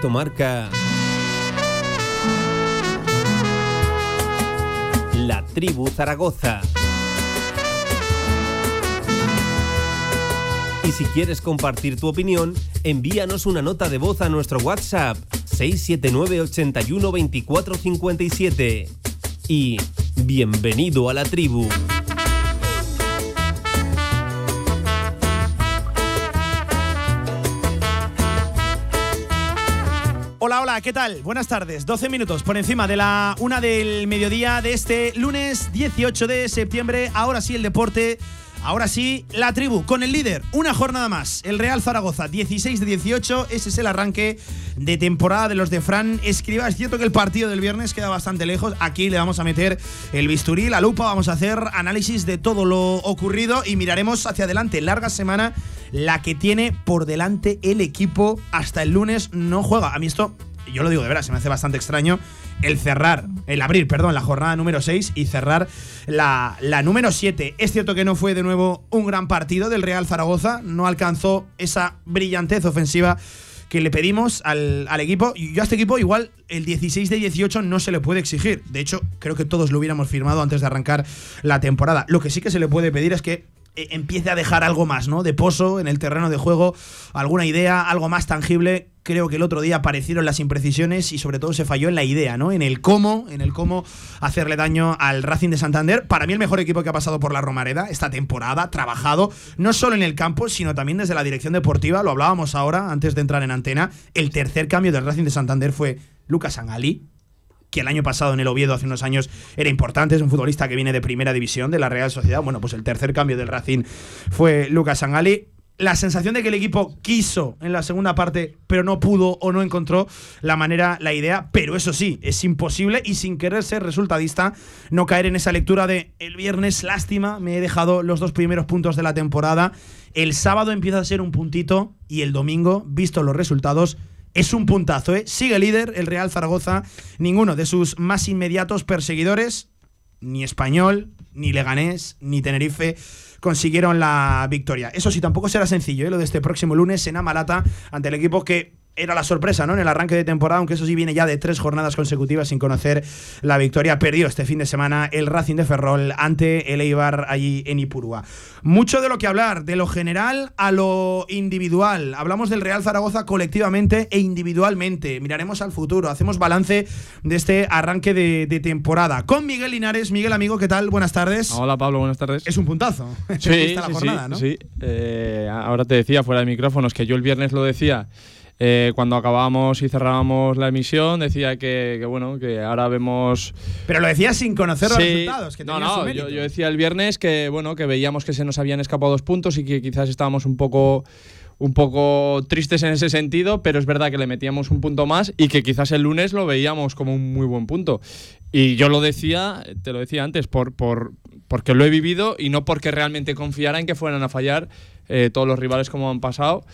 Directo Marca. La Tribu Zaragoza. Y si quieres compartir tu opinión, envíanos una nota de voz a nuestro WhatsApp 679 81 24 57. Y bienvenido a la tribu. ¿Qué tal? Buenas tardes. 12 minutos por encima de la una del mediodía de este lunes 18 de septiembre. Ahora sí el deporte. Ahora sí, la tribu con el líder, una jornada más. El Real Zaragoza, 16 de 18. Ese es el arranque de temporada de los de Fran Escriba. Es cierto que el partido del viernes queda bastante lejos. Aquí le vamos a meter el bisturí, la lupa. Vamos a hacer análisis de todo lo ocurrido y miraremos hacia adelante. Larga semana la que tiene por delante el equipo. Hasta el lunes no juega. A mí esto, yo lo digo de verdad, se me hace bastante extraño el cerrar, el abrir, perdón, la jornada número 6 y cerrar la, la número 7. Es cierto que no fue de nuevo un gran partido del Real Zaragoza, no alcanzó esa brillantez ofensiva que le pedimos al, al, equipo. Y yo a este equipo igual el 16 de 18 no se le puede exigir. De hecho, creo que todos lo hubiéramos firmado antes de arrancar la temporada. Lo que sí que se le puede pedir es que eh, empiece a dejar algo más, ¿no? De pozo en el terreno de juego, alguna idea, algo más tangible. Creo que el otro día aparecieron las imprecisiones y sobre todo se falló en la idea, ¿no? En el cómo, en el cómo hacerle daño al Racing de Santander. Para mí el mejor equipo que ha pasado por la Romareda esta temporada, trabajado no solo en el campo, sino también desde la dirección deportiva. Lo hablábamos ahora antes de entrar en antena. El tercer cambio del Racing de Santander fue Lucas Angali, que el año pasado en el Oviedo, hace unos años, era importante. Es un futbolista que viene de primera división de la Real Sociedad. Bueno, pues el tercer cambio del Racing fue Lucas Sangali. La sensación de que el equipo quiso en la segunda parte, pero no pudo o no encontró la manera, la idea. Pero eso sí, es imposible y sin querer ser resultadista, no caer en esa lectura de el viernes, lástima, me he dejado los dos primeros puntos de la temporada. El sábado empieza a ser un puntito y el domingo, visto los resultados, es un puntazo, ¿eh? Sigue líder el Real Zaragoza. Ninguno de sus más inmediatos perseguidores, ni Español, ni Leganés, ni Tenerife, consiguieron la victoria. Eso sí, tampoco será sencillo, ¿eh? Lo de este próximo lunes en Amalata, ante el equipo que era la sorpresa, ¿no? En el arranque de temporada, aunque eso sí viene ya de tres jornadas consecutivas sin conocer la victoria. Perdió este fin de semana el Racing de Ferrol ante el Eibar allí en Ipurúa. Mucho de lo que hablar, de lo general a lo individual. Hablamos del Real Zaragoza colectivamente e individualmente. Miraremos al futuro, hacemos balance de este arranque de, de temporada. Con Miguel Linares. Miguel, amigo, ¿qué tal? Buenas tardes. Hola, Pablo, buenas tardes. Es un puntazo. Sí, la sí, jornada, sí, ¿no? sí. Eh, ahora te decía fuera de micrófonos que yo el viernes lo decía. Eh, cuando acabábamos y cerrábamos la emisión, decía que, que, bueno, que ahora vemos. Pero lo decías sin conocer los Sí. resultados, que no, no, yo, yo decía el viernes que bueno, que veíamos que se nos habían escapado dos puntos y que quizás estábamos un poco un poco tristes en ese sentido, pero es verdad que le metíamos un punto más y que quizás el lunes lo veíamos como un muy buen punto. Y yo lo decía, te lo decía antes, por, por, porque lo he vivido y no porque realmente confiara en que fueran a fallar eh, todos los rivales como han pasado.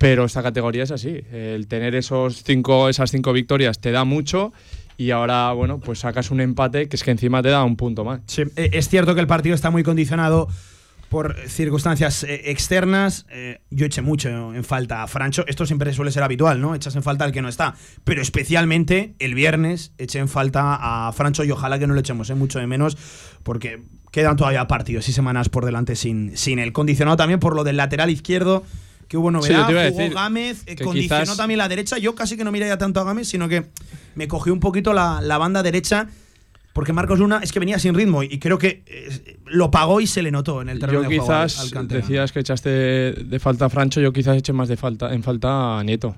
Pero esta categoría es así. El tener esos cinco, esas cinco victorias te da mucho y ahora, bueno, pues sacas un empate que es que encima te da un punto más. Eh, es cierto que el partido está muy condicionado por circunstancias eh, externas. Eh, yo eché mucho en falta a Francho. Esto siempre suele ser habitual, ¿no? Echas en falta al que no está. Pero especialmente el viernes eché en falta a Francho y ojalá que no lo echemos, ¿eh? mucho de menos, porque quedan todavía partidos y semanas por delante sin, sin él. Condicionado también por lo del lateral izquierdo. Que hubo novedad, a jugó decir Gámez, eh, condicionó quizás- también la derecha. Yo casi que no miré ya tanto a Gámez, sino que me cogí un poquito la, la banda derecha. Porque Marcos Luna es que venía sin ritmo y creo que eh, lo pagó y se le notó en el terreno Yo de juego quizás decías que echaste de falta a Francho, yo quizás eché más de falta en falta a Nieto.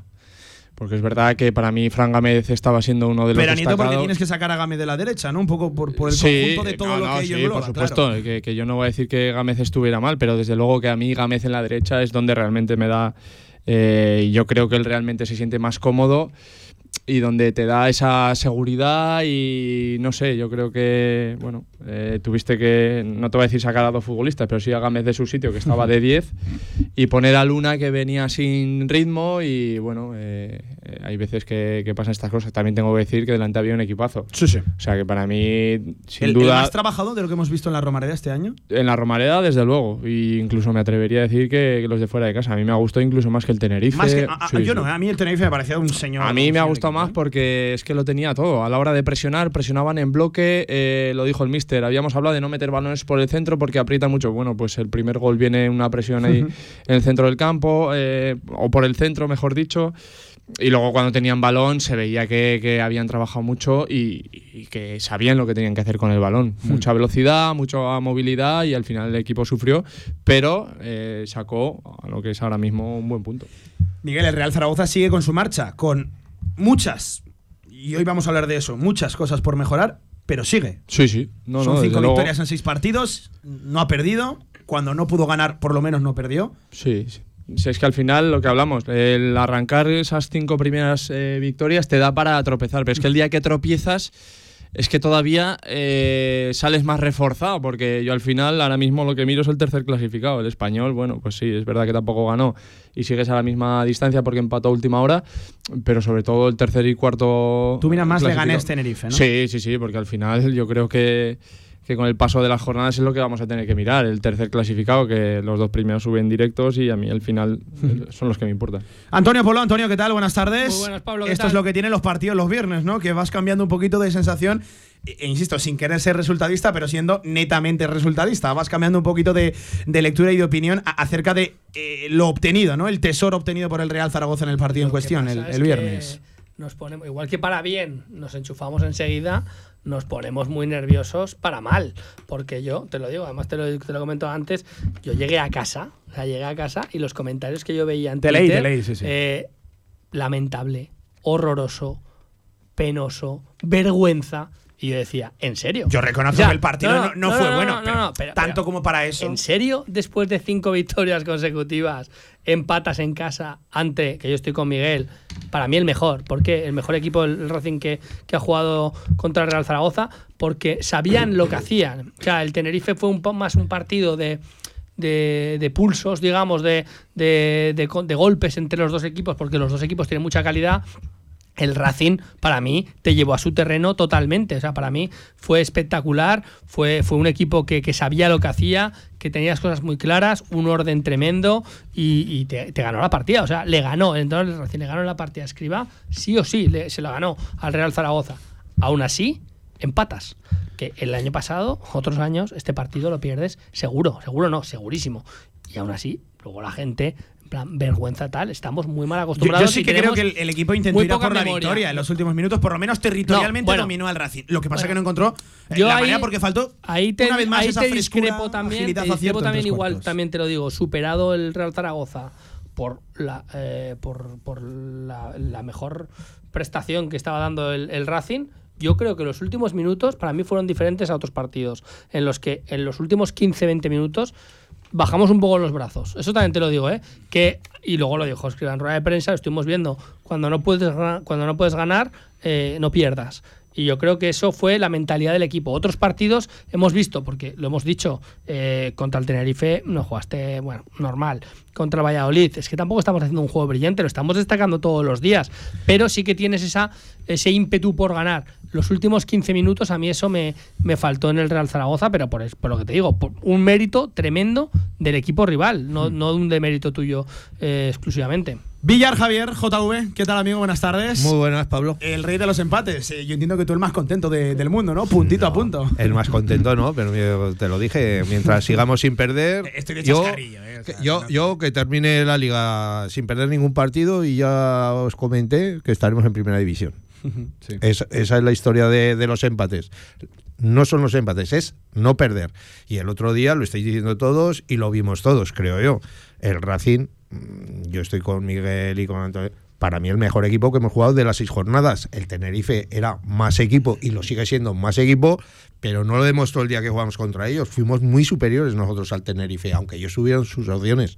Porque es verdad que para mí Fran Gámez estaba siendo uno de los Pero Nieto porque tienes que sacar a Gámez de la derecha, ¿no? Un poco por, por el Sí, conjunto de todo no, lo no, que sí, engloba, por supuesto, claro. que, que yo no voy a decir que Gámez estuviera mal, pero desde luego que a mí Gámez en la derecha es donde realmente me da. eh, yo creo que él realmente se siente más cómodo y donde te da esa seguridad y no sé, yo creo que, bueno, eh, tuviste que, no te voy a decir sacar a dos futbolistas, pero sí a Gámez de su sitio, que estaba de 10, y poner a Luna que venía sin ritmo y bueno, eh, eh, hay veces que, que, pasan estas cosas. También tengo que decir que delante había un equipazo. Sí, sí. O sea que para mí, sin el, duda. ¿El más trabajado de lo que hemos visto en la Romareda este año? En la Romareda, desde luego. Y incluso me atrevería a decir que, que los de fuera de casa. A mí me ha gustado incluso más que el Tenerife. Más que, a, sí, yo sí. no, a mí el Tenerife me parecía un señor. A mí me ha gustado más porque es que lo tenía todo. A la hora de presionar, presionaban en bloque. Eh, lo dijo el mister. Habíamos hablado de no meter balones por el centro porque aprietan mucho. Bueno, pues el primer gol viene una presión ahí en el centro del campo, eh, o por el centro, mejor dicho. Y luego cuando tenían balón se veía que, que habían trabajado mucho y, y, que sabían lo que tenían que hacer con el balón. Hmm. Mucha velocidad, mucha movilidad y al final el equipo sufrió, pero eh, sacó a lo que es ahora mismo un buen punto. Miguel, el Real Zaragoza sigue con su marcha, con muchas, y hoy vamos a hablar de eso, muchas cosas por mejorar, pero sigue. Sí, sí. No, Son no, cinco victorias luego. en seis partidos, no ha perdido, cuando no pudo ganar por lo menos no perdió. Sí, sí. Si es que al final lo que hablamos, el arrancar esas cinco primeras eh, victorias te da para tropezar, pero es que el día que tropiezas es que todavía eh, sales más reforzado, porque yo al final ahora mismo lo que miro es el tercer clasificado, el español, bueno, pues sí, es verdad que tampoco ganó y sigues a la misma distancia porque empató a última hora, pero sobre todo el tercer y cuarto... Tú miras más clasificado. Leganés Tenerife, ¿no? Sí, sí, sí, porque al final yo creo que que con el paso de las jornadas es lo que vamos a tener que mirar. El tercer clasificado, que los dos primeros suben directos y a mí al final son los que me importan. Antonio Polo, Antonio, ¿qué tal? Buenas tardes. Muy buenas, Pablo. ¿qué Esto tal? es lo que tienen los partidos los viernes, ¿no? Que vas cambiando un poquito de sensación. E, insisto, sin querer ser resultadista, pero siendo netamente resultadista. Vas cambiando un poquito de, de lectura y de opinión acerca de eh, lo obtenido, ¿no? El tesoro obtenido por el Real Zaragoza en el partido Lo en cuestión, el, el es viernes. Nos ponemos, igual que para bien nos enchufamos enseguida, nos ponemos muy nerviosos para mal. Porque yo, te lo digo, además te lo, te lo comento antes, yo llegué a casa, o sea, llegué a casa y los comentarios que yo veía en Te leí, te leí, sí, sí. eh, lamentable, horroroso, penoso, vergüenza. Y yo decía, ¿en serio? Yo reconozco que el partido no, no fue bueno, no, pero tanto pero- como para eso. ¿En serio? Después de cinco victorias consecutivas, empatas en casa ante, que yo estoy con Miguel, para mí el mejor. ¿Por qué? El mejor equipo del Racing que, que ha jugado contra el Real Zaragoza, porque sabían lo que hacían. O sea, el Tenerife fue un poco más un partido de. De, de pulsos, digamos, de, de, de golpes entre los dos equipos, porque los dos equipos tienen mucha calidad, el Racing para mí te llevó a su terreno totalmente. O sea, para mí fue espectacular. Fue, fue un equipo que, que sabía lo que hacía, que tenía las cosas muy claras, un orden tremendo y, te, ganó la partida. O sea, le ganó. Entonces el Racing le ganó la partida Escriba, sí o sí, se la ganó al Real Zaragoza. Aún así, empatas. Que el año pasado, otros años, este partido lo pierdes seguro, seguro no, segurísimo. Y aún así, luego la gente, en plan, vergüenza tal, estamos muy mal Yo, acostumbrados. yo sí y que creo que el, el equipo intentó ir a por la memoria. victoria en los últimos minutos, por lo menos territorialmente bueno. dominó al Racing. Lo que pasa es Bueno. que no encontró eh, Yo la ahí- manera porque faltó Ahí te, una vez más ahí esa te frescura, discrepo también, agilidad, te discrepo también igual, cuartos. también te lo digo, superado el Real Zaragoza por la, eh, por, por la, la mejor prestación que estaba dando el, el Racing. Yo creo que los últimos minutos para mí fueron diferentes a otros partidos, en los que en los últimos 15-20 minutos bajamos un poco los brazos. Eso también te lo digo, ¿eh? Que, y luego lo dijo escriba en rueda de prensa, lo estuvimos viendo, cuando no puedes, cuando no puedes ganar, eh, no pierdas. Y yo creo que eso fue la mentalidad del equipo. Otros partidos hemos visto, porque lo hemos dicho, eh, contra el Tenerife no jugaste, bueno, normal. Contra el Valladolid, es que tampoco estamos haciendo un juego brillante, lo estamos destacando todos los días. Pero sí que tienes esa, ese ímpetu por ganar. Los últimos 15 minutos a mí eso me, me faltó en el Real Zaragoza, pero por, es- por lo que te digo, por un mérito tremendo del equipo rival, no, no un demérito tuyo eh, exclusivamente. Villar Javier, JV, ¿qué tal amigo? Buenas tardes. Muy buenas, Pablo. El rey de los empates. Eh, yo entiendo que tú el más contento de- del mundo, ¿no? Puntito a punto. El más contento, ¿no? Pero yo te lo dije, mientras sigamos sin perder. Estoy de yo, eh, o sea, que- yo, no- yo que termine la liga sin perder ningún partido y ya os comenté que estaremos en primera división. Sí. Es- esa es la historia de, de los empates. No son los empates, es no perder. Y el otro día lo estáis diciendo todos y lo vimos todos, creo yo. El Racing, yo estoy con Miguel y con Antonio. Para mí el mejor equipo que hemos jugado de las seis jornadas. El Tenerife era más equipo y lo sigue siendo más equipo, pero no lo demostró el día que jugamos contra ellos. Fuimos muy superiores nosotros al Tenerife, aunque ellos subieron sus opciones.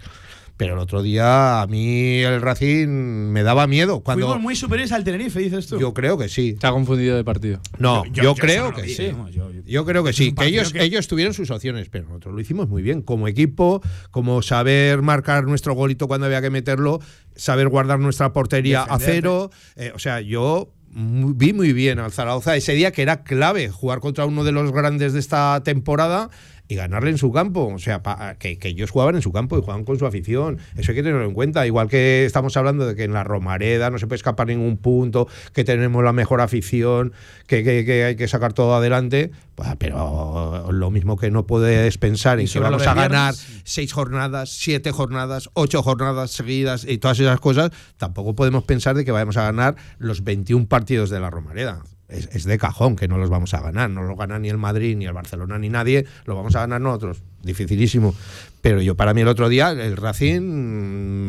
Pero el otro día a mí el Racing me daba miedo. Cuando Fuimos muy superiores al Tenerife, dices tú. yo creo que sí. Se ha confundido de partido. No, yo, creo eso no lo que vi, sí. vamos, yo- yo- Yo creo que sí, que ellos, que- ellos tuvieron sus opciones, pero nosotros lo hicimos muy bien. Como equipo, como saber marcar nuestro golito cuando había que meterlo, saber guardar nuestra portería a cero. Eh, o sea, yo vi muy bien al Zaragoza ese día que era clave jugar contra uno de los grandes de esta temporada y ganarle en su campo. O sea, pa- que, que ellos jugaban en su campo y jugaban con su afición. Eso hay que tenerlo en cuenta. Igual que estamos hablando de que en la Romareda no se puede escapar ningún punto, que tenemos la mejor afición, que, que- que hay que sacar todo adelante. Pues, pero lo mismo que no puedes pensar en que vamos a ganar seis jornadas, siete jornadas, ocho jornadas seguidas y todas esas cosas, tampoco podemos pensar de que vayamos a ganar los 21 partidos de la Romareda. Es, es de cajón que no los vamos a ganar. No lo gana ni el Madrid, ni el Barcelona, ni nadie. Lo vamos a ganar nosotros. Dificilísimo. Pero yo, para mí, el otro día, el Racing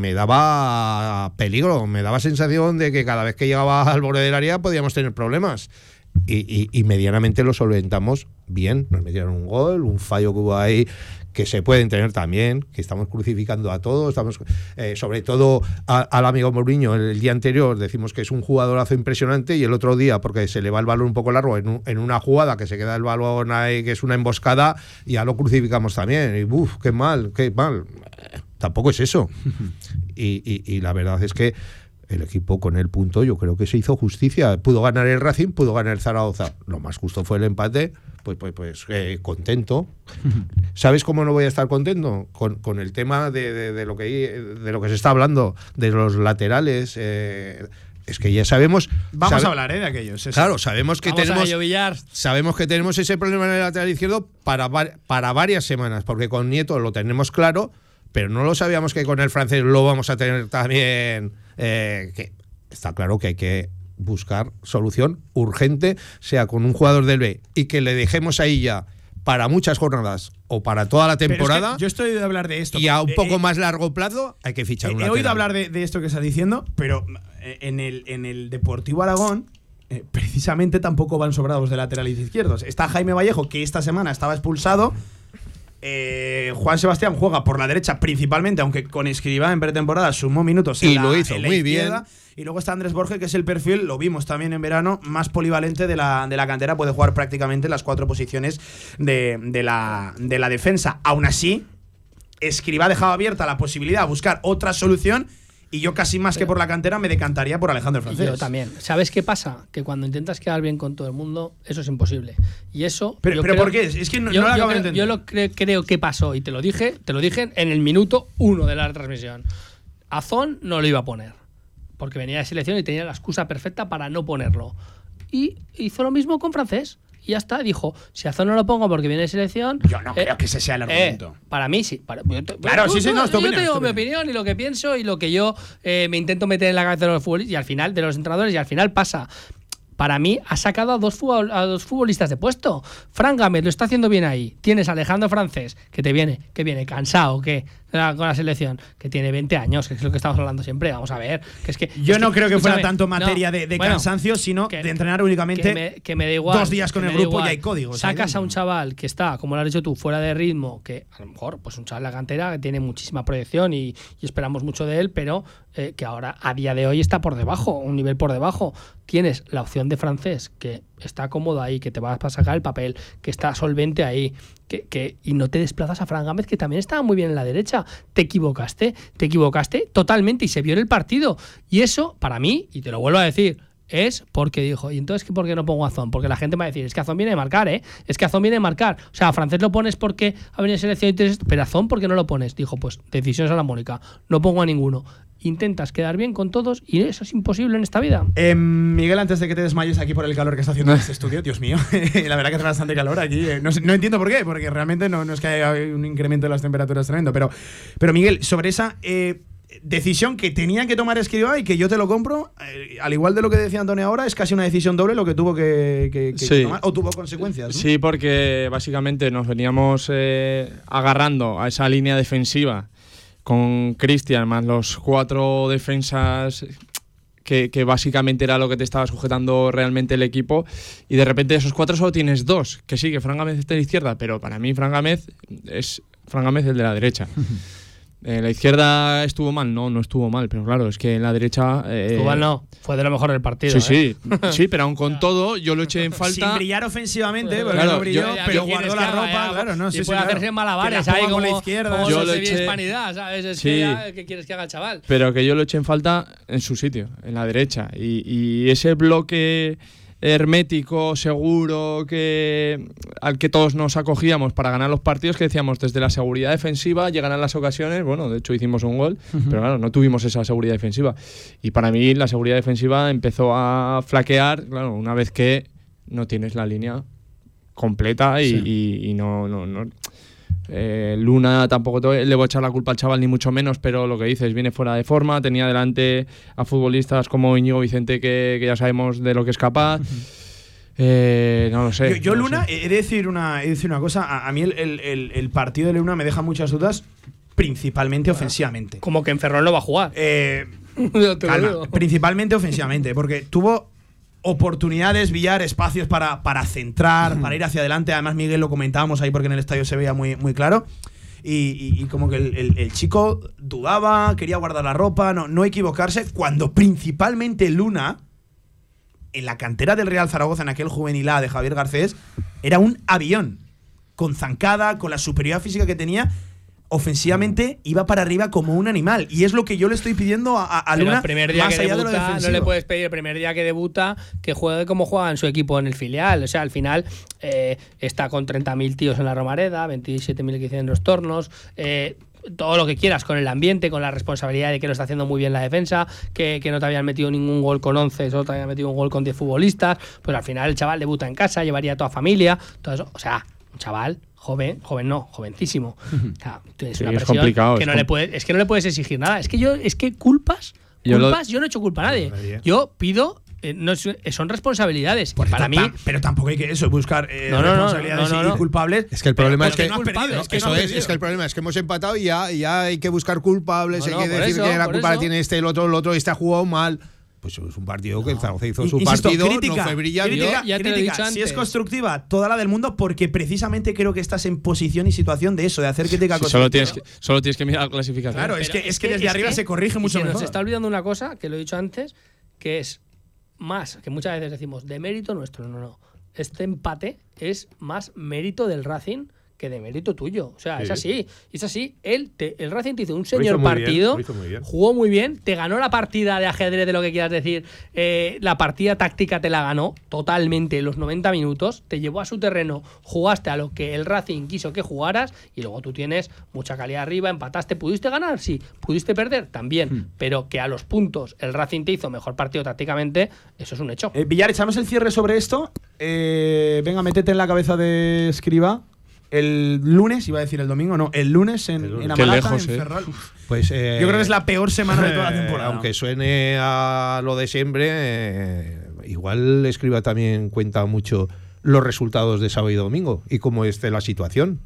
me daba peligro. Me daba sensación de que cada vez que llegaba al borde del área podíamos tener problemas. Y, y- y medianamente lo solventamos bien. Nos metieron un gol, un fallo que hubo ahí que se pueden tener también, que estamos crucificando a todos, estamos eh, sobre todo a- al amigo Mourinho, el, día anterior decimos que es un jugadorazo impresionante y el otro día, porque se le va el balón un poco largo en, un- en una jugada que se queda el balón ahí, que es una emboscada, ya lo crucificamos también. Y uff, qué mal, qué mal. Tampoco es eso. y, y- y la verdad es que el equipo con el punto yo creo que se hizo justicia. Pudo ganar el Racing, pudo ganar el Zaragoza. Lo más justo fue el empate. Pues, pues, pues eh, contento. ¿Sabes cómo no voy a estar contento? Con, con el tema de, de- de lo que, de lo que se está hablando, de los laterales. eh, es que ya sabemos. Vamos sabe- a hablar, ¿eh? De aquellos. eso. Claro, sabemos que Vamos tenemos. ello. Sabemos que tenemos ese problema en el lateral izquierdo para, para varias semanas, porque con Nieto lo tenemos claro, pero no lo sabíamos que con el francés lo vamos a tener también. eh, que está claro que hay que buscar solución urgente, sea con un jugador del B y que le dejemos ahí ya para muchas jornadas o para toda la Pero es que temporada yo estoy de hablar de esto. y a un Eh, poco eh, más largo plazo hay que fichar He, un he oído hablar de, de esto que estás diciendo, pero eh, en el, en el Deportivo Aragón, eh, precisamente tampoco van sobrados de laterales izquierdos. Está Jaime Vallejo, que esta semana estaba expulsado. Eh, Juan Sebastián juega por la derecha principalmente, aunque con Escribá en pretemporada sumó minutos en Y la- lo hizo en la muy izquierda. Y luego está Andrés Borges, que es el perfil, lo vimos también en verano, más polivalente de la, de la cantera. Puede jugar prácticamente las cuatro posiciones de, de la, de la defensa. Aún así, Escribá dejaba abierta la posibilidad de buscar otra solución. Y yo casi más que por la cantera me decantaría por Alejandro Francés. Yo también. ¿Sabes qué pasa? Que cuando intentas quedar bien con todo el mundo, eso es imposible. Y eso. Pero- yo pero creo- ¿por qué? Es que no- yo, no lo acabo de entender. yo lo cre- creo que pasó y te lo dije, te lo dije en el minuto uno de la transmisión. Azón no lo iba a poner. Porque venía de selección y tenía la excusa perfecta para no ponerlo. Y hizo lo mismo con Francés. Y ya está, dijo, si Azón no lo pongo porque viene de selección... Yo no creo que ese sea el argumento. Eh, para mí sí. Para, yo te- Claro, tú- sí, sí, no, es tu yo opinión, tengo tu mi opinión. opinión y lo que pienso y lo que yo eh, me intento meter en la cabeza de los futbolistas y al final de los entrenadores y al final pasa. Para mí ha sacado a dos, futbol- a dos futbolistas de puesto. Fran Gámez lo está haciendo bien ahí. Tienes a Alejandro Francés, que te viene, que viene cansado, que con la selección, que tiene 20 años, que es lo que estamos hablando siempre. Vamos a ver. Que es que, Yo es no creo que fuera tanto no, materia de, de bueno, cansancio, sino que- de entrenar únicamente. que me, que me da igual. dos días con el grupo y hay códigos ahí Sacas a un chaval que está, como lo has dicho tú, fuera de ritmo, que a lo mejor, pues un chaval de la cantera que tiene muchísima proyección y, y esperamos mucho de él, pero eh, que ahora a día de hoy está por debajo, un nivel por debajo. Tienes la opción de francés, que está cómodo ahí, que te vas a sacar el papel, que está solvente ahí, que, que- y no te desplazas a Fran Gámez, que también estaba muy bien en la derecha. Te equivocaste, te equivocaste totalmente y se vio en el partido. Y eso, para mí, y te lo vuelvo a decir, es porque dijo, ¿y entonces por qué no pongo a Azón? Porque la gente va a decir, es que Azón viene a marcar, ¿eh? Es que Azón viene a marcar. O sea, a Francés lo pones porque ha venido selección y pero Azón, ¿por qué no lo pones? Dijo, pues decisiones a la Mónica, no pongo a ninguno. Intentas quedar bien con todos y eso es imposible en esta vida. Eh, Miguel, antes de que te desmayes aquí por el calor que está haciendo en este estudio, Dios mío, la verdad que hace bastante calor aquí. eh, No, no entiendo por qué, porque realmente no, no es que haya un incremento de las temperaturas tremendo. Pero, pero Miguel, sobre esa eh, decisión que tenía que tomar Escribá y que yo te lo compro, eh, al igual de lo que decía Antonio ahora, es casi una decisión doble lo que tuvo que, que- que Sí. tomar, o tuvo consecuencias. ¿no? Sí, porque básicamente nos veníamos eh, agarrando a esa línea defensiva con Cristian, más los cuatro defensas que, que básicamente era lo que te estaba sujetando realmente el equipo. Y de repente de esos cuatro solo tienes dos, que sí, que Fran Gámez está a la izquierda, pero para mí Fran Gámez es Fran Gámez el de la derecha. Eh, la izquierda estuvo mal, no, no estuvo mal, pero claro, es que en la derecha. eh, Estuvo mal, no, fue de lo mejor del partido. Sí, ¿eh? sí, sí, pero aún con todo, yo lo eché en Sin falta. brillar ofensivamente, porque Claro, no brilló, yo- pero yo- guardó ¿Quieres la ropa, eh? claro, no, sí, sí, puede claro. hacerse malabares, la ¿sabes? juega con la Como- izquierda. como Yo lo eché- hispanidad, ¿sabes? Es Sí. que ya, ¿qué quieres que haga el chaval? pero que yo lo eché en falta en su sitio, en la derecha. Y, y ese bloque hermético, seguro, que al que todos nos acogíamos para ganar los partidos, que decíamos desde la seguridad defensiva llegarán las ocasiones. Bueno, de hecho hicimos un gol, pero claro, no tuvimos esa seguridad defensiva. Y para mí la seguridad defensiva empezó a flaquear, claro, una vez que no tienes la línea completa y, y- y no, no, no- eh, Luna tampoco te- le voy a echar la culpa al chaval, ni mucho menos, pero lo que dices, viene fuera de forma. Tenía delante a futbolistas como Íñigo Vicente, que, que ya sabemos de lo que es capaz. Eh, no lo sé. Yo, yo, no lo Luna, sé. he de decir una, he de decir una cosa. A, a mí el, el- el- el partido de Luna me deja muchas dudas, principalmente ofensivamente. Como que en Ferrol no va a jugar. Eh, Yo te lo calma, digo. principalmente ofensivamente, porque tuvo oportunidades, Villar, espacios para, para centrar, para ir hacia adelante. Además, Miguel lo comentábamos ahí porque en el estadio se veía muy, muy claro. Y, y- y como que el, el- el chico dudaba, quería guardar la ropa, no, no equivocarse, cuando principalmente Luna, en la cantera del Real Zaragoza, en aquel juvenil A de Javier Garcés, era un avión, con zancada, con la superioridad física que tenía. Ofensivamente iba para arriba como un animal. Y es lo que yo le estoy pidiendo a, a- Luna. el primer día más que allá de lo debuta, no le puedes pedir el primer día que debuta que juegue como juega en su equipo en el filial. O sea, al final eh, está con 30.000 tíos en la Romareda, 27.000 que hicieron los tornos. eh, todo lo que quieras con el ambiente, con la responsabilidad de que lo está haciendo muy bien la defensa, que, que no te habían metido ningún gol con 11, solo te habían metido un gol con 10 futbolistas. Pues al final el chaval debuta en casa, llevaría a toda familia, todo eso. O sea, un chaval joven, joven no, jovencísimo. O sea, tienes Sí, una es presión que es no le puedes, es que no le puedes exigir nada. Es que yo, es que culpas, Yo lo- culpas, yo no he hecho culpa a nadie. Nadie. Yo pido, eh, no es- son responsabilidades. Y para mí, pero tampoco hay que eso, buscar eh, No, no, no, responsabilidades no, no, y no. culpables. Es que el problema es que perdido, es que eso es, es el problema es que hemos empatado y ya, ya hay que buscar culpables, No, no, hay que decir eso, que la culpa la tiene este, el otro, el otro, este ha jugado mal. Pues es un partido que el Zaragoza hizo Y- su insisto, partido, crítica, no fue brillante. crítica, Yo ya te lo he crítica. dicho Si es constructiva, toda la del mundo, porque precisamente creo que estás en posición y situación de eso, de hacer crítica Sí, solo, constructiva. tienes que, solo tienes que mirar la clasificación. Claro, es que, es que desde arriba se corrige mucho se mejor. Nos está olvidando una cosa que lo he dicho antes, que es más, que muchas veces decimos, de mérito nuestro. No, no. Este empate es más mérito del Racing que de mérito tuyo. O sea, es Sí. así. Es así. Él te- el Racing te hizo un hizo señor bien, partido, lo hizo muy bien. jugó muy bien, te ganó la partida de ajedrez, de lo que quieras decir. eh, la partida táctica te la ganó totalmente los 90 minutos, te llevó a su terreno, jugaste a lo que el Racing quiso que jugaras y luego tú tienes mucha calidad arriba, empataste, ¿pudiste ganar? Sí, ¿pudiste perder? También, Hmm. pero que a los puntos el Racing te hizo mejor partido tácticamente, eso es un hecho. Eh, Villar, echamos el cierre sobre esto. Eh, venga, métete en la cabeza de Escriba. El lunes, iba a decir el domingo, no, el lunes en, El lunes. en Amalata, lejos, en eh. Pues, eh, Yo creo que es la peor semana de toda la eh, temporada. aunque suene a lo de siempre, eh, igual escriba también cuenta mucho los resultados de sábado y domingo y cómo esté la situación.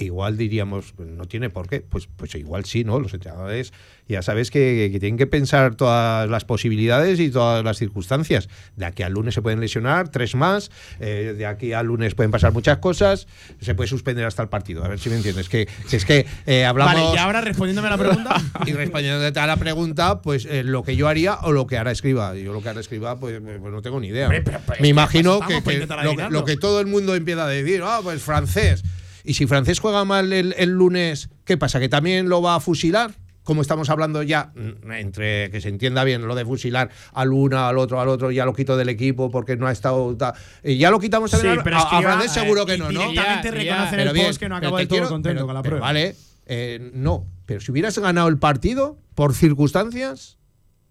Igual diríamos, pues, no tiene por qué. Pues, pues igual sí, ¿no? Los entrenadores ya sabes que, que tienen que pensar todas las posibilidades y todas las circunstancias. De aquí al lunes se pueden lesionar, tres más. eh, de aquí al lunes pueden pasar muchas cosas. Se puede suspender hasta el partido. A ver si me entiendes. Que, que es que eh, hablamos. Vale, y ahora respondiéndome a la pregunta. Y respondiendo a la pregunta, pues eh, lo que yo haría o lo que hará escriba. Yo lo que hará escriba, pues, eh, pues no tengo ni idea. Pero- pero es Me imagino que, que lo, lo que todo el mundo empieza a decir, ah, pues francés. Y si francés juega mal el, el lunes, ¿qué pasa? ¿Que también lo va a fusilar? Como estamos hablando ya, mm, entre que se entienda bien lo de fusilar al uno, al otro, al otro, ya lo quito del equipo porque no ha estado. ta- y ya lo quitamos también Sí, al- pero a, a Escriba, francés, seguro eh, que no, ¿no? Directamente Ya, reconoce en ya. el Pero bien, post que no acaba del todo quiero- contento pero- con la pero prueba. Vale, eh, no. Pero si hubieras ganado el partido por circunstancias,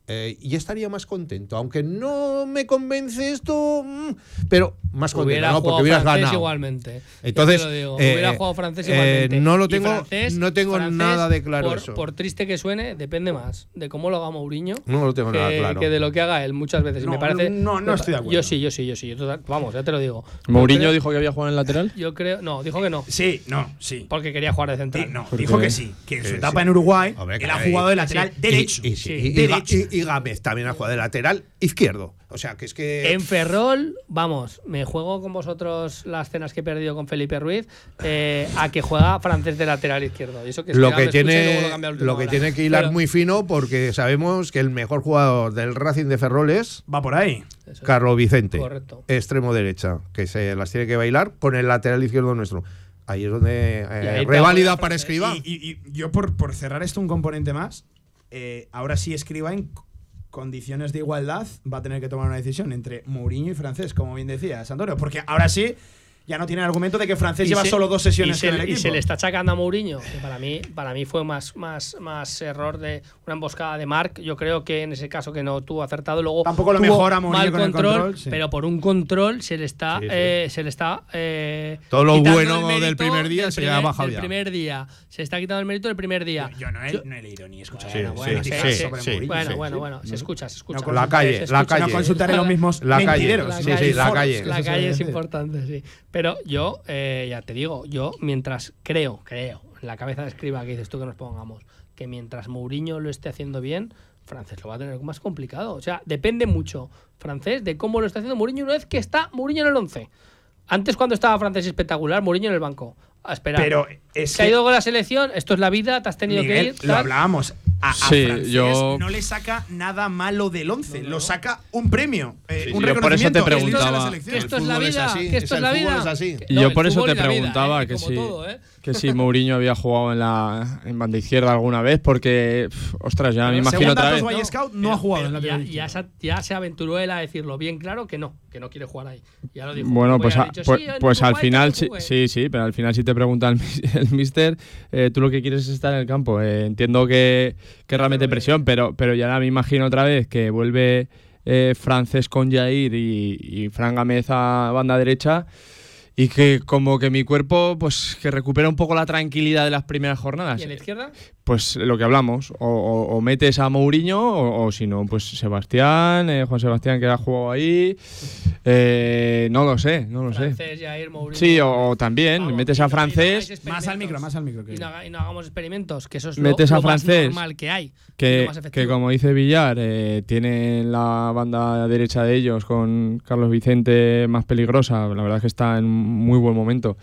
eh, ya estaría más contento. Aunque no me convence esto, mm, pero más contento, Hubiera ¿no? Porque jugado hubieras francés ganado. igualmente. Entonces, lo digo, eh, hubiera jugado francés eh, igualmente. no lo Y tengo- francés- no tengo francés, nada de claro por, eso. Por triste que suene, depende más de cómo lo haga Mourinho No lo tengo que, nada claro. que de lo que haga él muchas veces. Y No, me parece, no, no me estoy de acuerdo. Yo sí, yo sí, yo sí. yo total- vamos, ya te lo digo. Mourinho creo- dijo que había jugado en el lateral. Yo creo. No, dijo que no. Sí, no, sí. Porque quería jugar de Sí, central. no, Porque- dijo que sí, que en su Eh, etapa sí. en Uruguay Hombre, él ha jugado de y- lateral sí. derecho. Y, y- Sí. y- y- Derecho. Y- Gámez también ha jugado de lateral izquierdo. O sea, que es que. En Ferrol, vamos, me juego con vosotros las cenas que he perdido con Felipe Ruiz eh, a que juega francés de lateral izquierdo. Y eso que lo que tiene, lo lo que hora. tiene que hilar Pero- muy fino porque sabemos que el mejor jugador del Racing de Ferrol es Va por ahí. Eso. Carlos Vicente, Correcto. extremo derecha, que se las tiene que bailar con el lateral izquierdo nuestro. Ahí es donde eh, reválida para escriba. Y, y- y yo, por, por cerrar esto, un componente más, eh, ahora sí escriba en condiciones de igualdad va a tener que tomar una decisión entre Mourinho y Francés, como bien decías, Antonio. Porque ahora sí ya no tiene argumento de que Francés Y lleva se- solo dos sesiones y se, con el y equipo. se le está achacando a Mourinho, que para mí, para mí fue más, más, más error de una emboscada de Marc. Yo creo que en ese caso que no tuvo acertado, luego Tampoco lo mejora Mourinho mal con el control, sí. pero por un control se le está, Sí, sí. eh, se le está eh, Todo lo bueno el del primer día se le ha bajado del ya. primer día, se está quitando el mérito del primer día. Yo no he, Yo- no he leído ni escuchado Bueno, Sí, bueno, bueno, sí. bueno, bueno, se escucha, se escucha. con La calle, la calle. No consultaré los mismos La calle. La Sí, calle, sí, la calle. La es importante, sí. Pero yo, eh, ya te digo, yo mientras creo, creo, en la cabeza de escriba que dices tú que nos pongamos, que mientras Mourinho lo esté haciendo bien, Francés lo va a tener más complicado. O sea, depende mucho, Francés, de cómo lo está haciendo Mourinho una vez que está Mourinho en el 11. Antes cuando estaba Francés espectacular, Mourinho en el banco. A esperar. Pero es Se ha que- ido con la selección, esto es la vida, te has tenido que ir. lo hablábamos. A, a Sí, Francés yo- no le saca nada malo del 11, lo saca un premio, eh, Sí, un sí, yo por eso te reconocimiento. preguntaba. Que esto es El la fútbol es vida, así, que es esto es la vida. es así. Yo por eso te vida, preguntaba ¿eh? que todo, ¿eh? Que si Mourinho había jugado en la en banda izquierda alguna vez, porque, ostras, ya me imagino otra vez. Valle Scout, no pero- ha jugado en la ya, ya, se, ya se aventuró él a decirlo bien claro que no, que no quiere jugar ahí. Ya lo dijo. Bueno, pues, a- dicho, pues, "Sí, pues al final, sí, juegue". sí, sí, pero al final si te pregunta el, mis- el mister, eh, tú lo que quieres es estar en el campo. Eh, entiendo que, que realmente presión, pero, pero ya me imagino otra vez que vuelve eh, Francés con Jair y, y Fran Gámez a banda derecha y que como que mi cuerpo pues que recupera un poco la tranquilidad de las primeras jornadas. ¿Y la izquierda? Pues lo que hablamos, o, o- o metes a Mourinho o, o si no, pues Sebastián, eh, Juan Sebastián que ha jugado ahí, eh, no lo sé, no lo sé. Francés, Jair, Mourinho. Sí, o, o también Vamos, metes a no- francés. Más al micro, más al micro. que- Y no, haga- y no hagamos experimentos, que eso es Metes lo, a lo más francés, normal que hay. que, que como dice Villar, eh, tiene la banda derecha de ellos con Carlos Vicente más peligrosa, la verdad es que está en muy buen momento.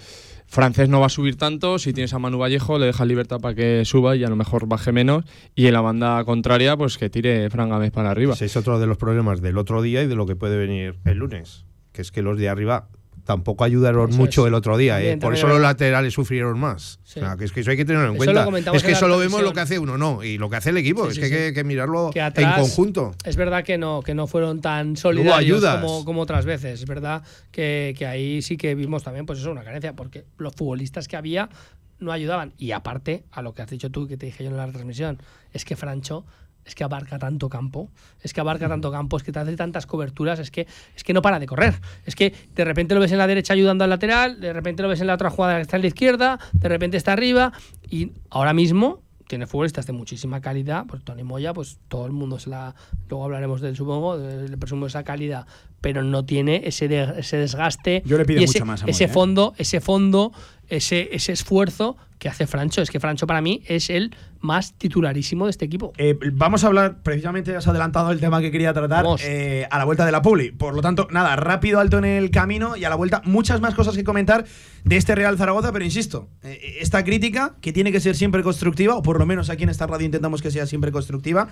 Francés no va a subir tanto, si tienes a Manu Vallejo le dejas libertad para que suba y a lo mejor baje menos, y en la banda contraria pues que tire Fran Gámez para arriba. Ese es otro de los problemas del otro día y de lo que puede venir el lunes. Que es que los de arriba tampoco ayudaron Eso mucho es. el otro día. ¿eh? Por eso es los laterales sufrieron más. Sí. O sea, que es que eso hay que tenerlo en Eso cuenta. Es que solo vemos lo transmisión. que hace uno, no. Y lo que hace el equipo. Sí, es que hay que, que mirarlo Que en conjunto. Es verdad que no, que no fueron tan solidarios como, como otras veces. Es verdad que, que ahí sí que vimos también, pues eso, una carencia, porque los futbolistas que había no ayudaban. Y aparte, a lo que has dicho tú, que te dije yo en la retransmisión, es que Francho es que abarca tanto campo, es que abarca tanto campo, es que te hace tantas coberturas, es que, es que no para de correr. Es que de repente lo ves en la derecha ayudando al lateral, de repente lo ves en la otra jugada que está en la izquierda, de repente está arriba, y ahora mismo tiene futbolistas de muchísima calidad, pues Tony Moya, pues todo el mundo se la, luego hablaremos del supongo, le presumo esa calidad, pero no tiene ese, de- ese desgaste Yo le pido y ese, mucho más a ese Moya, ¿eh? fondo, ese fondo, ese, ese esfuerzo que hace Francho. Es que Francho para mí es el más titularísimo de este equipo. Eh, vamos a hablar, precisamente has adelantado el tema que quería tratar eh, a la vuelta de la Publi. Por lo tanto, nada, rápido, alto en el camino y a la vuelta muchas más cosas que comentar de este Real Zaragoza, pero insisto, eh, esta crítica que tiene que ser siempre constructiva, o por lo menos aquí en esta radio intentamos que sea siempre constructiva,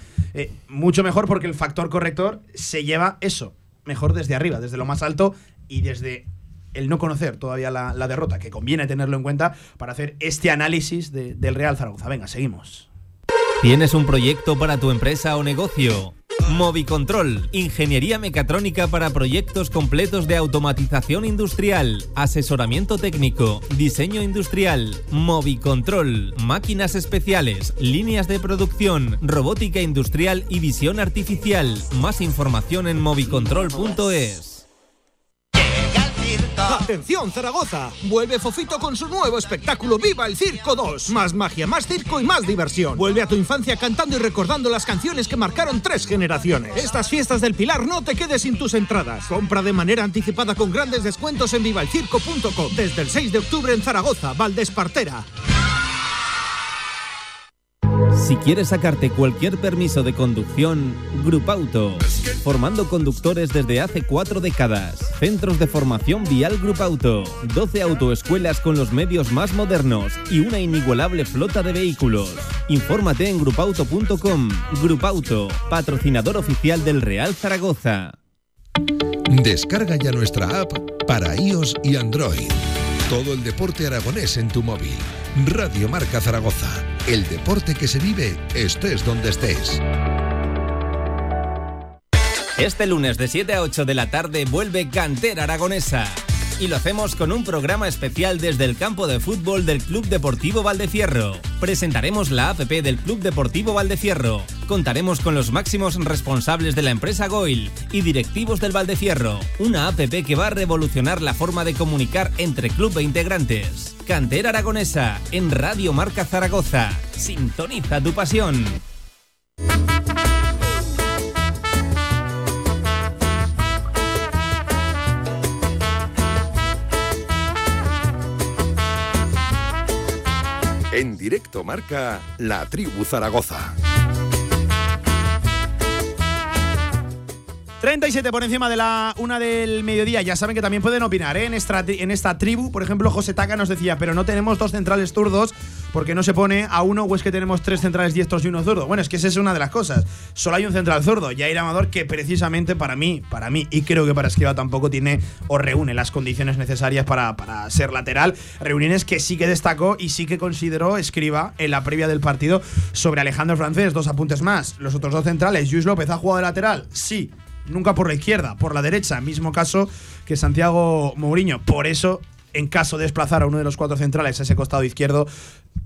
mucho mejor porque el factor corrector se lleva eso, mejor desde arriba, desde lo más alto y desde el no conocer todavía la, derrota, que conviene tenerlo en cuenta para hacer este análisis de- del Real Zaragoza. Venga, seguimos. ¿Tienes un proyecto para tu empresa o negocio? Movicontrol, ingeniería mecatrónica para proyectos completos de automatización industrial, asesoramiento técnico, diseño industrial, Movicontrol, máquinas especiales, líneas de producción, robótica industrial y visión artificial. Más información en movicontrol.es. Atención Zaragoza, vuelve Fofito con su nuevo espectáculo Viva el Circo 2. Más magia, más circo y más diversión. Vuelve a tu infancia cantando y recordando las canciones que marcaron tres generaciones. Estas fiestas del Pilar no te quedes sin tus entradas. Compra de manera anticipada con grandes descuentos en vivalcirco.com. Desde el 6 de octubre en Zaragoza, Valdespartera. Si quieres sacarte cualquier permiso de conducción, Grupauto. Formando conductores desde hace cuatro décadas. Centros de formación vial Grupauto. 12 autoescuelas con los medios más modernos y una inigualable flota de vehículos. Infórmate en grupauto.com. Grupauto, patrocinador oficial del Real Zaragoza. Descarga ya nuestra app para iOS y Android. Todo el deporte aragonés en tu móvil. Radio Marca Zaragoza. El deporte que se vive estés donde estés. Este lunes de 7 a 8 de la tarde vuelve Cantera Aragonesa. Y lo hacemos con un programa especial desde el campo de fútbol del Club Deportivo Valdefierro. Presentaremos la APP del Club Deportivo Valdefierro. Contaremos con los máximos responsables de la empresa Goil y directivos del Valdefierro. Una APP que va a revolucionar la forma de comunicar entre club e integrantes. Cantera Aragonesa en Radio Marca Zaragoza. Sintoniza tu pasión. En directo marca La Tribu Zaragoza. 37 por encima de la una del mediodía. Ya saben que también pueden opinar ¿eh? en, esta, tribu. Por ejemplo, José Taca nos decía, pero no tenemos dos centrales zurdos porque no se pone a uno o es que tenemos tres centrales diestros y uno zurdo. Bueno, es que esa es una de las cosas. Solo hay un central zurdo, Jair Amador, que precisamente para mí, para mí, y creo que para Esquiva tampoco tiene o reúne las condiciones necesarias para, para ser lateral. Reuniones que sí que destacó y sí que consideró Escriba en la previa del partido sobre Alejandro Francés. Dos apuntes más. Los otros dos centrales, Luis López ha jugado de lateral, sí, nunca por la izquierda, por la derecha, mismo caso que Santiago Mourinho. Por eso, en caso de desplazar a uno de los cuatro centrales a ese costado izquierdo,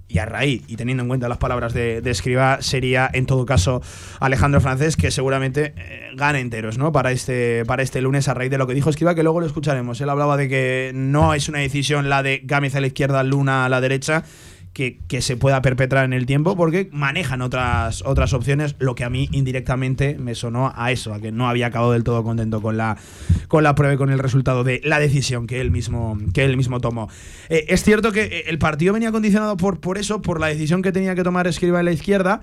y a raíz, y teniendo en cuenta las palabras de, de Escriba, sería en todo caso Alejandro Francés, que seguramente eh, gane enteros, ¿no? Para este, para este lunes, a raíz de lo que dijo Escriba, que luego lo escucharemos. Él hablaba de que no es una decisión la de Gámez a la izquierda, Luna a la derecha, que, se pueda perpetrar en el tiempo porque manejan otras, otras opciones, lo que a mí indirectamente me sonó a eso, a que no había acabado del todo contento con la, con la prueba y con el resultado de la decisión que él mismo, que él mismo tomó. Eh, es cierto que el partido venía condicionado por, por eso, por la decisión que tenía que tomar Escriba en la izquierda.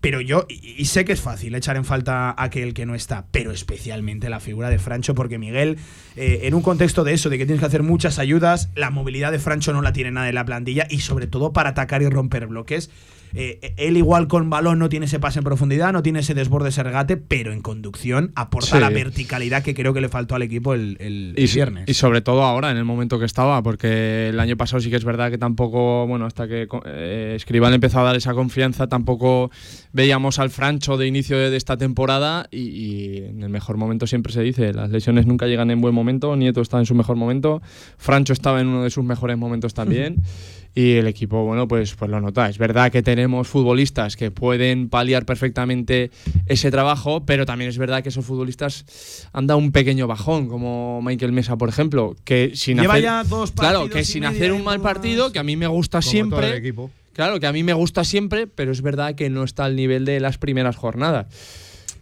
Pero yo, y, sé que es fácil echar en falta a aquel que no está, pero especialmente la figura de Francho, porque Miguel, eh, en un contexto de eso, de que tienes que hacer muchas ayudas, la movilidad de Francho no la tiene nada en la plantilla y sobre todo para atacar y romper bloques. Eh, él igual con balón no tiene ese pase en profundidad, no tiene ese desborde, ese regate, pero en conducción aporta Sí. la verticalidad que creo que le faltó al equipo el, Y, viernes. y sobre todo ahora, en el momento que estaba, porque el año pasado sí que es verdad que tampoco, bueno, hasta que eh, Escribal empezó a dar esa confianza, tampoco veíamos al Francho de inicio de, de esta temporada y, y en el mejor momento siempre se dice, las lesiones nunca llegan en buen momento, Nieto está en su mejor momento, Francho estaba en uno de sus mejores momentos también. Y el equipo, bueno, pues, pues lo nota. Es verdad que tenemos futbolistas que pueden paliar perfectamente ese trabajo, pero también es verdad que esos futbolistas han dado un pequeño bajón, como Michael Mesa, por ejemplo, que sin Lleva hacer, ya dos claro, que sin hacer un mal partido, que a mí me gusta Como todo siempre, el equipo. claro, que a mí me gusta siempre, pero es verdad que no está al nivel de las primeras jornadas.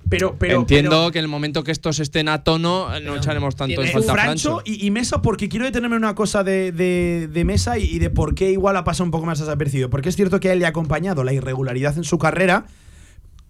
Pero, pero, Entiendo pero- que en el momento que estos estén a tono, eh, no echaremos tanto en Eh, falta a Francho Francho. y, y Mesa, porque quiero detenerme en una cosa de, de- de Mesa y, y de por qué igual ha pasado un poco más desapercibido. Porque es cierto que a él le ha acompañado la irregularidad en su carrera,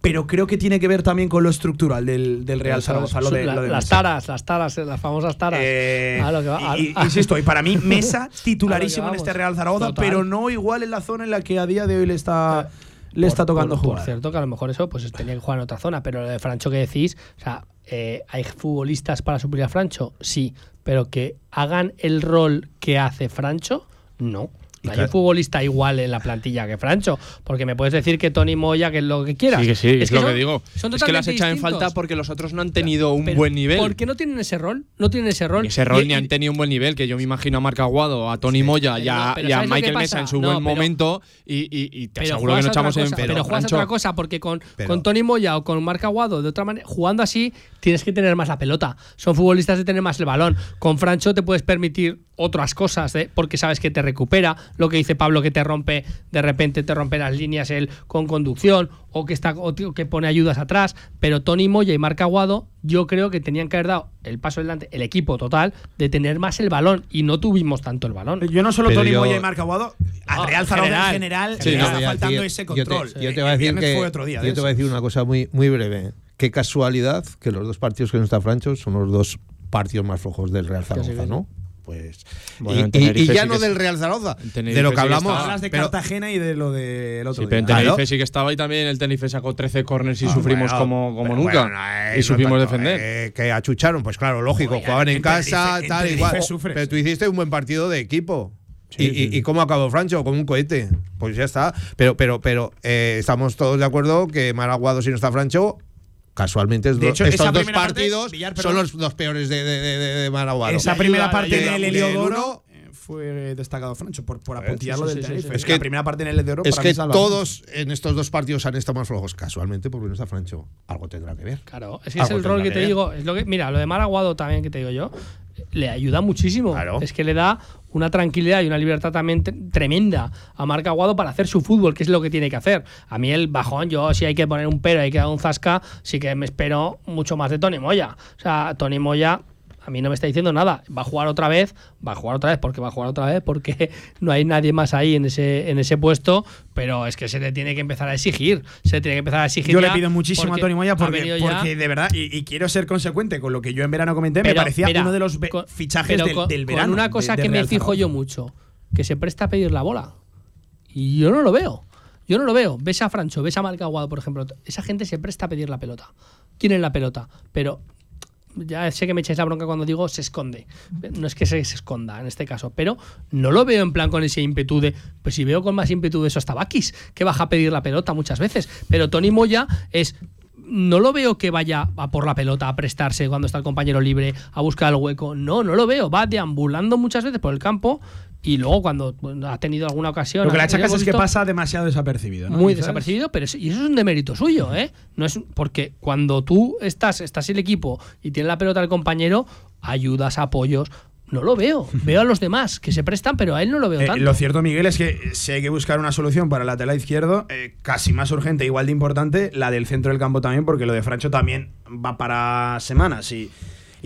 pero creo que tiene que ver también con lo estructural del, del Real Zaragoza. Lo de, La- lo de las taras, las taras, las famosas taras. Eh, A lo que va- y- y- a- insisto, y para mí Mesa titularísimo en este. Real Zaragoza, Total. pero no igual en la zona en la que a día de hoy le está, le Por- está tocando por, jugar. Por cierto, que a lo mejor eso pues tenía que jugar en otra zona, pero lo de Francho que decís, o sea, eh, ¿hay futbolistas para suplir a Francho? Sí, pero que hagan el rol que hace Francho, no. No hay un futbolista igual en la plantilla que Francho, porque me puedes decir que Tony Moya, que es lo que quieras. Sí, que sí, es, lo son- que digo. son Es que las echan en falta porque los otros no han tenido un buen nivel. ¿Por qué no tienen ese rol? No tienen ese rol. Ese rol Y- ni han tenido un buen nivel, que yo me imagino a Marc Aguado, a Tony Moya y a, no, pero y a ¿sabes lo que Michael Mesa en su No, buen pero- momento y, te aseguro que no echamos en pero, Pero juegas otra cosa, porque con, Pero- con Tony Moya o con Marc Aguado, de otra manera, jugando así, tienes que tener más la pelota. Son futbolistas de tener más el balón. Con Francho te puedes permitir otras cosas, ¿eh? porque sabes que te recupera, lo que dice Pablo que te rompe, de repente te rompe las líneas él con conducción o que está o que pone ayudas atrás, pero Tony Moya y Marc Aguado yo creo que tenían que haber dado el paso adelante, el equipo total, de tener más el balón y no tuvimos tanto el balón. Yo no solo Pero Tony yo- Moya y Marc Aguado, al Ah, Real Zaragoza en general. Sí, le no, está faltando tío, ese yo te- control. Yo te, voy a decir que fue otro día yo te voy a decir una cosa muy, muy breve. Qué casualidad que los dos partidos que no está Francho son los dos partidos más flojos del Real Zaragoza, ¿no? Pues Bueno, y- ya sí no del Real Zaragoza, de lo que hablamos. Hablas de pero- Cartagena y de lo del otro Sí, pero en. Tenerife Claro. sí que estaba y también el Tenerife sacó 13 corners y Ah, sufrimos bueno, como, como nunca. bueno, eh, y supimos tanto, defender. eh, que achucharon, pues claro, lógico, Oye, jugaban en en casa, Tenerife- tal, igual. sufres. Pero tú hiciste un buen partido de equipo. Sí, y, sí, y- sí. y cómo acabó Francho? Como un cohete. Pues ya está. Pero, pero, pero eh, estamos todos de acuerdo que Maraguado, si no está Francho, casualmente es De hecho, estos dos parte, partidos Villar, son los, los peores de, de, de, de Maraguado. Esa primera parte Del Heliodoro fue destacado Francho por, por apuntillarlo sí, del sí, sí, Tenerife. sí. Es que la primera parte en el Heliodoro es para que todos en estos dos partidos han estado más flojos casualmente porque no está Francho. Algo tendrá que ver. Claro, es que es el rol que que te ver. digo. Es lo que, mira, lo de Maraguado también que te digo yo, le ayuda muchísimo. Claro. Es que le da una tranquilidad y una libertad también tre- tremenda a Marc Aguado para hacer su fútbol, que es lo que tiene que hacer. A mí el bajón, yo si hay que poner un pero, hay que dar un zasca, sí que me espero mucho más de Tony Moya. O sea, Tony Moya a mí no me está diciendo nada. Va a jugar otra vez, va a jugar otra vez, porque va a jugar otra vez, porque no hay nadie más ahí en ese, en ese puesto, pero es que se le tiene que empezar a exigir. Se le tiene que empezar a exigir. Yo le pido muchísimo a Tony Moya porque, de verdad, y, y quiero ser consecuente con lo que yo en verano comenté, me parecía mira, uno de los con- fichajes del, con, del con verano. una cosa de- que me Real fijo yo mucho, que se presta a pedir la bola. Y yo no lo veo. Yo no lo veo. Ves a Francho, ves a Marca Aguado, por ejemplo. Esa gente se presta a pedir la pelota. Tienen la pelota, pero ya sé que me echáis la bronca cuando digo se esconde. No es que se, esconda en este caso, pero no lo veo en plan con ese ímpetu de. Pues si veo con más ímpetu eso hasta Bakis, que baja a pedir la pelota muchas veces. Pero Tony Moya es. No lo veo que vaya a por la pelota a prestarse cuando está el compañero libre, a buscar el hueco. No, no lo veo. Va deambulando muchas veces por el campo y luego cuando ha tenido alguna ocasión. Lo que le ha achacas es que pasa demasiado desapercibido. ¿no? muy Quizás. desapercibido, pero es- y eso es un demérito suyo, ¿eh? No es porque cuando tú estás, estás en el equipo y tiene la pelota el compañero, ayudas, apoyos. No lo veo. Veo a los demás que se prestan, pero a él no lo veo Eh, tanto. lo cierto, Miguel, es que eh, si hay que buscar una solución para el lateral izquierdo, eh, casi más urgente, igual de importante, la del centro del campo también, porque lo de Francho también va para semanas y,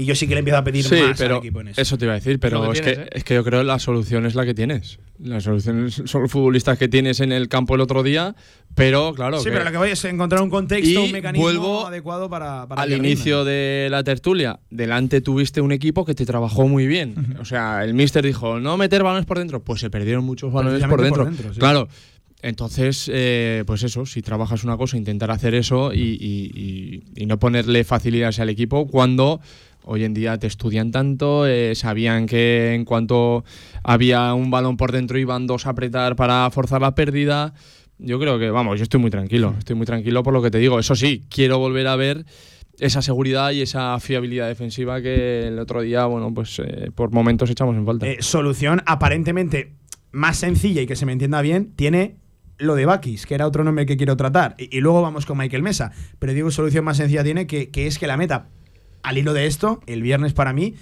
y yo sí que le empiezo a pedir Sí, más pero al equipo en eso. eso te iba a decir, pero es, tienes, que, ¿eh? es que yo creo que la solución es la que tienes. La solución son los futbolistas que tienes en el campo el otro día, pero claro. sí, que pero lo que voy es encontrar un contexto, Y un mecanismo vuelvo adecuado para, para al inicio de la tertulia, delante tuviste un equipo que te trabajó muy bien. O sea, el míster dijo, no meter balones por dentro. Pues se perdieron muchos balones por dentro. por dentro, sí. Claro. Entonces, eh, pues eso, si trabajas una cosa, intentar hacer eso y, y- y- y no ponerle facilidades al equipo cuando hoy en día te estudian tanto, eh, sabían que en cuanto había un balón por dentro iban dos a apretar para forzar la pérdida. Yo creo que, vamos, yo estoy muy tranquilo, estoy muy tranquilo por lo que te digo. Eso sí, quiero volver a ver esa seguridad y esa fiabilidad defensiva que el otro día, bueno, pues eh, por momentos echamos en falta. Eh, solución aparentemente más sencilla y que se me entienda bien, tiene lo de Bakis, que era otro nombre que quiero tratar. Y, y luego vamos con Michael Mesa. Pero digo, solución más sencilla tiene que, que es que la meta, al hilo de esto, el viernes para mí,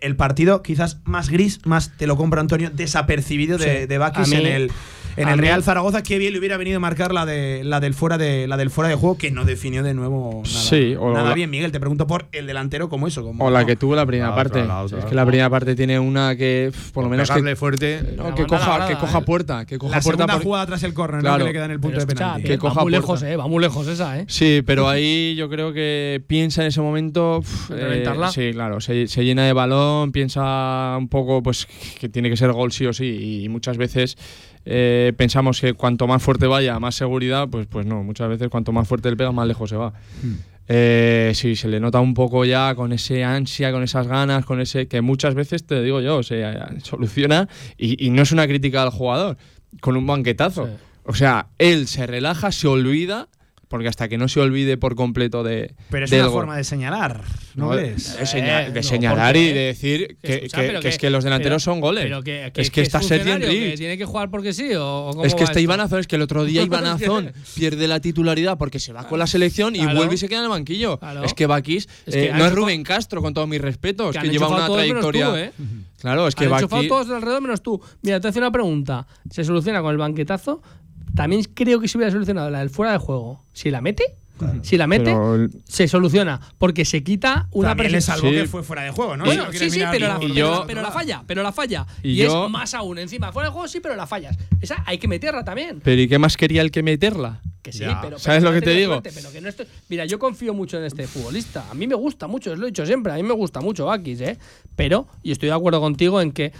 el partido quizás más gris, más te lo compro Antonio, desapercibido de, Sí. de Bakis mí- en el, en a el Real Zaragoza. Qué bien le hubiera venido a marcar la, de, la, del fuera de, la del fuera de juego, que no definió de nuevo nada, Sí, o nada la- bien. Miguel, te pregunto por el delantero como eso. Como, o la que tuvo la primera La otra, parte. la otra. Es que la primera parte tiene una que, por lo menos, que, fuerte. no, La que coja, labrada, que coja ¿eh? puerta. Que coja la puerta segunda porque- jugada tras el córner, ¿no? Claro. que le queda en el punto Pero de escucha, penalti. que va coja muy puerta. lejos, ¿eh? Va muy lejos esa, ¿eh? Sí, pero ahí yo creo que piensa en ese momento. uf, eh, ¿Reventarla? sí, claro. Se, se llena de balón, piensa un poco pues que tiene que ser gol sí o sí. Y muchas veces eh, pensamos que cuanto más fuerte vaya, más seguridad. Pues, pues no, muchas veces cuanto más fuerte le pega, más lejos se va. Eh, sí, se le nota un poco ya con ese ansia, con esas ganas, con ese que muchas veces te digo yo, se eh, soluciona y, y no es una crítica al jugador, con un banquetazo. Sí. O sea, él se relaja, se olvida porque hasta que no se olvide por completo de. Pero es del una forma de señalar, ¿no, No, crees? de, Eh, de señalar y de decir que, Escucha, que- pero que es que los delanteros pero- son goles. Pero es que está Sergi funcionario, que Henry. tiene que jugar porque sí o, o cómo Es que va este esto? Iván Azón, es que el otro día Iván Es que- Azón pierde la titularidad porque se va con la selección y vuelve y se queda en el banquillo. Es que Bakis Es que eh, no es Rubén Castro, con todos mis respetos, Que lleva una trayectoria. ¿eh? Claro, es que Bakis. todos de alrededor menos tú. Mira, te hace una pregunta. ¿Se soluciona con el banquetazo? También creo que se hubiera solucionado la del fuera de juego. Si la mete, si la mete, Pero se soluciona. Porque se quita una También le presión. salvó Sí. que fue fuera de juego, ¿no? Bueno, sí, sí, pero la, pero, yo- pero la falla, pero la falla. Y, Y yo- es más aún, encima, fuera de juego sí, pero la fallas. Esa hay que meterla también. Pero ¿y qué más quería el que meterla? Que sí, Ya. pero, ¿Sabes lo que te digo? suerte, pero que no estoy- Mira, yo confío mucho en este futbolista. A mí me gusta mucho, os lo he dicho siempre. A mí me gusta mucho Bakis, ¿eh? Pero, y estoy de acuerdo contigo en que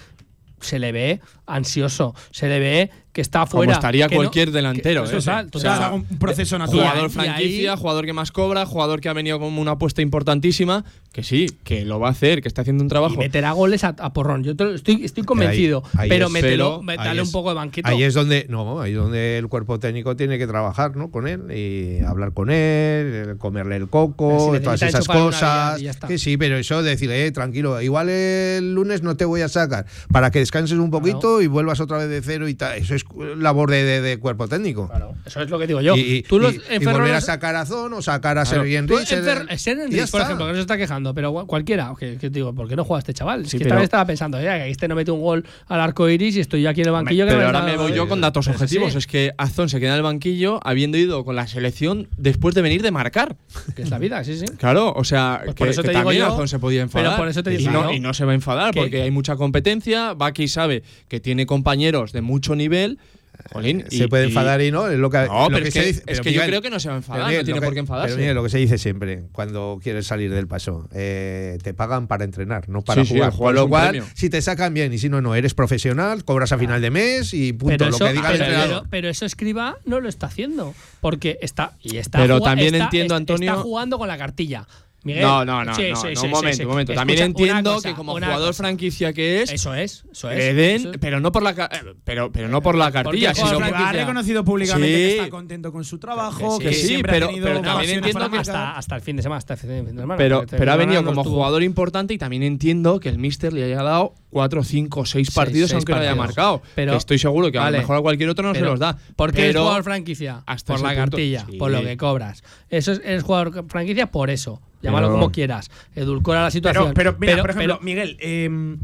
se le ve ansioso, se le ve que está Como fuera. estaría que no- cualquier delantero, que- ¿eh? total, O sea, total. un proceso Y natural. Jugador ahí- franquicia, jugador que más cobra, jugador que ha venido como una apuesta importantísima, que sí, que lo va a hacer, que está haciendo un y trabajo. meterá goles a, a porrón. Yo te lo- estoy, estoy convencido. ahí pero es. mételo, ahí un es- poco de banquito. Ahí es donde, no, ahí es donde el cuerpo técnico tiene que trabajar, ¿no? Con él y hablar con él, eh, comerle el coco, si todas esas cosas. Que sí, pero eso decirle, eh, tranquilo, igual el lunes no te voy a sacar para que descanses un poquito y vuelvas otra vez de cero y tal. Eso es labor de, de- de cuerpo técnico. Claro, eso es lo que digo yo. Y, y- Tú los y- volver a sacar a Zon o sacar a Claro. Eh, Ser por está. ejemplo, que no se está quejando, pero cualquiera, que, que digo, ¿por qué no juega este chaval? Es Sí, que pero- esta vez estaba pensando, "Ya, que este no mete un gol al arco iris y estoy yo aquí en el banquillo. que Pero no ahora nada, me voy yo con datos Pero es objetivos. Es que Azón se queda en el banquillo habiendo ido con la selección después de venir de marcar. que es la vida, sí, sí. Claro, o sea, Pues que, por eso que te digo también yo- Azón se podía enfadar. pero por eso te digo y, no, yo y no se va a enfadar que- porque hay mucha competencia. Baki sabe que tiene compañeros de mucho nivel. Jolín, y- se puede y- enfadar y no, es lo que, No, lo pero es que, se dice. es Pero, que yo Miguel, creo que no se va a enfadar, Miguel, no tiene que- por qué enfadarse. Pero Miguel, lo que se dice siempre, cuando quieres salir del paso, eh, te pagan para entrenar, no para Sí, sí, jugar. el jugar Con lo cual, premio. si te sacan bien y si no, no, eres profesional, cobras a final de mes y punto, Pero lo eso, que diga el pero, entrenador. pero- pero eso escriba no lo está haciendo. Porque está. Y está Pero juga- también está- entiendo, es- Antonio- Está jugando con la cartilla. Miguel, No, no, no, sí, no, sí, no, sí, un sí, momento, sí. un momento. También Escucha, entiendo cosa, que como jugador cosa. franquicia que es, Eso es, eso es. le den, eso es. pero no por la eh, pero, pero no por la cartilla, sino ha reconocido públicamente Sí. que está contento con su trabajo, Que que, sí, siempre pero- ha tenido pero también entiendo que hasta, hasta el fin de semana, hasta el fin de semana. pero, pero ha venido no como estuvo- jugador importante y también entiendo que el míster le haya dado 4, 5, 6 Seis- partidos seis aunque no haya marcado. Pero- Que estoy seguro que a lo mejor a cualquier otro no se los da. ¿Por qué es jugador franquicia? hasta por la punto, cartilla, sí. por lo que cobras. Eso es, eres jugador franquicia por eso. Llámalo Pero- como quieras. Edulcora la situación. Pero, pero mira, por ejemplo, pero- Miguel, em,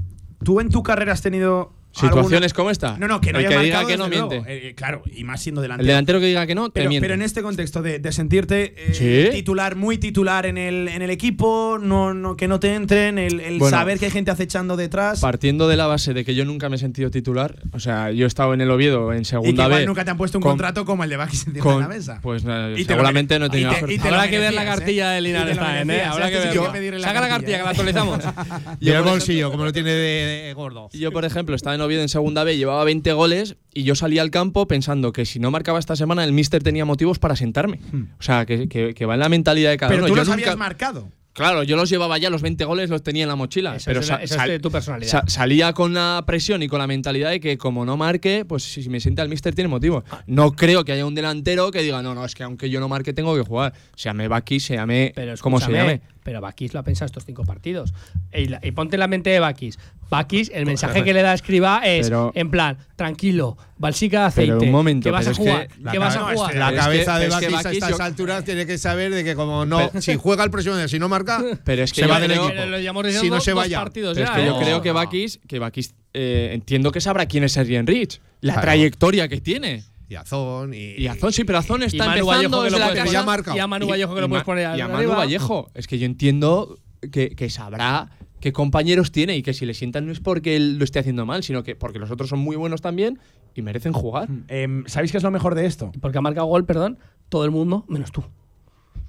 tú en tu carrera has tenido. Situaciones alguna- como esta. No, no, que no El haya que diga que no miente. Eh, claro, y más siendo El delantero. delantero que diga que no, te Pero, miente. pero en este contexto de, de sentirte eh, Sí. titular, muy titular en el, en el equipo, no, no, que no te entren, el, el Bueno. saber que hay gente acechando detrás. Partiendo de la base de que yo nunca me he sentido titular, o sea, yo he estado en el Oviedo en y que segunda B. nunca te han puesto un con- contrato como el de Bakis encima con- de la mesa. Pues eh, Y te seguramente mere- no he tenido y te- y te Habrá que ver la merecías, cartilla ¿eh? de Linares te también, ¿eh? Habrá que ver. sí que la Saca la cartilla, que la ¿eh? actualizamos. Y en el bolsillo, como lo tiene de, de gordo. Yo, por ejemplo, estaba en Oviedo en segunda B, llevaba 20 goles y yo salía al campo pensando que si no marcaba esta semana, el míster tenía motivos para sentarme. O sea, que, que- que va en la mentalidad de cada Pero uno. tú yo los nunca- habías marcado. Claro, yo los llevaba ya, los 20 goles los tenía en la mochila. Eso pero es eso es de tu personalidad. sa- salía con la presión y con la mentalidad de que como no marque, pues si si me sienta el míster tiene motivo. Ah. No creo que haya un delantero que diga, no, no, es que aunque yo no marque tengo que jugar. Se llame Baki, se llame Pero como se llame. Pero Bakis lo ha pensado estos cinco partidos. Y, la- y ponte en la mente de Bakis. Bakis, el mensaje que le da a Escriba es, Pero- en plan, tranquilo, balsica de aceite. Pero un momento, que vas pero a es que jugar. la que vas a cabeza- jugar. La cabeza de es que Bakis a estas yo- alturas tiene que saber de que como no, si juega el próximo día, si no marca, Pero es que se va del creo- equipo. Lo Si no dos- se vaya. partidos Pero es ya, que ¿eh? yo creo No, que. Bakis, que Bakis eh, entiendo que sabrá quién es Sergi Enrich, la Claro. trayectoria que tiene. Y Azón y, Y Azón sí, pero Azón Y está Manu empezando Vallejo que desde lo la casa. ya. Y a Manu Y- Vallejo que lo y puedes poner y a Manu arriba. Vallejo. Es que yo entiendo que, que sabrá qué compañeros tiene y que si le sientan no es porque él lo esté haciendo mal, sino que porque los otros son muy buenos también y merecen jugar. Em, ¿Sabéis qué es lo mejor de esto? Porque ha marcado gol, perdón, todo el mundo, menos tú.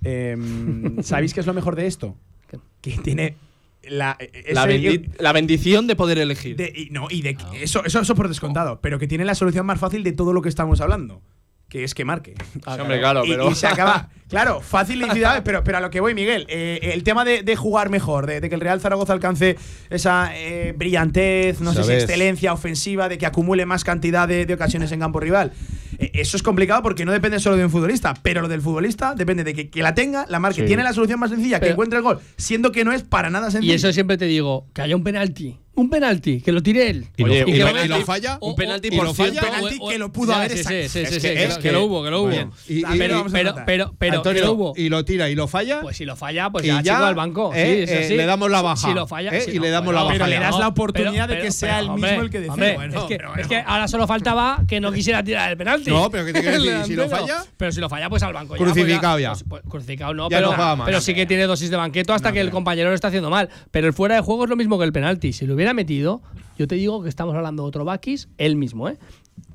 Em, ¿Sabéis qué es lo mejor de esto? ¿Qué? Que tiene la, La, ese- bendi- la bendición de poder elegir. de- y, no, y de eso, eso, eso por descontado, pero que tiene la solución más fácil de todo lo que estamos hablando, que es que marque. Sí, hombre, claro, y, pero. y se acaba. Claro, fácil y ciudad, pero, pero a lo que voy, Miguel. eh, el tema de, de jugar mejor, de, de que el Real Zaragoza alcance esa eh, brillantez, no sé si Sabes. excelencia ofensiva, de que acumule más cantidad de, de ocasiones en campo rival. Eh, Eso es complicado porque no depende solo de un futbolista, pero lo del futbolista depende de que, que la tenga, la marque, Sí. tiene la solución más sencilla, que encuentre el gol, siendo que no es para nada sencillo. Y eso siempre te digo, que haya un penalti. Un penalti, que lo tire él. Y Oye, y que lo- lo falla, un penalti por penalti o- que lo pudo haber sí, sí, que- que lo- que- que hubo, que lo hubo. Y- pero, pero, pero, Antonio, que lo hubo. y lo tira y lo falla. Pues si lo falla, pues ya, ya, chico al banco. eh, sí, eh, sí. le damos la baja, Si lo falla, eh, si y no, le damos la baja Pero le das la oportunidad de que pero- sea pero, el mismo el que decide. Bueno, es, que, pero es que ahora solo faltaba que no quisiera tirar el penalti. No, pero ¿qué te quiero El decir? Si lo falla- Pero si lo falla, pues al banco. ya, Crucificado pues ya. pues- pues crucificado no, pero, pero sí que tiene dosis de banqueto hasta que el compañero lo está haciendo mal. Pero el fuera de juego es lo mismo que el penalti. Si lo hubiera metido, yo te digo que estamos hablando de otro Bakis, él mismo, ¿eh?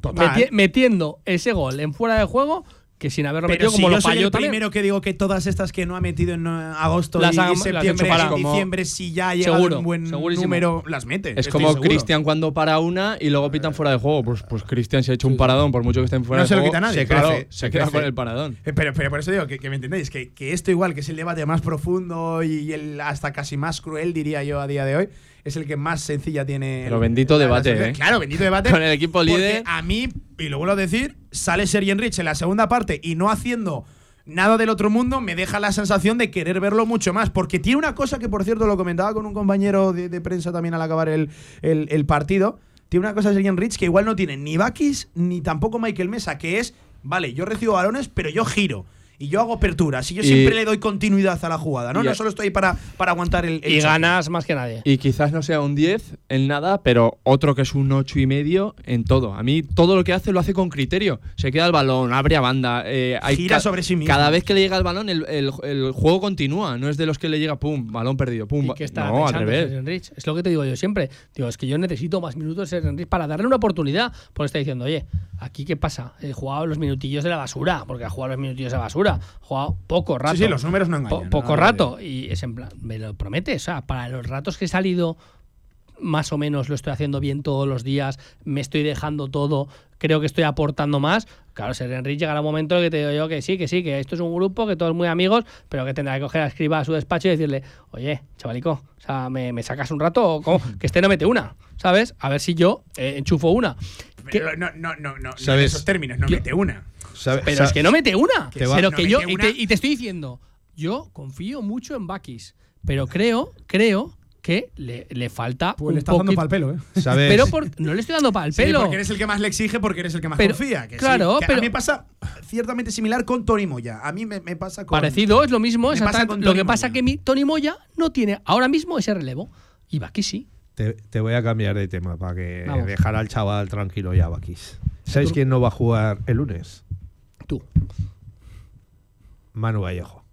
Total. Meti- metiendo ese gol en fuera de juego que sin haberlo Pero metido si como yo lo soy falló el también. primero que digo que todas estas que no ha metido en eh, agosto Las y ha- las septiembre enchufará. y Como- diciembre, si ya Seguro, un buen segurísimo. número, las mete. Es como. Cristian cuando para una y luego pitan fuera de juego. Pues, pues Cristian se ha hecho un paradón, por mucho que estén fuera No de se lo juego. quita nadie. Se, Claro, crece, se se queda con el paradón. Eh, Pero, pero por eso digo que, que me entendéis, que, que esto igual, que es el debate más profundo y el hasta casi más cruel, diría yo, a día de hoy, es el que más sencilla tiene. Pero bendito la- debate. ¿eh? Claro, bendito debate. Con el equipo líder. A mí, y lo vuelvo a decir, sale Sergi Enrich en la segunda parte y no haciendo nada del otro mundo, me deja la sensación de querer verlo mucho más. Porque tiene una cosa que, por cierto, lo comentaba con un compañero de, de prensa también al acabar el, el- el partido. Tiene una cosa Sergi Enrich que igual no tiene ni Bakis ni tampoco Michael Mesa, que es, vale, yo recibo balones, pero yo giro. Y yo hago aperturas y yo Y- siempre le doy continuidad a la jugada, ¿no? y No solo estoy para, para aguantar el, el Y choque. ganas más que nadie. Y quizás no sea un 10 en nada, pero otro que es un 8 y medio en todo. A mí todo lo que hace lo hace con criterio. Se queda el balón, abre a banda. eh, hay Gira sobre sí mismo. Cada vez que le llega el balón, el, el- el juego continúa. No es de los que le llega, pum, balón perdido, pum. ¿Y ba- qué está no, al revés. Es lo que te digo yo siempre. Digo, es que yo necesito más minutos de Enrich para darle una oportunidad. Porque está diciendo, oye, ¿aquí qué pasa? He jugado los minutillos de la basura, porque ha jugado los minutillos de la basura. Jugado poco rato. Sí, sí, los números no Po- engañan. poco ¿no? rato. Y es en plan, me lo prometes. O sea, para los ratos que he salido, más o menos lo estoy haciendo bien todos los días, me estoy dejando todo, creo que estoy aportando más. Claro, Sergio Enrich llegará un momento en que te digo yo que sí, que sí, que esto es un grupo, que todos muy amigos, pero que tendrá que coger a escriba a su despacho y decirle, oye, chavalico, o sea, ¿me, me sacas un rato? ¿O cómo? Que este no mete una, ¿sabes? A ver si yo eh, enchufo una. Que- Pero no, no, no, no, no en ¿Sabes? esos términos, no Yo- mete una. ¿Sabe- Pero es que no mete una. Que pero no que yo, y te, y te estoy diciendo, yo confío mucho en Bakis, pero creo, creo que le, le falta Pues un le estás dando para el pelo, ¿eh? ¿sabes? Pero por- no le estoy dando para el Sí, pelo. porque eres el que más le exige, porque eres el que más Pero- confía. que sí. claro, Que pero- A mí me pasa ciertamente similar con Tony Moya. A mí me, me pasa con. Parecido, es lo mismo. Me pasa exactamente. con Lo que pasa Moya. que mi Tony Moya no tiene ahora mismo ese relevo. Y Bakis sí. Te, te voy a cambiar de tema para que Vamos. dejar al chaval tranquilo ya, Bakis. ¿Sabes quién no va a jugar el lunes? Tú. Manu Vallejo.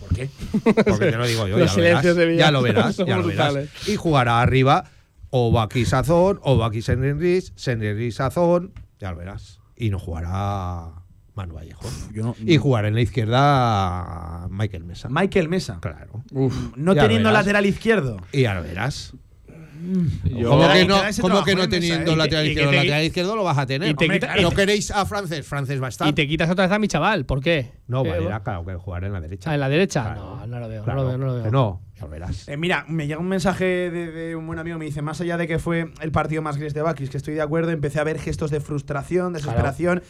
¿Por qué? Porque te lo digo yo, Los ya lo, verás, ya lo verás. son ya lo verás. brutales. Y jugará arriba o Bakis Azón o Bakis Senenris, Senenris Azón, ya lo verás. Y no jugará Manu Vallejo. Yo no- Y jugará en la izquierda Michael Mesa. Michael Mesa. Claro. Uf, No teniendo lateral izquierdo. Y ya lo verás. Yo- ¿Cómo que no, cómo trabajo, que no ¿eh, teniendo eh? lateral izquierdo? te- lateral izquierdo lo vas a tener. y te Hombre, quita- ¿No queréis a Frances? Frances va a estar. Y te quitas otra vez a mi chaval. ¿Por qué? No, Eh, Valera, claro, que jugará en la derecha. ah, ¿En la derecha? Claro. No, no lo veo. Claro, no lo veo, no lo veo. que no, ya verás. Eh, mira, me llega un mensaje de, de un buen amigo, me dice, más allá de que fue el partido más gris de Bakis, que estoy de acuerdo, empecé a ver gestos de frustración, desesperación eh,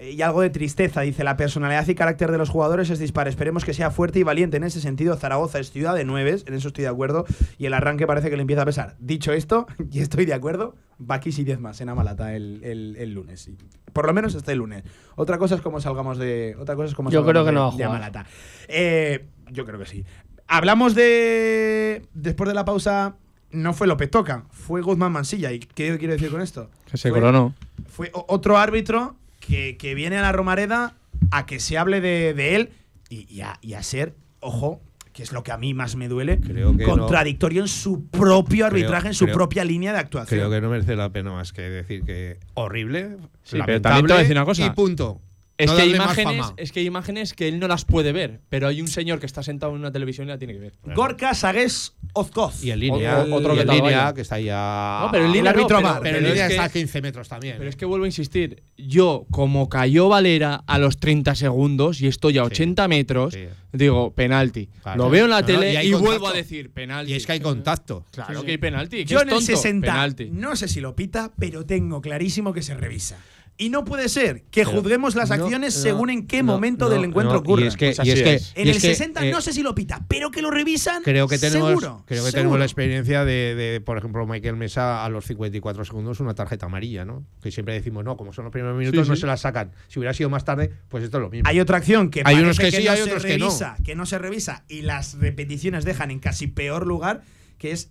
y algo de tristeza. Dice, la personalidad y carácter de los jugadores es dispar. Esperemos que sea fuerte y valiente en ese sentido. Zaragoza es ciudad de nueves, en eso estoy de acuerdo, y el arranque parece que le empieza a pesar. Dicho esto, y estoy de acuerdo, Bakis y 10 más en Amalata el, el- el lunes. sí. Por lo menos este lunes. Otra cosa es cómo salgamos de. Otra cosa es cómo Yo salgamos creo que de- no va a de jugar. Amalata. Eh, yo creo que sí. Hablamos de. Después de la pausa, no fue López Toca, fue Guzmán Mansilla. ¿Y qué quiero decir con esto? que se Fue- coronó. Fue otro árbitro que, que viene a la Romareda a que se hable de, de él y, y a, y a ser, ojo, que es lo que a mí más me duele, Creo que no. contradictorio en su propio arbitraje, en su creo- propia línea de actuación. Creo que no merece la pena más que decir que horrible. Sí, pero también te voy a decir una cosa. Y punto. Es, No que imágenes, es que hay imágenes que él no las puede ver, pero hay un señor que está sentado en una televisión y la tiene que ver. Gorka Sagues Ozcoz. Y en línea, Otro- otro y que en línea que está ya. No, pero en el línea no, árbitro pero- pero Pero en es línea que- está a 15 metros también. Pero ¿eh? es que vuelvo a insistir, yo como cayó Valera a los 30 segundos y estoy a 80 metros, sí. digo, penalti. Claro. Lo veo en la No, no, tele y vuelvo a decir penalti. Y es que hay contacto. Claro que hay penalti. que Yo es en el tonto, 60, penalti. no sé si lo pita, pero tengo clarísimo que se revisa. Y no puede ser que Pero juzguemos las no, acciones no, según en qué no, momento no, del encuentro no, ocurre. Y es que, Pues y es así que- es. en y el es que, 60 eh, no sé si lo pita, pero que lo revisan. Creo que tenemos, seguro, creo que seguro. tenemos la experiencia de, de, por ejemplo, Michael Mesa a los 54 segundos una tarjeta amarilla, ¿no? Que siempre decimos, no, como son los primeros minutos, Sí, no sí. se la sacan. Si hubiera sido más tarde, pues esto es lo mismo. Hay otra acción que Hay unos que sí, no hay se otros que no. revisa, que no se revisa y las repeticiones dejan en casi peor lugar, que es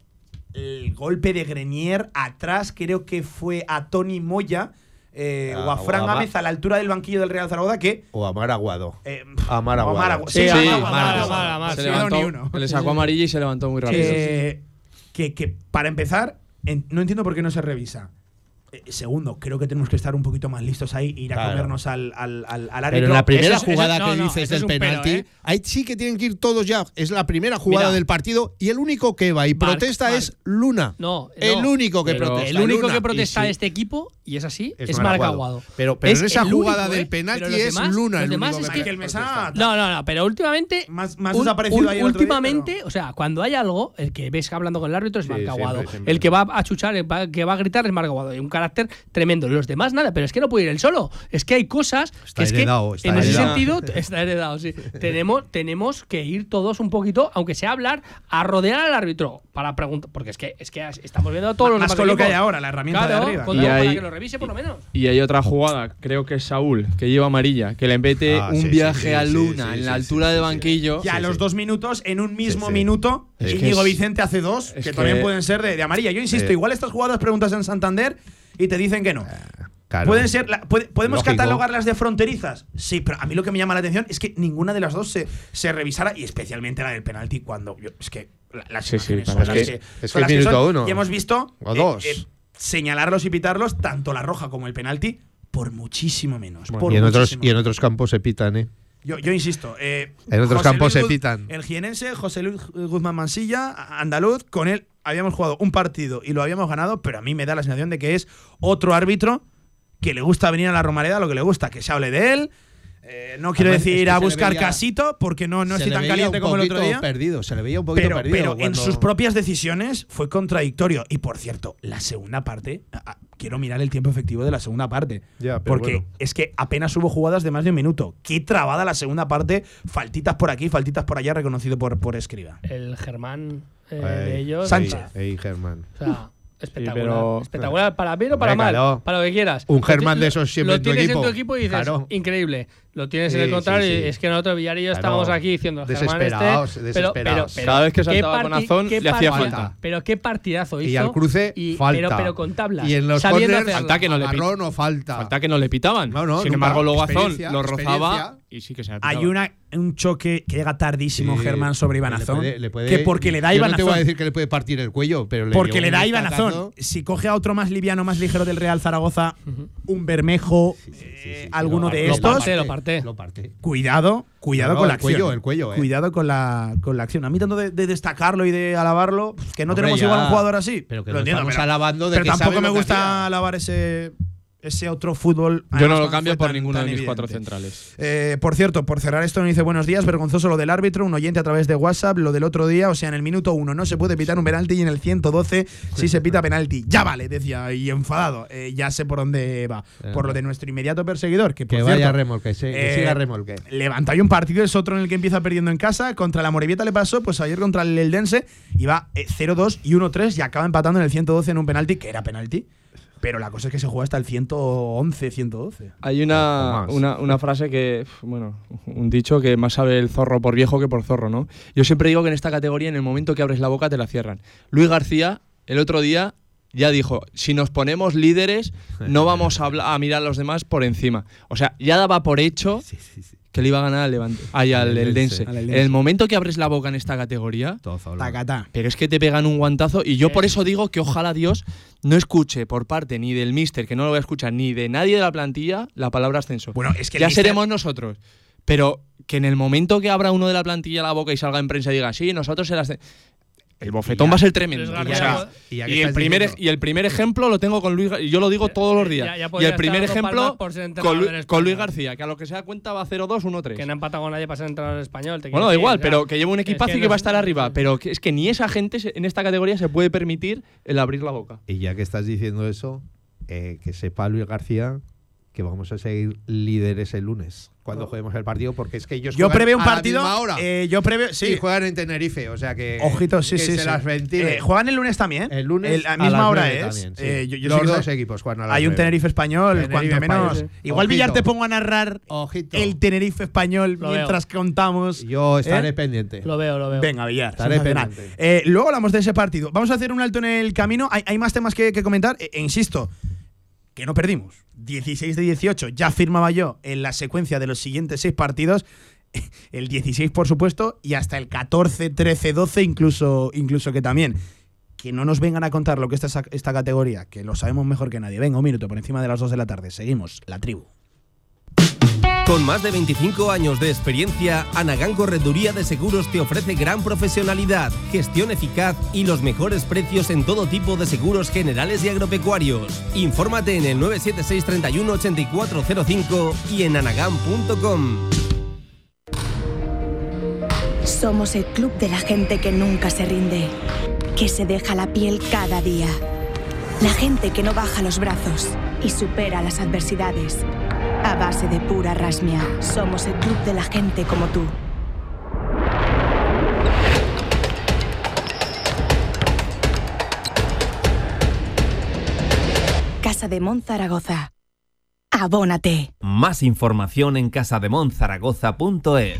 el golpe de Grenier atrás, creo que fue a Tony Moya eh, Ah, o a Fran o a Gámez a la altura del banquillo del Real Zaragoza que O Amar Aguado. eh, Amar o Aguado. Sí, Sí, se Sí, levantó, uno. le sacó amarilla y se levantó muy rápido. que, que, que, para empezar, en- no entiendo por qué no se revisa. Eh, segundo, creo que tenemos que estar un poquito más listos ahí e ir a Claro. comernos al, al, al, al árbitro. Pero en la primera Eso es- eso- jugada no, que no, dices es del penalti, ¿eh? ahí sí que tienen que ir todos ya. Es la primera jugada Mira. del partido y el único que va y protesta es Luna. No, el no. único que protesta. El único Luna. que protesta sí, de este equipo, y es así, es, es Marc Aguado. Pero- pero Es en esa jugada único, del ¿eh? penalti es demás- Luna el demás único es que que- Michael Mesa No, no, no, pero últimamente. Más- más un- desaparecido un- ahí últimamente, o sea, cuando hay algo, el que ves hablando con el árbitro es Marc Aguado. El que va a chuchar, el que va a gritar es Marc Aguado. Y carácter tremendo. Los demás nada, pero es que no puede ir él solo. Es que hay cosas Está que es heredado, que está en ese heredado. sentido está heredado, sí. tenemos, tenemos que ir todos un poquito, aunque sea hablar, a rodear al árbitro para preguntar. Porque es que, es que estamos viendo a todos los más con lo que hay ahora, la herramienta Claro, de arriba. Y para que lo revise por lo menos. Y hay otra jugada, creo que es Saúl, que lleva amarilla, que le mete Ah, un sí, viaje sí, a Luna sí, en la altura sí, del sí, sí. banquillo. Ya a los dos minutos, en un mismo sí. minuto, Íñigo es- Vicente hace dos, que, también pueden ser de, de amarilla. Yo insisto, igual estas jugadas preguntas en Santander y te dicen que no. Claro. Pueden ser, la- puede- ¿Podemos Lógico. catalogarlas de fronterizas? Sí, pero a mí lo que me llama la atención es que ninguna de las dos se, se revisara, y especialmente la del penalti, cuando. yo- es que la- las Sí, sí, imágenes para- son es las que- que, es son que las que minuto son, uno. Y hemos visto O dos. señalarlos y pitarlos, tanto la roja como el penalti, por muchísimo menos. por y, en otros, muchísimo y en otros campos se pitan, ¿eh? Yo, yo insisto. eh, En otros José campos Luis se pitan. El jienense, José Luis Guzmán Mansilla, andaluz, con él habíamos jugado un partido y lo habíamos ganado, pero a mí me da la sensación de que es otro árbitro que le gusta venir a la Romareda, lo que le gusta, que se hable de él. Eh, no quiero Además, decir es que a buscar veía- casito, porque no, no estoy tan caliente como el otro poquito día. perdido, se le veía un poquito Pero, perdido. pero en sus propias decisiones fue contradictorio. Y por cierto, la segunda parte, quiero mirar el tiempo efectivo de la segunda parte. Ya, pero porque bueno. es que apenas hubo jugadas de más de un minuto. Qué trabada la segunda parte, faltitas por aquí, faltitas por allá, reconocido por, por Escriba. El Germán eh, Ey, de ellos. Sánchez. Ey, ey, Germán. O sea, espectacular. pero- espectacular para bien o para mal. claro. Para lo que quieras. Un Germán de esos siempre Lo en tu tienes equipo. en tu equipo y dices, Claro. increíble. Lo tienes en Sí, el contrario sí, y sí. es que nosotros Villar y yo Claro. estábamos aquí diciendo Germán Desesperados, este, pero, pero, desesperados. pero Cada vez que qué saltaba con Azón, le hacía falta. Pero qué partidazo hizo. Y al cruce, y- falta. Pero, pero con tablas. Y en los sabiendo corners, falta que no le o falta. Falta que no le pitaban. No, no, Sin nunca. embargo, luego Azón lo rozaba y sí que se Hay una, un choque que llega tardísimo Sí, Germán sobre Iván le Azón. puede- le puede- que porque le da Iván No te voy a Azón. decir que le puede partir el cuello, pero le Porque le da Iván. Azón. Si coge a otro más liviano, más ligero del Real Zaragoza, un Bermejo, Sí, sí, eh, sí, alguno lo- de lo estos, parte, lo parte. Cuidado, cuidado No, con la el cuello, acción. el cuello, eh. Cuidado con la, con la acción. A mí tanto de, de destacarlo y de alabarlo, que no Hombre, tenemos ya, igual un jugador así. pero que lo lo entiendo, estamos pero, alabando de pero que tampoco sabe me gusta alabar ese, ese otro fútbol. Yo no lo cambio por tan- ninguno de mis cuatro centrales. Eh, por cierto, por cerrar esto, me dice buenos días, vergonzoso lo del árbitro, un oyente a través de WhatsApp, lo del otro día, o sea, en el minuto uno no se puede pitar un penalti y en el 112 sí se pita penalti. Ya vale, decía, y enfadado. Eh, ya sé por dónde va. Por lo de nuestro inmediato perseguidor, que por Que vaya cierto, remolque, se- que eh, siga remolque. Levanta un partido, es otro en el que empieza perdiendo en casa. Contra la Morevieta le pasó, pues ayer contra el Eldense iba eh, 0-2 y 1-3 y acaba empatando en el 112 en un penalti, que era penalti. Pero la cosa es que se juega hasta el 111, 112. Hay una, una, una frase que, bueno, un dicho que más sabe el zorro por viejo que por zorro, ¿no? Yo siempre digo que en esta categoría, en el momento que abres la boca, te la cierran. Luis García, el otro día, ya dijo, si nos ponemos líderes, no vamos a, a mirar a los demás por encima. O sea, ya daba por hecho que le iba a ganar al Levante. Ay, al Al Eldense. Eldense. Al En el momento que abres la boca en esta categoría. Tacatá. pero es que te pegan un guantazo y yo por eso digo que ojalá Dios no escuche por parte ni del mister, que no lo voy a escuchar, ni de nadie de la plantilla, la palabra ascenso. Bueno, es que ya míster- seremos nosotros. Pero que en el momento que abra uno de la plantilla la boca y salga en prensa y diga, sí, nosotros el ascen-". El bofetón ya- va a ser tremendo. Luis O García, sea, Y ya que y, el primer, diciendo- y el primer ejemplo lo tengo con Luis Gar- y yo lo digo todos los días. Ya- ya y el primer ejemplo con, Lu- del con Luis. García, que a lo que se da cuenta va 0-2, 1-3. Que no ha empatado con nadie para ser entrenador español. te Bueno, da igual, o sea, pero que lleva un es equipazo que y que no va a es- estar arriba. Pero que es que ni esa gente en esta categoría se puede permitir el abrir la boca. Y ya que estás diciendo eso, eh, que sepa Luis García que vamos a seguir líderes el lunes cuando juguemos el partido, porque es que ellos Yo juegan preveo un a la partido. misma hora. eh, yo preveo. y Sí. juegan en Tenerife, o sea que. Ojito, sí, que sí. se sí. las. Eh, juegan el lunes también. El lunes El- a a misma hora es. también, sí. Eh, yo- yo Los dos equipos juegan a las Hay un. Tenerife español, Tenerife cuanto menos. español. Igual Ojito. Villar te pongo a narrar Ojito. el Tenerife español Lo mientras contamos. Yo estaré ¿Eh? pendiente. Lo veo, lo veo. Venga, Villar. Estaré pendiente. Eh, luego hablamos de ese partido. Vamos a hacer un alto en el camino. Hay, hay más temas que, que comentar. Insisto, que no perdimos. 16 de 18. Ya firmaba yo en la secuencia de los siguientes seis partidos. El 16, por supuesto, y hasta el 14, 13, 12, incluso, incluso que también. Que no nos vengan a contar lo que es esta, esta categoría, que lo sabemos mejor que nadie. Venga, un minuto por encima de las 2 de la tarde. Seguimos, la tribu. Con más de 25 años de experiencia, Anagán Correduría de Seguros te ofrece gran profesionalidad, gestión eficaz y los mejores precios en todo tipo de seguros generales y agropecuarios. Infórmate en el 976 31 8405 y en anagán.com. Somos el club de la gente que nunca se rinde, que se deja la piel cada día. La gente que no baja los brazos y supera las adversidades. A base de pura rasmia, somos el club de la gente como tú. Casa de Mon Zaragoza. Abónate. Más información en casademonzaragoza.es.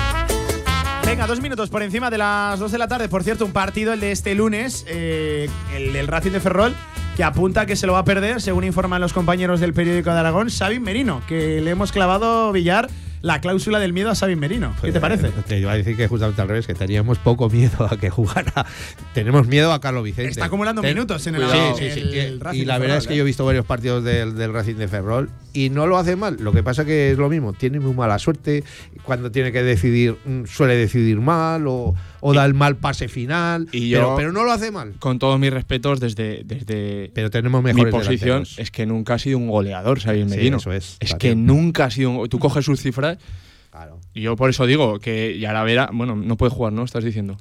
Venga, dos minutos por encima de las 2 de la tarde. Por cierto, un partido, el de este lunes, eh, el del Racing de Ferrol, que apunta que se lo va a perder, según informan los compañeros del periódico de Aragón, Sabin Merino, que le hemos clavado, Villar, la cláusula del miedo a Sabin Merino. ¿Qué te parece? Eh, Te iba a decir que justamente al revés, que teníamos poco miedo a que jugara. Tenemos miedo a Carlos Vicente. Está acumulando Ten- minutos en el. Sí, sí, sí. el Racing y la de verdad Ferrol, es que ¿eh? yo he visto varios partidos del, del Racing de Ferrol y no lo hace mal. Lo que pasa que es lo mismo, tiene muy mala suerte. Cuando tiene que decidir, mm, suele decidir mal o, o da el mal pase final. Y pero, yo- pero no lo hace mal. Con todos mis respetos, desde, desde Pero tenemos mi posición, delanteros. es que nunca ha sido un goleador, Xavier Sí, Merino. eso es, Es que bien. nunca ha sido un. Tú coges sus cifras Claro. y yo por eso digo que y ahora verá. Bueno, no puede jugar, ¿no? Estás diciendo.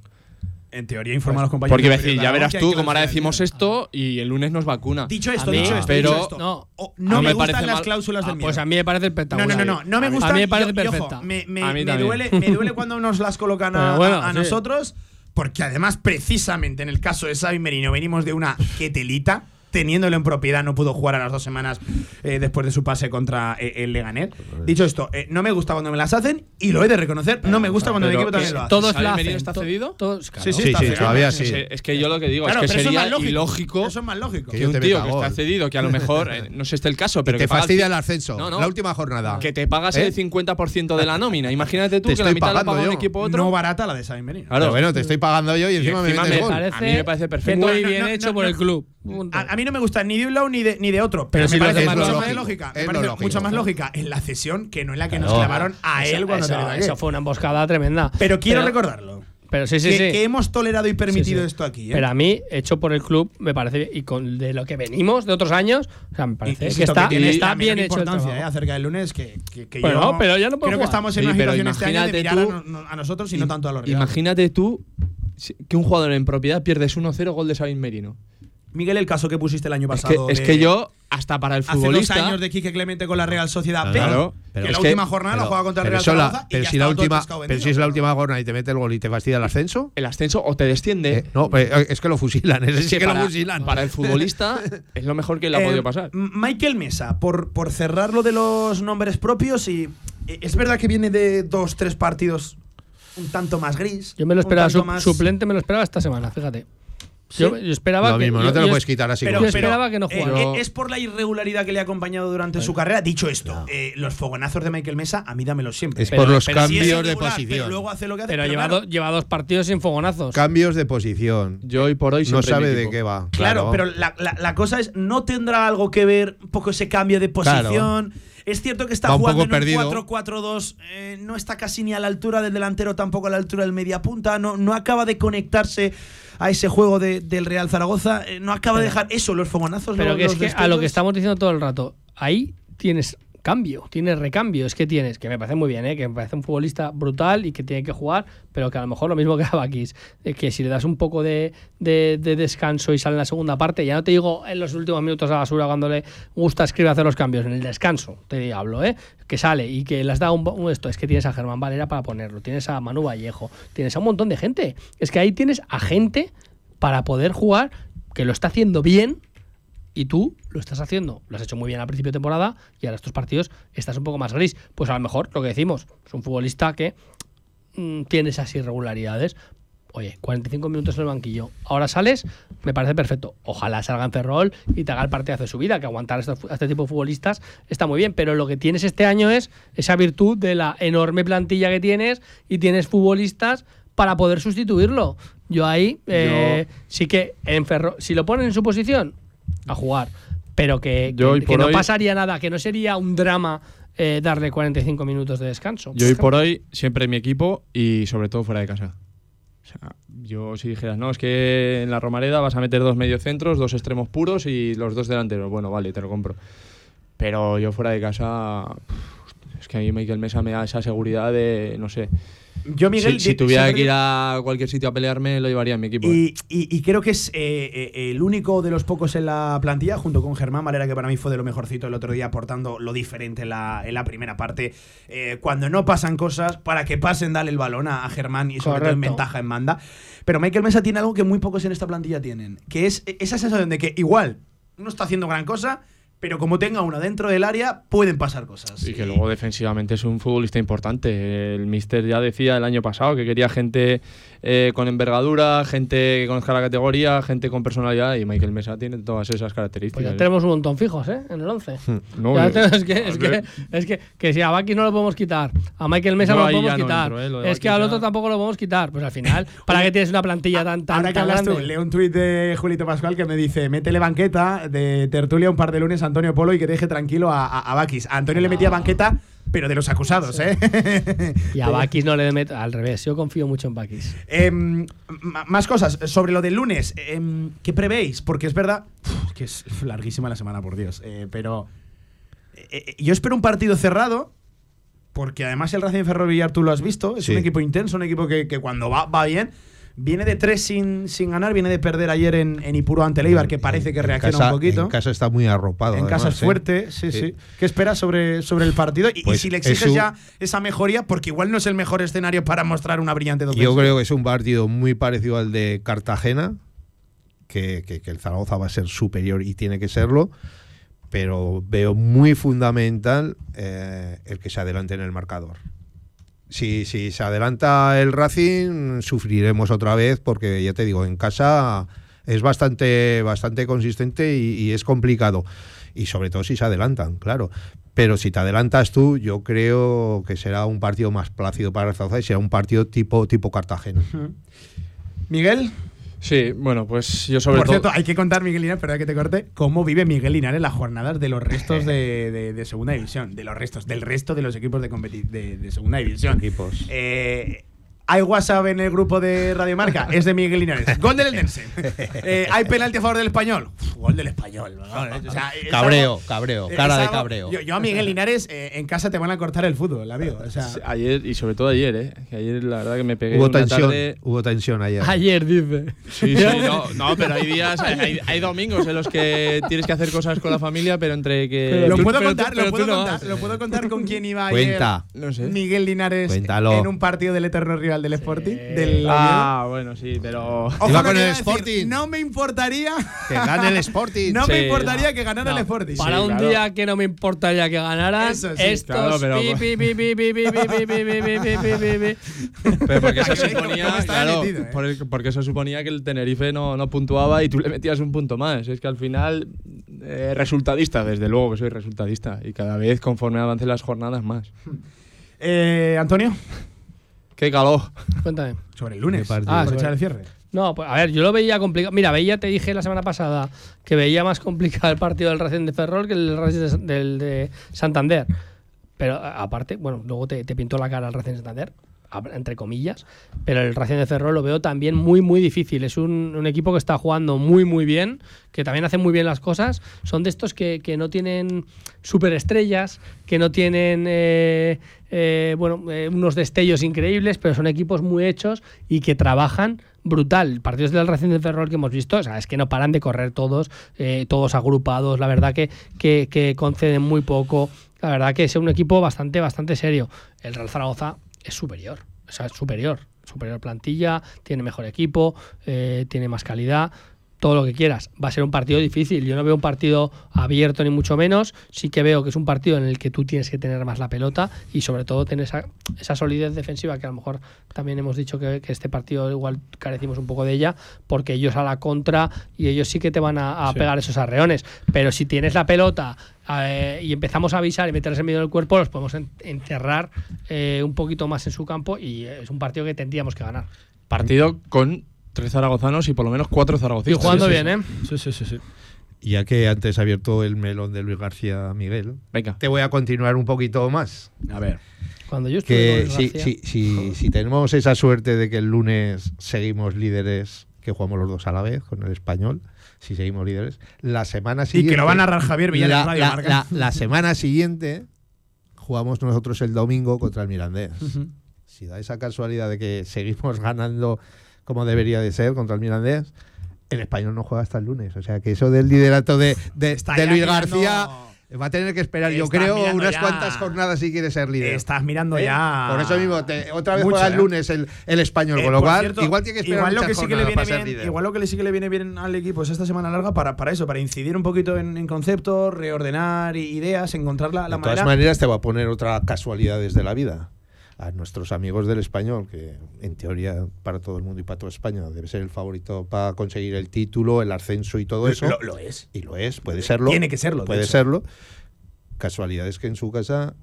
En teoría, informa a los compañeros. Porque iba a del decir, ya verás tú, como ahora decimos miedo. esto y el lunes nos vacuna. Dicho esto, dicho esto, pero- dicho esto. no, me me gustan parece las mal. cláusulas del Ah, miedo. Pues a mí me parece espectacular. no, no, no, no me A mí- gusta. A mí me parece ojo, me, me- A mí me duele, me duele cuando nos las colocan a, Pero bueno, a- a sí. nosotros, porque además, precisamente en el caso de Xavi Merino, venimos de una quetelita. Teniéndolo en propiedad, no pudo jugar a las dos semanas eh, después de su pase contra eh, el Leganés. Dicho esto, eh, no me gusta cuando me las hacen y lo he de reconocer. No me gusta cuando el equipo también que lo hace. Todos ¿Xavi la hacen. está cedido? Todos, claro. Sí, sí, Sí, está sí, cedido. todavía sí. Es, es que yo lo que digo Claro, es que es sería más lógico. ilógico Eso es más lógico. Que que un te tío que gol. está cedido, que a lo mejor eh, no sé este el caso, pero te que paga el fastidia el ascenso. No, no. La última jornada. que te pagas ¿Eh? el 50% de la nómina. Imagínate tú Te que la estoy mitad la pagando paga un yo. equipo a otro. No barata la de Merino. Claro. Bueno, te estoy pagando yo y encima, me me metes gol. parece- a mí me parece perfecto. Muy bien hecho por el club. A, a mí no me gusta ni de un lado ni de, ni de otro. Pero, Pero me lo parece hace mucho más lógica. Me Es parece lógico. mucho más lógica en la cesión que no en la que nos Claro. clavaron a él Eso- cuando eso, eso fue una emboscada tremenda. Pero quiero recordarlo. Pero sí, sí, que, sí. que hemos tolerado y permitido Sí, sí. esto aquí. ¿eh? Pero a mí, hecho por el club, me parece, y con de lo que venimos de otros años, o sea, me parece que Insisto está, tiene está bien hecho el importancia trabajo. eh, acerca del lunes que, que, que Bueno, yo pero ya no puedo creo que jugar. estamos en Sí, una pero situación este año de imagínate mirar a, tú- no- a nosotros y no tanto a los rivales. Imagínate tú que un jugador en propiedad pierdes 1-0 gol de Sabin Merino. Miguel, el caso que pusiste el año Es que, pasado. es que yo, hasta para el Hace dos futbolista. años de Quique Clemente con la Real Sociedad Claro, B, pero que es la que- última jornada la Pero- juega contra el pero Real y pero si la última, pero si es la última jornada y te mete el gol y te fastidia el ascenso, El ascenso o te desciende. eh, no, pues, eh, es que lo fusilan, ese sí que lo para, fusilan. para el futbolista es lo mejor que le ha Eh, podido pasar. Michael Mesa, por, por cerrar lo de los nombres propios, y eh, es verdad que viene de dos, tres partidos un tanto más gris. Yo me lo esperaba, tanto su- más- suplente me lo esperaba esta semana, fíjate. Yo, yo esperaba Lo que. mismo, yo- no te lo puedes quitar así. Pero, como yo esperaba que no eh, jugara. eh, es por la irregularidad que le ha acompañado durante su carrera. Dicho esto, eh, los fogonazos de Michael Mesa, a mí dámelos siempre. Es Pero- por los pero si es cambios de posición. Pero luego hace lo que hace. Pero, pero lleva, claro, do- lleva dos partidos sin fogonazos. Cambios de posición. Yo hoy por hoy No sabe de qué va. Claro, pero la, la- la cosa es, ¿no tendrá algo que ver un poco ese cambio de posición? Es cierto que está jugando en un perdido. 4-4-2, eh, no está casi ni a la altura del delantero, tampoco a la altura del mediapunta, no, no acaba de conectarse a ese juego de- del Real Zaragoza, eh, no acaba de dejar eso, los fogonazos. Pero los- que es los que a lo que estamos diciendo todo el rato, ahí tienes cambio, tienes recambio, es que tienes, que me parece muy bien, ¿eh? que me parece un futbolista brutal y que tiene que jugar, pero que a lo mejor lo mismo que a Bakis, eh, que si le das un poco de, de- de descanso y sale en la segunda parte, ya no te digo en los últimos minutos a basura cuando le gusta escribir hacer los cambios, en el descanso, te hablo, ¿eh? que sale y que le has dado un, un esto, es que tienes a Germán Valera para ponerlo, tienes a Manu Vallejo, tienes a un montón de gente, es que ahí tienes a gente para poder jugar que lo está haciendo bien y tú lo estás haciendo, lo has hecho muy bien al principio de temporada y ahora estos partidos estás un poco más gris. Pues a lo mejor lo que decimos, es un futbolista que mm, tiene esas irregularidades. Oye, 45 minutos en el banquillo. Ahora sales, me parece perfecto. Ojalá salga en Ferrol y te haga el partidazo de su vida, que aguantar a este, a este tipo de futbolistas está muy bien. Pero lo que tienes este año es esa virtud de la enorme plantilla que tienes y tienes futbolistas para poder sustituirlo. Yo ahí eh, sí que en Ferrol, si lo ponen en su posición, a jugar. Pero que, Yo que- hoy que por no hoy- pasaría nada, que no sería un drama eh, darle 45 minutos de descanso. Yo hoy por hoy siempre mi equipo y sobre todo fuera de casa. O sea, yo si dijeras, no, es que en la Romareda vas a meter dos mediocentros, dos extremos puros y los dos delanteros. Bueno, vale, te lo compro. Pero yo fuera de casa, es que a mí Michael Mesa me da esa seguridad de, no sé. Yo, Miguel, si, tuviera siempre que ir a cualquier sitio a pelearme, lo llevaría en mi equipo. ¿eh? Y, y- y creo que es eh, eh, el único de los pocos en la plantilla, junto con Germán Valera, que para mí fue de lo mejorcito el otro día, aportando lo diferente en la, en la primera parte. Eh, cuando no pasan cosas, para que pasen, dale el balón a, a Germán y sobre todo en ventaja en banda. Pero Michael Mesa tiene algo que muy pocos en esta plantilla tienen, que es esa sensación de que igual no está haciendo gran cosa, pero como tenga uno dentro del área, pueden pasar cosas. Y que luego defensivamente es un futbolista importante. El Mister ya decía el año pasado que quería gente eh, con envergadura, gente que conozca la categoría, gente con personalidad y Michael Mesa tiene todas esas Pues características. ya tenemos un montón fijos, ¿eh? En el 11. No, Ya es, que, es, que, es que, que si a Baki no lo podemos quitar, a Michael Mesa no lo podemos no quitar, entro, ¿eh? Lo es que al otro tampoco lo podemos quitar. Pues al final, ¿para qué tienes una plantilla tan, tan, Ahora que tan hablas tú, grande? leo un tuit de Julito Pascual que me dice: métele banqueta de tertulia un par de lunes a Antonio Polo y que deje tranquilo a, a, a Bakis. A Antonio le metía banqueta, pero de los acusados, ¿eh? Y a Bakis no le meto, al revés, yo confío mucho en Bakis. Em, más cosas sobre lo del lunes. Em, ¿Qué prevéis? Porque es verdad uf, que es larguísima la semana, por Dios. eh, pero eh, eh, yo espero un partido cerrado. Porque además el Racing Ferroviar tú lo has visto. Es Sí. un equipo intenso, un equipo que, que cuando va, va bien. Viene de tres sin, sin ganar, viene de perder ayer en, en Ipuro ante el Eibar, que parece que reacciona casa- un poquito. En casa está muy arropado. En casa es ¿eh? fuerte, sí, sí. Sí. ¿Qué esperas sobre, sobre el partido? Y, y Pues si le es exiges un- ya esa mejoría, porque igual no es el mejor escenario para mostrar una brillante defensa. Yo creo que es un partido muy parecido al de Cartagena, que, que- que el Zaragoza va a ser superior y tiene que serlo, pero veo muy fundamental eh, el que se adelante en el marcador. Si, si se adelanta el Racing, sufriremos otra vez, porque ya te digo, en casa es bastante, bastante consistente y, es complicado. Y sobre todo si se adelantan, claro. Pero si te adelantas tú, yo creo que será un partido más plácido para el Zaragoza y será un partido tipo, tipo Cartagena. Miguel, Sí, bueno, pues yo sobre por todo. cierto, hay que contar, Miguel Linares, perdón que te corte, cómo vive Miguel Linares las jornadas de los restos de, de- de segunda división. De los restos, del resto de los equipos de, de, de segunda división. Equipos. Eh, hay WhatsApp en el grupo de Radio Marca, es de Miguel Linares. Gol del Eldense. Eh, hay penalti a favor del español. Uf, gol del español. ¿no? O sea, es Cabreo, algo- cabreo, cara de cabreo. Yo, yo a Miguel Linares eh, en casa te van a cortar el fútbol, amigo. O sea, Ayer, y sobre todo ayer, ¿eh? Que ayer la verdad que me pegué Hubo una tensión, tarde. hubo tensión ayer. Ayer dice. Sí, sí, no, no, pero hay días, hay, hay domingos en los que tienes que hacer cosas con la familia, pero entre que. lo tú- puedo pero tú- contar, pero lo puedo contar, lo puedo contar con quién iba ayer. Cuenta. No sé. Miguel Linares Cuéntalo. en un partido del eterno rival del Sporting. Ah, bueno, sí, pero. Ojo, Iba con el Sporting. No me importaría. Que gane el Sporting. no me importaría que ganara el Sporting. Para un día que no me importaría que ganaran. Estos. Pero porque eso suponía. Que el Tenerife no, no, puntuaba y tú le metías un punto más. Es que al final, eh, resultadista, desde luego que soy resultadista. Y cada vez conforme avancen las jornadas más. Antonio. ¡Qué calor! Cuéntame. sobre el lunes. Ah, por sobre- echar el cierre. No, pues a ver, yo lo veía complicado. Mira, veía, te dije la semana pasada que veía más complicado el partido del Racing de Ferrol que el Racing de, del de Santander. Pero aparte, bueno, luego te, te pintó la cara el Racing de Santander, entre comillas. Pero el Racing de Ferrol lo veo también muy, muy difícil. Es un, un equipo que está jugando muy, muy bien, que también hace muy bien las cosas. Son de estos que, que no tienen superestrellas, que no tienen eh, eh, bueno, eh, unos destellos increíbles, pero son equipos muy hechos y que trabajan brutal. Partidos del Racing de Ferrol que hemos visto, o sea, es que no paran de correr todos, eh, todos agrupados. La verdad que, que, que conceden muy poco. La verdad que es un equipo bastante, bastante serio. El Real Zaragoza es superior, o sea, es superior. Superior plantilla, tiene mejor equipo, tiene más calidad todo lo que quieras. Va a ser un partido difícil. Yo no veo un partido abierto ni mucho menos. Sí que veo que es un partido en el que tú tienes que tener más la pelota y sobre todo tener esa, esa solidez defensiva que a lo mejor también hemos dicho que, que este partido igual carecimos un poco de ella porque ellos a la contra y ellos sí que te van a, a pegar esos arreones. Pero si tienes la pelota eh, y empezamos a avisar y meterse en medio del cuerpo, los podemos en- enterrar eh, un poquito más en su campo y es un partido que tendríamos que ganar. Partido con tres zaragozanos y por lo menos cuatro Y zaragocistas. jugando Sí, sí, bien, sí. ¿eh? Sí, sí, sí, sí. Ya que antes ha abierto el melón de Luis García Miguel, Venga. te voy a continuar un poquito más. A ver. Cuando yo estuve Que si, si, si, si tenemos esa suerte de que el lunes seguimos líderes, que jugamos los dos a la vez con el español, si seguimos líderes, la semana Y siguiente. que lo va a narrar Javier Villar en la, Radio la- Marca. la- la semana siguiente jugamos nosotros el domingo contra el Mirandés. Si da esa casualidad de que seguimos ganando como debería de ser contra el Mirandés, el español no juega hasta el lunes. O sea que eso del liderato de, Luis García va a tener que esperar, yo creo, unas ya. cuantas jornadas si quiere ser líder. Estás mirando ¿Eh? ya. Por eso mismo, te- otra vez Mucho, juega el ¿eh? lunes el, el español, Eh, con lo por cual cierto, igual tiene que esperar igual lo que sí que le viene bien, igual lo que sí que le viene bien al equipo es esta semana larga para, para eso, para incidir un poquito en, en conceptos, reordenar ideas, encontrar la, la de todas manera. maneras, te va a poner otra casualidades de la vida. A nuestros amigos del español, que en teoría para todo el mundo y para toda España debe ser el favorito para conseguir el título, el ascenso y todo eso. Lo, lo es. y lo es, puede serlo. Tiene que serlo, de Puede serlo. Casualidades que en su casa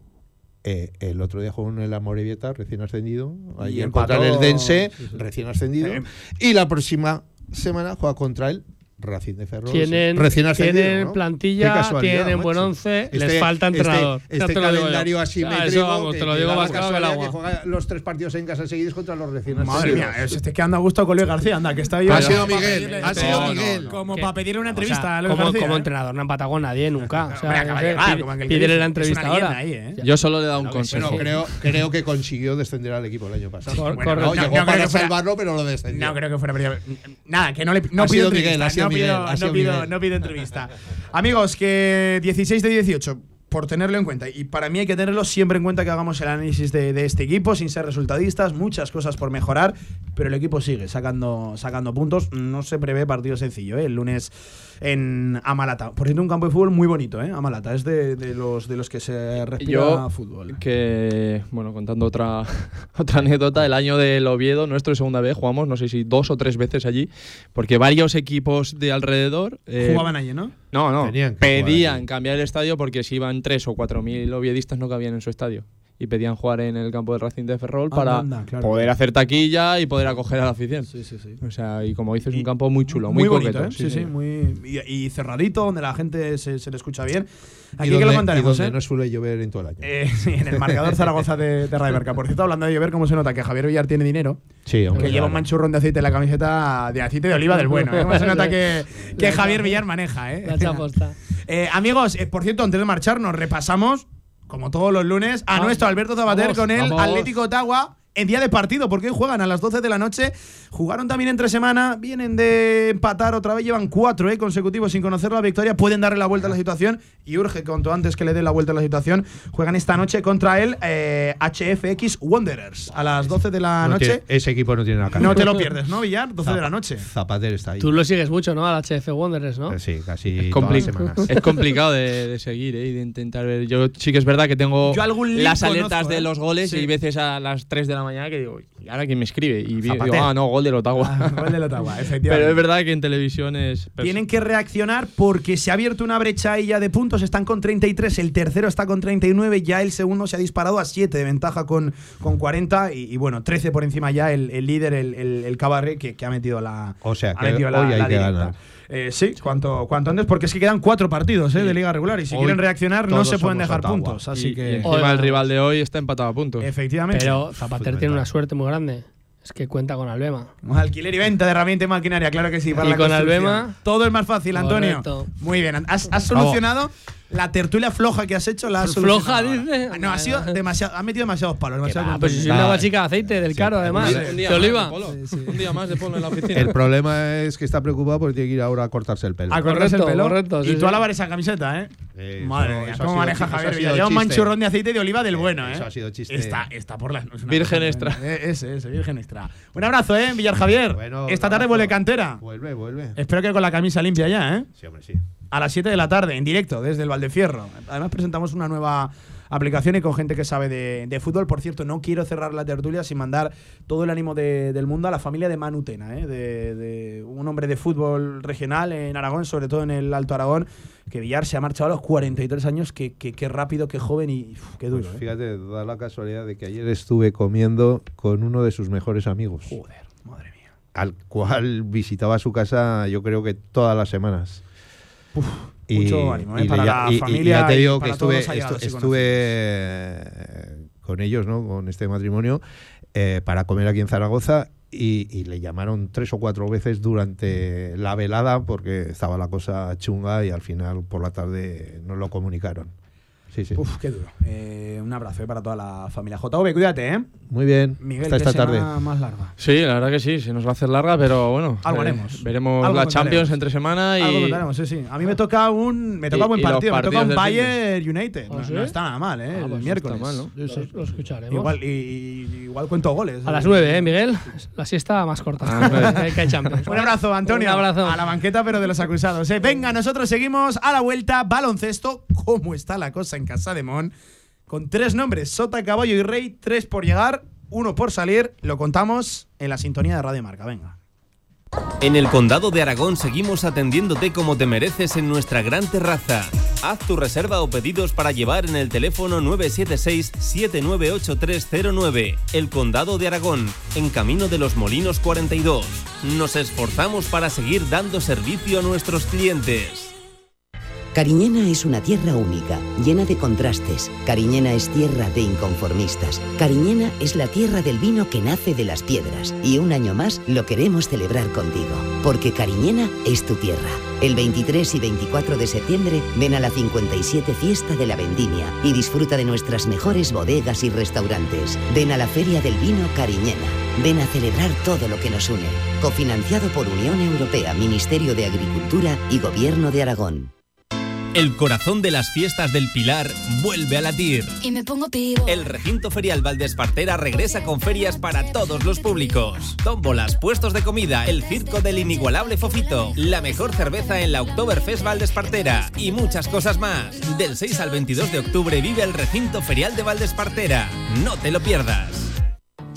eh, el otro día jugó en el Amorebieta, recién ascendido. Ahí en contra el Dense, sí, sí. recién ascendido. Eh, y la próxima semana juega contra el Racing de Ferrol. Tienen, recién ascendido. tienen ¿no? Plantilla, tienen macho. buen once, les Este- falta este- entrenador. Este, te yo. calendario Ah, asimétrico. Eso vamos, que- te lo digo más claro que el agua. que juega los tres partidos en casa seguidos contra los recién Madre ascendidos. mía, os estáis quedando a gusto con Luis García, anda, que está ahí. Ha sido Miguel, ha sido como- Miguel. Como Que- para pedirle una o sea, entrevista a Luis como, García. como ¿eh? entrenador no ha empatado con nadie nunca. O sea, no de sé, pídele la entrevista ahora. ahí, ¿eh? Yo solo le he dado un consejo. Creo, creo que consiguió descender al equipo el año pasado. Llegó para que fuera- salvarlo, pero lo descendió. No creo que fuera. Nada, que no le pido sido entrevista, Miguel, ha sido no pido, Miguel, ha no sido pido- Miguel. no pido entrevista. Amigos, que 16 de 18 por tenerlo en cuenta. Y para mí hay que tenerlo siempre en cuenta que hagamos el análisis de, de este equipo, sin ser resultadistas, muchas cosas por mejorar, pero el equipo sigue sacando, sacando puntos. No se prevé partido sencillo, ¿eh? el lunes en Amalata. Por cierto, un campo de fútbol muy bonito, ¿eh? Amalata, es de, de los, de los que se respira Yo, fútbol. que, bueno, contando otra, otra anécdota, el año del Oviedo, nuestro de segunda vez, jugamos, no sé si dos o tres veces allí, porque varios equipos de alrededor. eh, Jugaban allí, ¿no? No, no. Jugar pedían cambiar el estadio porque si iban tres o cuatro mil oviedistas no cabían en su estadio. Y pedían jugar en el campo del Racing de Ferrol para Anda, claro. poder hacer taquilla y poder acoger a la afición. Sí, sí, sí. O sea, y como dices, Y- un campo muy chulo, muy, bonito, coqueto. ¿eh? Sí, sí, muy. Y, y cerradito, donde la gente se, se le escucha bien. Aquí que lo contaremos, ¿eh? no suele llover en todo el año. Eh, sí, en el marcador Zaragoza de, de Radio Marca. Por cierto, hablando de llover, ¿cómo se nota que Javier Villar tiene dinero? sí, Que hombre, lleva un manchurrón de aceite en la camiseta de aceite de oliva del bueno. ¿eh? ¿Cómo se nota que, que Javier Villar maneja? ¿eh? La chaposta. Eh, amigos, eh, por cierto, antes de marcharnos, repasamos, como todos los lunes, a nuestro Alberto Zabater vamos, con el vamos. Atlético Ottawa en día de partido, porque hoy juegan a las 12 de la noche. Jugaron también entre semana, vienen de empatar otra vez, llevan cuatro eh, consecutivos sin conocer la victoria. Pueden darle la vuelta a la situación y urge cuanto antes que le den la vuelta a la situación. Juegan esta noche contra el eh, HFX Wanderers a las 12 de la No noche. tiene- ese equipo no tiene nada que No te lo pierdes, ¿no, Villar? 12 de la noche. Zapater está ahí. Tú lo sigues mucho, ¿no? Al HF Wanderers, ¿no? Eh, Sí, casi Es, todas las compli- semanas. es complicado de, de seguir ¿eh? y de intentar ver. Yo sí que es verdad que tengo las conozco, alertas ¿eh? de los goles Sí. y veces a las 3 de la mañana que digo, ¿y ahora quién me escribe? Y digo, ah, no, gol del Ottawa. Ah, gol del Ottawa, efectivamente. Pero es verdad que en televisión es. Tienen que reaccionar porque se ha abierto una brecha ahí ya de puntos. Están con 33, el tercero está con 39, ya el segundo se ha disparado a 7 de ventaja con, con 40 y, y bueno, 13 por encima ya el, el líder, el, el, el Cabarre, que, que ha metido la. O sea, ha que metido la- hoy hay la que directa. ganar. Eh, sí, cuanto, cuanto antes, porque es que quedan cuatro partidos eh, de liga regular y si Hoy quieren reaccionar no se pueden dejar Ottawa. puntos. Así y, que. y encima el rival de hoy está empatado a puntos. efectivamente. Pero Zapater tiene una suerte muy grande. Es que cuenta con Albema. Alquiler y venta de herramienta y maquinaria, claro que sí. Para Y la con. Albema- Todo es más fácil, Antonio. Correcto. Muy bien. Has, has solucionado la tertulia floja que has hecho. La has ¿Floja, dice? Ah, No, ha sido demasiado. Ha metido demasiados palos. demasiado Ah, pues si soy una guachica de aceite del caro, además. Un día De más oliva. polo. Un día más de polo en la oficina. El problema es que está preocupado porque tiene que ir ahora a cortarse el pelo. A cortarse el pelo. correcto, sí, y tú sí. a lavar esa camiseta, ¿eh? Eh, Madre mía, cómo maneja Javier. Lleva un manchurrón de aceite de oliva del bueno, ¿eh? Eso ha sido chiste. Está, está por las. Virgen cosa, extra. ¿eh? Ese, ese, virgen extra. Un abrazo, ¿eh? Villar Javier. Bueno, Esta tarde vuelve cantera. Vuelve, vuelve. Espero que con la camisa limpia ya, ¿eh? Sí, hombre, sí. A las 7 de la tarde, en directo, desde el Valdefierro. Además, presentamos una nueva aplicación y con gente que sabe de, de fútbol. Por cierto, no quiero cerrar la tertulia sin mandar todo el ánimo de- del mundo a la familia de Manutena, ¿eh? de, de un hombre de fútbol regional en Aragón, sobre todo en el Alto Aragón, que Villar se ha marchado a los 43 años. Qué que, qué rápido, qué joven y uf, qué duro. Pues ¿eh? fíjate, da la casualidad de que ayer estuve comiendo con uno de sus mejores amigos, Joder, madre mía. al cual visitaba su casa yo creo que todas las semanas. Mucho ánimo, ¿eh? para ya- la y- y familia ya te digo que estu- estuve eh, con ellos, ¿no? Con este matrimonio, eh, para comer aquí en Zaragoza y, y le llamaron tres o cuatro veces durante la velada porque estaba la cosa chunga y al final por la tarde nos lo comunicaron. Sí, sí. Uf, qué duro. Eh, un abrazo ¿eh? para toda la familia. JV, cuídate, ¿eh? Muy bien. Miguel, Hasta esta tarde. más larga. Sí, la verdad que sí, se nos va a hacer larga, pero bueno. Algo eh, haremos. Veremos Algo la contaremos. Champions entre semana y. Algo contaremos, sí, sí. A mí me toca un, me toca Y- buen partido. Me toca un Bayern United. ¿Ah, No, sí? no está nada mal, ¿eh? Ah, el pues no miércoles. está mal, ¿no? Lo, lo escucharemos. Igual, y, y- igual cuento goles. A las 9, ¿eh, Miguel? La siesta más corta. A las nueve. Hay que hay Champions. Un abrazo, Antonio. Un abrazo. A la banqueta, pero de los acusados. ¿eh? Venga, nosotros seguimos a la vuelta. Baloncesto. ¿Cómo está la cosa en Casa de Mon? Con tres nombres: Sota, Caballo y Rey. Tres por llegar, uno por salir. Lo contamos en la sintonía de Radio Marca. Venga. En el Condado de Aragón seguimos atendiéndote como te mereces en nuestra gran terraza. Haz tu reserva o pedidos para llevar en el teléfono 976-798309. El Condado de Aragón, en Camino de los Molinos 42. Nos esforzamos para seguir dando servicio a nuestros clientes. Cariñena es una tierra única, llena de contrastes. Cariñena es tierra de inconformistas. Cariñena es la tierra del vino que nace de las piedras. Y un año más lo queremos celebrar contigo. Porque Cariñena es tu tierra. El 23 y 24 de septiembre ven a la 57 Fiesta de la Vendimia y disfruta de nuestras mejores bodegas y restaurantes. Ven a la Feria del Vino Cariñena. Ven a celebrar todo lo que nos une. Cofinanciado por Unión Europea, Ministerio de Agricultura y Gobierno de Aragón. El corazón de las fiestas del Pilar vuelve a latir. Y me pongo pivo. El recinto ferial Valdespartera regresa con ferias para todos los públicos. Tómbolas, puestos de comida, el circo del inigualable Fofito, la mejor cerveza en la Oktoberfest Valdespartera y muchas cosas más. Del 6 al 22 de octubre vive el recinto ferial de Valdespartera. No te lo pierdas.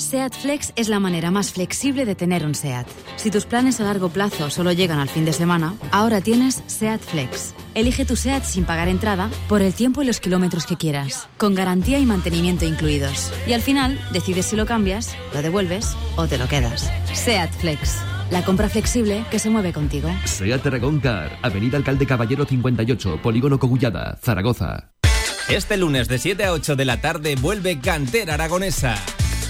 SEAT Flex es la manera más flexible de tener un SEAT. Si tus planes a largo plazo solo llegan al fin de semana, ahora tienes SEAT Flex. Elige tu SEAT sin pagar entrada por el tiempo y los kilómetros que quieras, con garantía y mantenimiento incluidos. Y al final, decides si lo cambias, lo devuelves o te lo quedas. SEAT Flex. La compra flexible que se mueve contigo. Seat Aragón Car, Avenida Alcalde Caballero 58, Polígono Cogullada, Zaragoza. Este lunes de 7 a 8 de la tarde vuelve Cantera Aragonesa.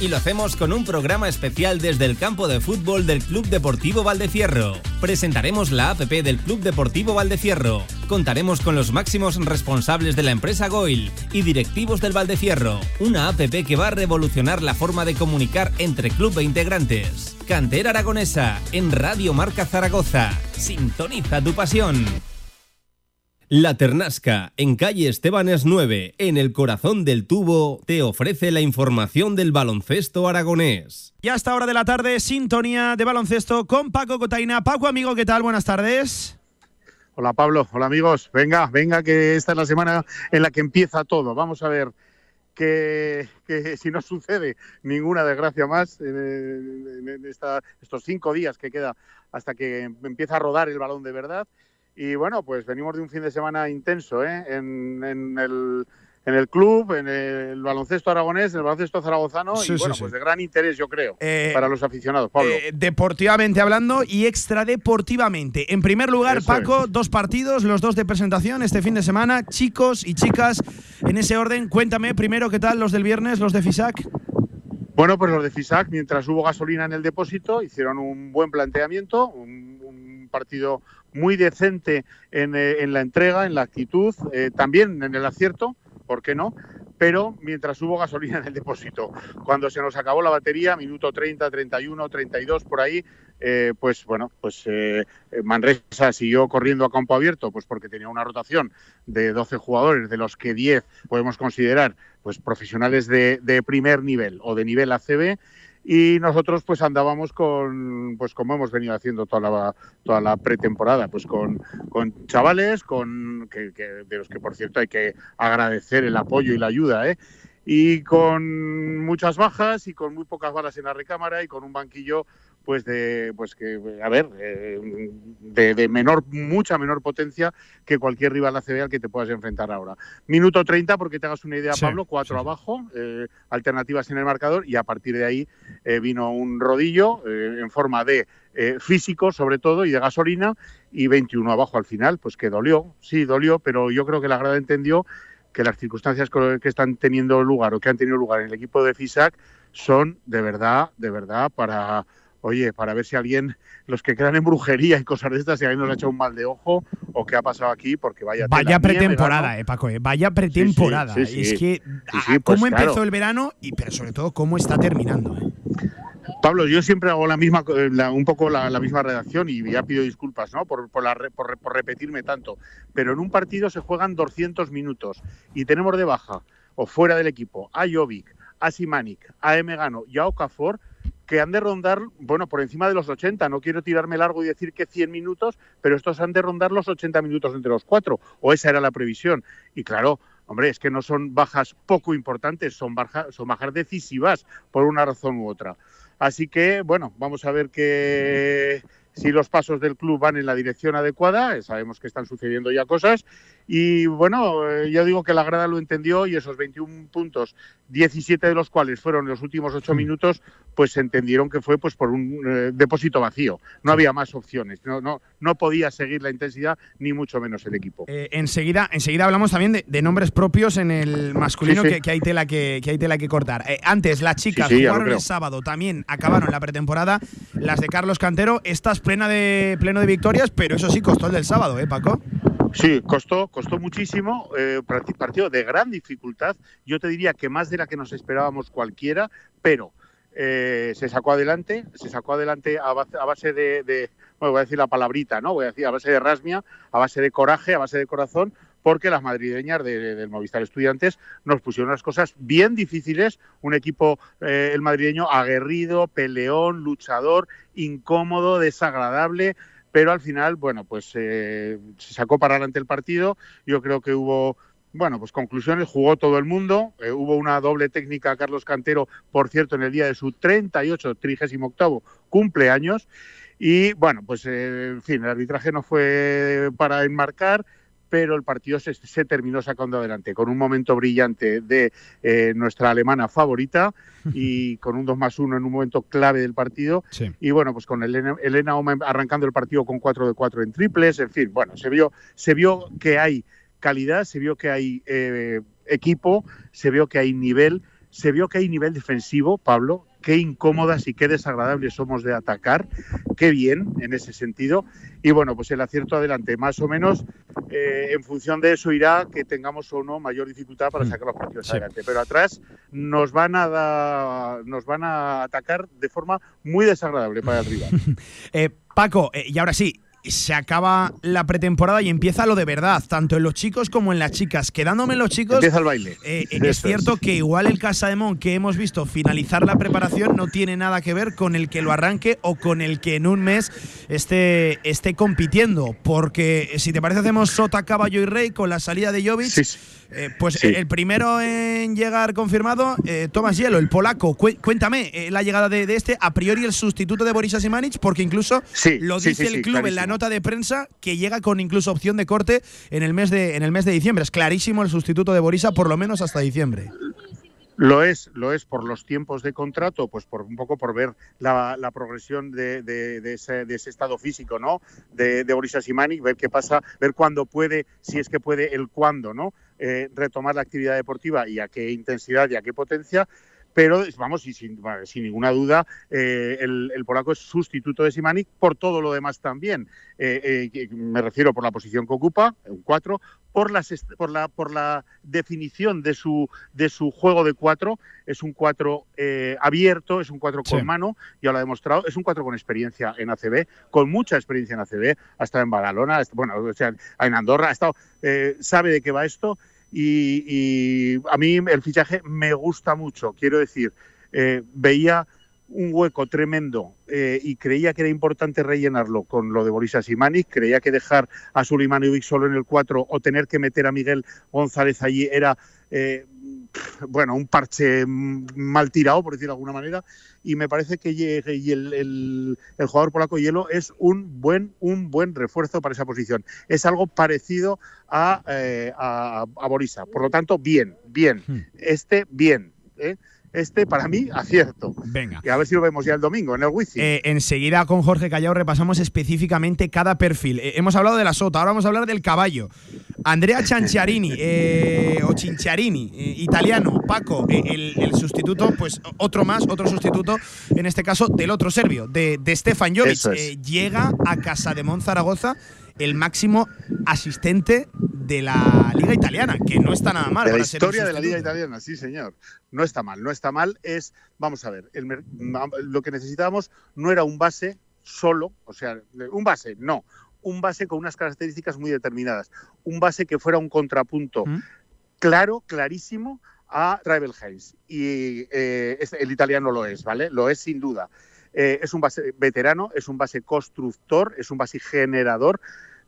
Y lo hacemos con un programa especial desde el campo de fútbol del Club Deportivo Valdefierro. Presentaremos la APP del Club Deportivo Valdefierro, contaremos con los máximos responsables de la empresa Goil y directivos del Valdefierro, una APP que va a revolucionar la forma de comunicar entre club e integrantes. Cantera Aragonesa en Radio Marca Zaragoza. Sintoniza tu pasión. La Ternasca, en calle Estebanes 9, en el corazón del tubo, te ofrece la información del baloncesto aragonés. Y hasta hora de la tarde, sintonía de baloncesto con Paco Cotaina. Paco, amigo, ¿qué tal? Buenas tardes. Hola Pablo, hola amigos. Venga, venga, que esta es la semana en la que empieza todo. Vamos a ver que, si no sucede ninguna desgracia más en, estos cinco días que queda hasta que empieza a rodar el balón de verdad. Y bueno, pues venimos de un fin de semana intenso ¿eh? en, el, en el club, en el baloncesto aragonés, en el baloncesto zaragozano y bueno, pues de gran interés yo creo Eh, para los aficionados, Pablo. Eh, deportivamente hablando y extradeportivamente. En primer lugar, Eso Paco, dos partidos, los dos de presentación este fin de semana. Chicos y chicas, en ese orden, cuéntame primero qué tal los del viernes, los de FISAC. Bueno, pues los de FISAC, mientras hubo gasolina en el depósito, hicieron un buen planteamiento, un, un partido muy decente en, eh, en, la entrega, en la actitud, eh, también en el acierto, ¿por qué no? Pero mientras hubo gasolina en el depósito, cuando se nos acabó la batería, minuto 30, 31, 32, por ahí, eh, pues bueno, pues eh, Manresa siguió corriendo a campo abierto, pues porque tenía una rotación de 12 jugadores, de los que 10 podemos considerar pues profesionales de, de primer nivel o de nivel ACB y nosotros pues andábamos con pues como hemos venido haciendo toda la toda la pretemporada pues con, con chavales con que, que, de los que por cierto hay que agradecer el apoyo y la ayuda ¿eh? y con muchas bajas y con muy pocas balas en la recámara y con un banquillo pues de pues que a ver eh, de, de, menor mucha menor potencia que cualquier rival ACB al que te puedas enfrentar ahora minuto 30 porque te hagas una idea sí, Pablo cuatro sí. abajo eh, alternativas en el marcador y a partir de ahí eh, vino un rodillo en forma de físico sobre todo y de gasolina y 21 abajo al final pues que dolió sí dolió pero yo creo que la grada entendió que las circunstancias que están teniendo lugar o que han tenido lugar en el equipo de FISAC son de verdad, de verdad para, oye, para ver si alguien, los que crean en brujería y cosas de estas, si alguien nos ha hecho un mal de ojo o qué ha pasado aquí, porque vaya. Vaya pretemporada, eh, Paco, eh, vaya pretemporada. Sí, sí, sí, es que, ¿cómo pues, empezó claro. el verano? Y, pero sobre todo, ¿cómo está terminando? Eh? Pablo, yo siempre hago la misma, la, un poco la, la, misma redacción y ya pido disculpas ¿no? por, por, la, por, por, repetirme tanto, pero en un partido se juegan 200 minutos y tenemos de baja o fuera del equipo a Jovic, a Simanic, a Emegano y a Okafor que han de rondar, bueno, por encima de los 80. No quiero tirarme largo y decir que 100 minutos, pero estos han de rondar los 80 minutos entre los cuatro, o esa era la previsión. Y claro, hombre, es que no son bajas poco importantes, son bajas, son bajas decisivas por una razón u otra. Así que, bueno, vamos a ver que si los pasos del club van en la dirección adecuada, sabemos que están sucediendo ya cosas. Y bueno, eh, yo digo que la grada lo entendió y esos 21 puntos, 17 de los cuales fueron los últimos 8 minutos, pues se entendieron que fue pues por un eh, depósito vacío. No había más opciones, no, no, no podía seguir la intensidad, ni mucho menos el equipo. Eh, enseguida, enseguida hablamos también de, de, nombres propios en el masculino sí, sí. Que, que, hay tela que, que, hay tela que cortar. Eh, antes, las chicas sí, jugaron el sábado, también acabaron la pretemporada. Las de Carlos Cantero, estás plena de, pleno de victorias, pero eso sí costó el del sábado, ¿eh, Paco? Sí, costó, costó muchísimo, eh, partido de gran dificultad, yo te diría que más de la que nos esperábamos cualquiera, pero eh, se sacó adelante, se sacó adelante a base, a base de, de, bueno, voy a decir la palabrita, ¿no? Voy a decir a base de rasmia, a base de coraje, a base de corazón, porque las madrileñas de, de, del Movistar Estudiantes nos pusieron las cosas bien difíciles, un equipo, eh, el madrileño, aguerrido, peleón, luchador, incómodo, desagradable, pero al final, bueno, pues eh, se sacó para adelante el partido. Yo creo que hubo, bueno, pues conclusiones, jugó todo el mundo. Eh, hubo una doble técnica a Carlos Cantero, por cierto, en el día de su 38, 38 cumpleaños. Y bueno, pues eh, en fin, el arbitraje no fue para enmarcar pero el partido se, se, terminó sacando adelante con un momento brillante de eh, nuestra alemana favorita y con un 2 más 1 en un momento clave del partido. Sí. Y bueno, pues con Elena, Elena Oma arrancando el partido con 4 de 4 en triples, en fin, bueno, se vio, se vio que hay calidad, se vio que hay eh, equipo, se vio que hay nivel, se vio que hay nivel defensivo, Pablo, qué incómodas y qué desagradables somos de atacar, qué bien en ese sentido. Y bueno, pues el acierto adelante, más o menos eh, en función de eso irá que tengamos o no mayor dificultad para sacar los partidos Sí. adelante. Pero atrás nos van a da- nos van a atacar de forma muy desagradable para el rival. Eh, Paco, eh, y ahora sí, se acaba la pretemporada y empieza lo de verdad, tanto en los chicos como en las chicas. Quedándome en los chicos, Empieza el baile. eh, eh, es cierto que igual el Casa de Mon que hemos visto finalizar la preparación no tiene nada que ver con el que lo arranque o con el que en un mes esté, esté compitiendo. Porque eh, si te parece, hacemos Sota, Caballo y Rey con la salida de Jovic. Eh, pues Sí. eh, el primero en llegar confirmado, eh, Tomás Hielo, el polaco. Cué- cuéntame eh, la llegada de, de este, a priori el sustituto de Boris Asimanic, porque incluso Sí, lo dice sí, el club en la nota de prensa que llega con incluso opción de corte en el mes de, en el mes de diciembre. Es clarísimo el sustituto de Borisa, por lo menos hasta diciembre. Lo es, lo es por los tiempos de contrato, pues por un poco por ver la, la progresión de, de- de ese, de ese estado físico, ¿no? De, de Boris Asimani, ver qué pasa, ver cuándo puede, si es que puede, el cuándo, ¿no? Eh, retomar la actividad deportiva y a qué intensidad y a qué potencia. Pero vamos, y sin, sin ninguna duda, eh, el, el polaco es sustituto de Simanic por todo lo demás también. Eh, eh, me refiero por la posición que ocupa, un 4, por, las, por, la, por la definición de su, de su juego de 4. Es un 4 eh, abierto, es un 4 con Sí. mano, ya lo ha demostrado. Es un 4 con experiencia en ACB, con mucha experiencia en ACB. Ha estado en Badalona, bueno, o sea, en Andorra, ha estado, eh, sabe de qué va esto. Y, a mí el fichaje me gusta mucho. Quiero decir, eh, veía un hueco tremendo eh, y creía que era importante rellenarlo con lo de Boris Asimanic. Creía que dejar a Sulimanovic solo en el 4 o tener que meter a Miguel González allí era, eh, bueno, un parche mal tirado, por decirlo de alguna manera. Y me parece que el, el- el jugador polaco Hielo es un buen, un buen refuerzo para esa posición. Es algo parecido a, eh, a, a Borisa. Por lo tanto, bien, bien. Este, bien. ¿eh? Este, para mí, acierto. Venga. Y a ver si lo vemos ya el domingo en el Wizzing. Eh, enseguida con Jorge Callao repasamos específicamente cada perfil. Eh, hemos hablado de la sota, ahora vamos a hablar del caballo. Andrea Cianciarini, eh, o Cinciarini, eh, italiano, Paco, el, el sustituto, pues otro más, otro sustituto, en este caso del otro serbio, de, de Stefan Jovic. Es. Llega a Casa de Zaragoza el máximo asistente de la Liga Italiana, que no está nada mal. de la para historia de la Liga. Italiana, sí, señor. No está mal, no está mal. Es, vamos a ver, el lo que necesitábamos no era un base solo, o sea, un base, no. Un base con unas características muy determinadas. Un base que fuera un contrapunto claro, clarísimo a Travel Heinz. Y eh, el italiano lo es, ¿vale? Lo es sin duda. Eh, es un base veterano, es un base constructor, es un base generador.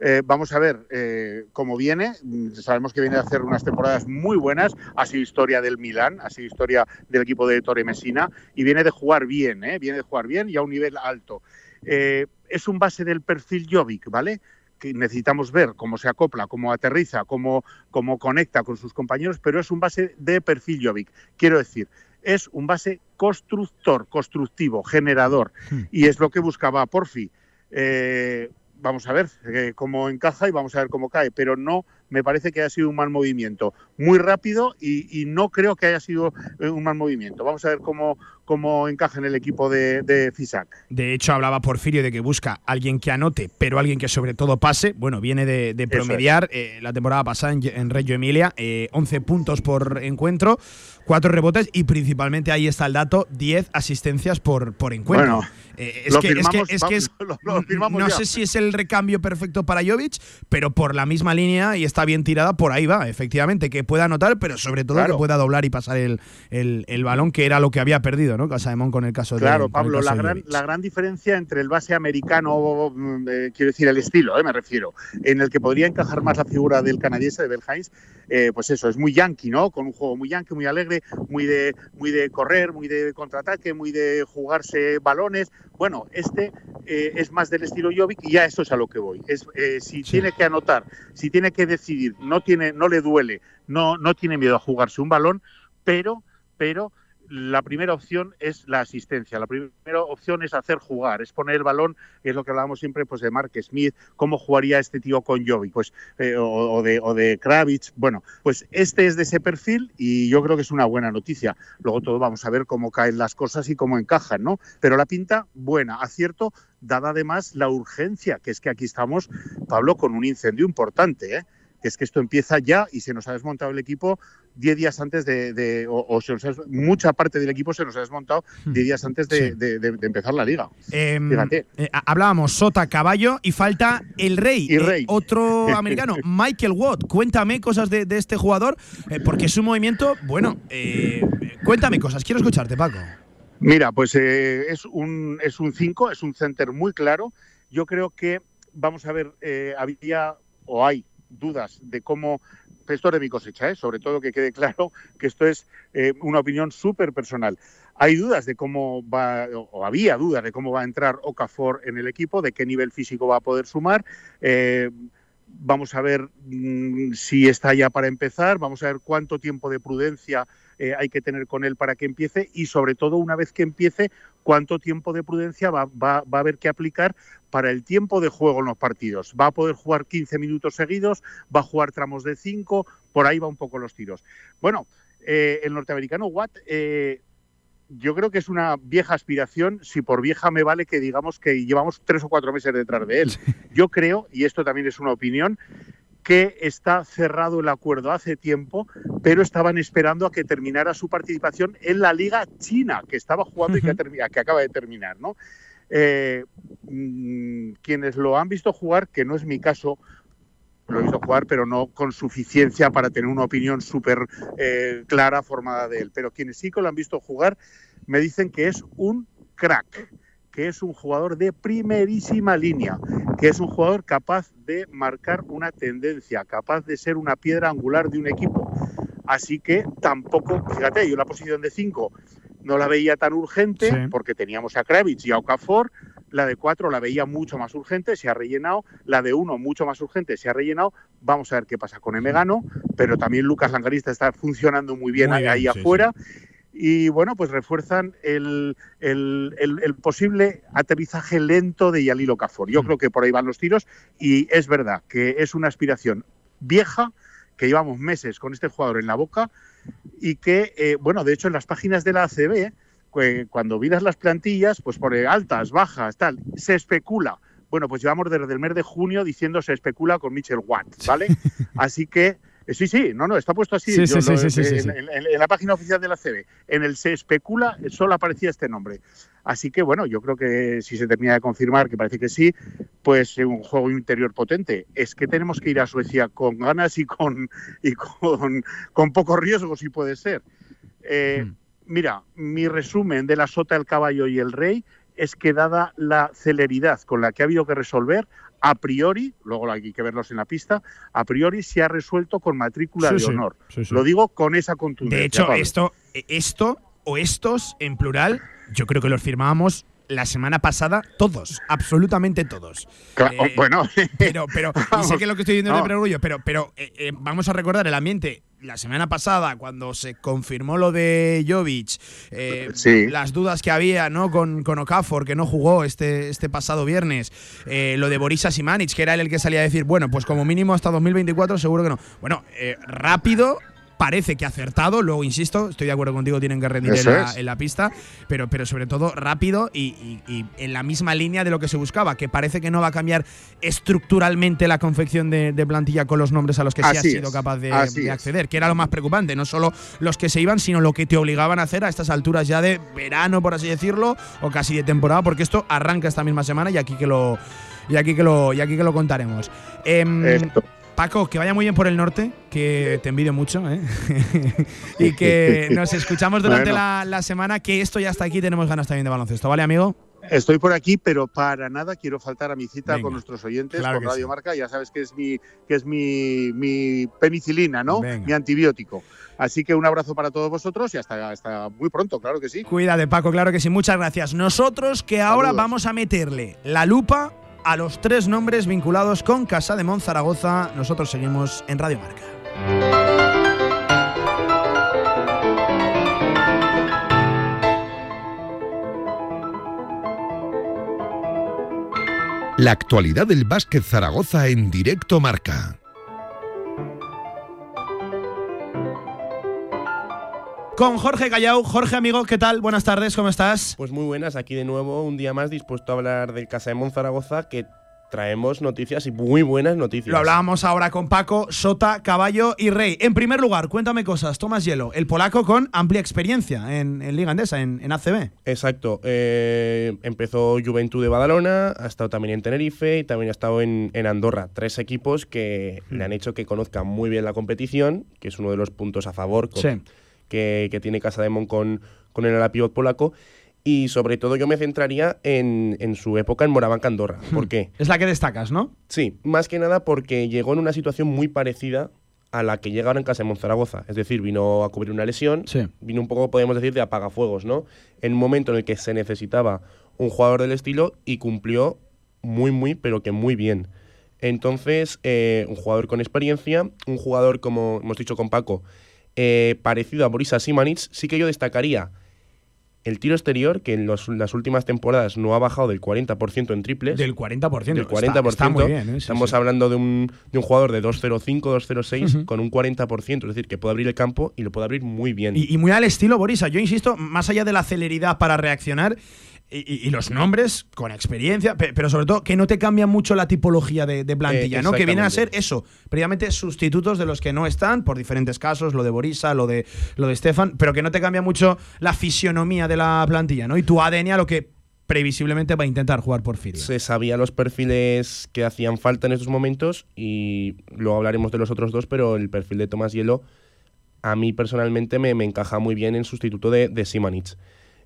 Eh, vamos a ver eh, cómo viene. Mm, Sabemos que viene a hacer unas temporadas muy buenas. Ha sido historia del Milán, ha sido historia del equipo de Torre Messina y viene de jugar bien, ¿eh? viene de jugar bien y a un nivel alto. Es un base del perfil Jovic, ¿vale? Que necesitamos ver cómo se acopla, cómo aterriza, cómo, cómo conecta con sus compañeros, pero es un base de perfil Jovic. Quiero decir, es un base constructor, constructivo, generador, y es lo que buscaba Porfi. Eh, vamos a ver eh, cómo encaja y vamos a ver cómo cae, pero no me parece que haya sido un mal movimiento. Muy rápido y, y no creo que haya sido eh, un mal movimiento. Vamos a ver cómo, cómo encaja en el equipo de, de Fisac. De hecho, hablaba Porfirio de que busca alguien que anote, pero alguien que sobre todo pase. Bueno, viene de, promediar eh, la temporada pasada en, en Reggio Emilia, eh, 11 puntos por encuentro, 4 rebotes y principalmente ahí está el dato, 10 asistencias por, por encuentro. Bueno, Eh, es lo que, es que- firmamos, es que es- vamos, lo- lo firmamos no ya. sé si es el recambio perfecto para Jovic, pero por la misma línea y está bien tirada, por ahí va, efectivamente, que pueda anotar, pero sobre todo Claro. que pueda doblar y pasar el, el- el balón, que era lo que había perdido, ¿no? Casaemón con el caso de Claro, con el Pablo, la de gran, Jovic. la gran diferencia entre el base americano, mm, eh, quiero decir, el estilo, eh, me refiero, en el que podría encajar más la figura del canadiense, de Bel Hines, eh, pues eso, es muy yankee, ¿no? Con un juego muy yankee, muy alegre, muy de, muy de correr, muy de contraataque, muy de jugarse balones. Bueno, este es más del estilo Jovic y ya eso es a lo que voy. Es, si tiene que anotar, si tiene que decidir, no, tiene, no le duele, no, no tiene miedo a jugarse un balón, pero, pero la primera opción es la asistencia, la primera opción es hacer jugar, es poner el balón, es lo que hablábamos siempre pues de Mark Smith, cómo jugaría este tío con Jovic, pues, eh, o, de, o de Kravitz. Bueno, pues este es de ese perfil y yo creo que es una buena noticia. Luego todo vamos a ver cómo caen las cosas y cómo encajan, ¿no? Pero la pinta buena, acierto, dada además la urgencia, que es que aquí estamos, Pablo, con un incendio importante, ¿eh? Que es que esto empieza ya y se nos ha desmontado el equipo 10 días antes de, o, mucha parte del equipo se nos ha desmontado 10 días antes de, empezar la liga. Em, Fíjate. Eh, hablábamos Sota, Caballo y falta el Rey, y rey. otro americano, Michael Watt. Cuéntame cosas de, este jugador, eh, porque es un movimiento, bueno, eh, cuéntame cosas, quiero escucharte, Paco. Mira, pues es un es un 5, es un center muy claro. Yo creo que, vamos a ver, había o hay dudas de cómo esto es de mi cosecha, ¿eh? sobre todo que quede claro que esto es eh, una opinión súper personal. Hay dudas de cómo va, o había dudas de cómo va a entrar Okafor en el equipo, de qué nivel físico va a poder sumar. Eh, vamos a ver mm, si está ya para empezar, vamos a ver cuánto tiempo de prudencia hay que tener con él para que empiece y sobre todo una vez que empiece, cuánto tiempo de prudencia va, va, va, a haber que aplicar para el tiempo de juego en los partidos. Va a poder jugar 15 minutos seguidos, va a jugar tramos de 5, por ahí va un poco los tiros. Bueno, eh, el norteamericano Watt, eh, yo creo que es una vieja aspiración, si por vieja me vale que digamos que llevamos tres o cuatro meses detrás de él. Yo creo, y esto también es una opinión, que está cerrado el acuerdo hace tiempo, pero estaban esperando a que terminara su participación en la Liga China, que estaba jugando y que, que acaba de terminar, ¿no? Eh, mm, quienes lo han visto jugar, que no es mi caso, lo he visto jugar, pero no con suficiencia para tener una opinión súper eh, clara formada de él. Pero quienes sí que lo han visto jugar me dicen que es un crack, que es un jugador de primerísima línea, que es un jugador capaz de marcar una tendencia, capaz de ser una piedra angular de un equipo. Así que tampoco, fíjate, yo la posición de 5 no la veía tan urgente porque teníamos a Kravitz y a Okafor. La de 4 la veía mucho más urgente, se ha rellenado. La de 1 mucho más urgente, se ha rellenado. Vamos a ver qué pasa con Emegano, pero también Lucas Langarista está funcionando muy bien, ahí, afuera. Y bueno, pues refuerzan el, posible aterrizaje lento de Yalilo Okafor. Yo mm. creo que por ahí van los tiros y es verdad que es una aspiración vieja, que llevamos meses con este jugador en la boca y que, eh, bueno, de hecho en las páginas de la ACB, cuando miras las plantillas, pues por altas, bajas, tal, se especula. Bueno, pues llevamos desde el mes de junio diciendo se especula con Mitchell Watt, ¿vale? Así que eh, sí, sí, no, no, está puesto así en, la página oficial de la CB. En el se especula solo aparecía este nombre. Así que bueno, yo creo que si se termina de confirmar, que parece que sí, pues un juego interior potente. Es que tenemos que ir a Suecia con ganas y con, y con, con pocos riesgos, si puede ser. Eh, mm. Mira, mi resumen de la sota, el caballo y el rey es que dada la celeridad con la que ha habido que resolver, a priori, luego hay que verlos en la pista, a priori se ha resuelto con matrícula de honor. Lo digo con esa contundencia. De hecho, esto, esto o estos en plural, yo creo que los firmábamos la semana pasada todos, absolutamente todos. Eh, bueno, pero, pero y sé que lo que estoy diciendo es de perogrullo, pero, pero eh, eh, vamos a recordar el ambiente. La semana pasada, cuando se confirmó lo de Jovic, las dudas que había ¿no? con, con Okafor, que no jugó este, este pasado viernes, lo de Borisa Simanic, que era el que salía a decir, bueno, pues como mínimo hasta 2024 seguro que no. Bueno, rápido, parece que acertado. Luego, insisto, estoy de acuerdo contigo, tienen que rendir en la, pista, pero, pero sobre todo rápido y, en la misma línea de lo que se buscaba, que parece que no va a cambiar estructuralmente la confección de, plantilla con los nombres a los que sí ha sido capaz de, acceder, que era lo más preocupante, no solo los que se iban, sino lo que te obligaban a hacer a estas alturas ya de verano, por así decirlo, o casi de temporada, porque esto arranca esta misma semana y aquí que lo, y aquí que lo, y aquí que lo contaremos. Em, Paco, que vaya muy bien por el norte, que te envidio mucho, ¿eh? y que nos escuchamos durante la, semana, que esto ya está aquí, tenemos ganas también de baloncesto, ¿vale, amigo? Estoy por aquí, pero para nada quiero faltar a mi cita con nuestros oyentes por Radio Marca. Ya sabes que es mi, que es mi, penicilina, ¿no? Mi antibiótico. Así que un abrazo para todos vosotros y hasta, hasta muy pronto, claro que sí. Cuídate, Paco, claro que sí. Muchas gracias. Nosotros que ahora vamos a meterle la lupa a los tres nombres vinculados con Casa de Monzaragoza. Nosotros seguimos en Radio Marca. La actualidad del básquet Zaragoza en directo marca. Con Jorge Callao. Jorge, amigo, ¿qué tal? Buenas tardes, ¿cómo estás? Pues muy buenas, aquí de nuevo, un día más dispuesto a hablar del Casa de Monzaragoza, que traemos noticias y muy buenas noticias. Lo hablábamos ahora con Paco, Sota, Caballo y Rey. En primer lugar, cuéntame cosas. Tomás Hielo, el polaco con amplia experiencia en, Liga Andesa, en, ACB. Exacto. Eh, empezó Juventud de Badalona, ha estado también en Tenerife y también ha estado en, Andorra. Tres equipos que le han hecho que conozca muy bien la competición, que es uno de los puntos a favor que, tiene Casa de Mon con, con el ala pivot polaco. Y sobre todo yo me centraría en, su época en Morabanca Andorra. ¿Por qué? Es la que destacas, ¿no? Sí, más que nada porque llegó en una situación muy parecida a la que llega ahora en casa de Monzaragoza. Es decir, vino a cubrir una lesión, vino un poco, podemos decir, de apagafuegos, ¿no? En un momento en el que se necesitaba un jugador del estilo y cumplió muy, muy, pero que muy bien. Entonces, eh, un jugador con experiencia, un jugador, como hemos dicho con Paco, eh, parecido a Borisa Simanic, sí que yo destacaría el tiro exterior, que en las últimas temporadas no ha bajado del 40% en triples. Del 40%. Del 40%. Está, muy bien, ¿eh? Estamos hablando de un, de un, jugador de 2.05, 2.06 con un 40%. Es decir, que puede abrir el campo y lo puede abrir muy bien. Y, y muy al estilo Borisa. Yo insisto, más allá de la celeridad para reaccionar, y, los nombres con experiencia, pero sobre todo que no te cambia mucho la tipología de, plantilla, ¿no? Que vienen a ser eso, previamente sustitutos de los que no están, por diferentes casos, lo de Borisa, lo de, lo de Stefan, pero que no te cambia mucho la fisionomía de la plantilla, ¿no? Y tu ADN a lo que previsiblemente va a intentar jugar por Porfirio. Se sabía los perfiles que hacían falta en estos momentos y luego hablaremos de los otros dos, pero el perfil de Tomás Hielo a mí personalmente me, encaja muy bien en sustituto de, de Simanich.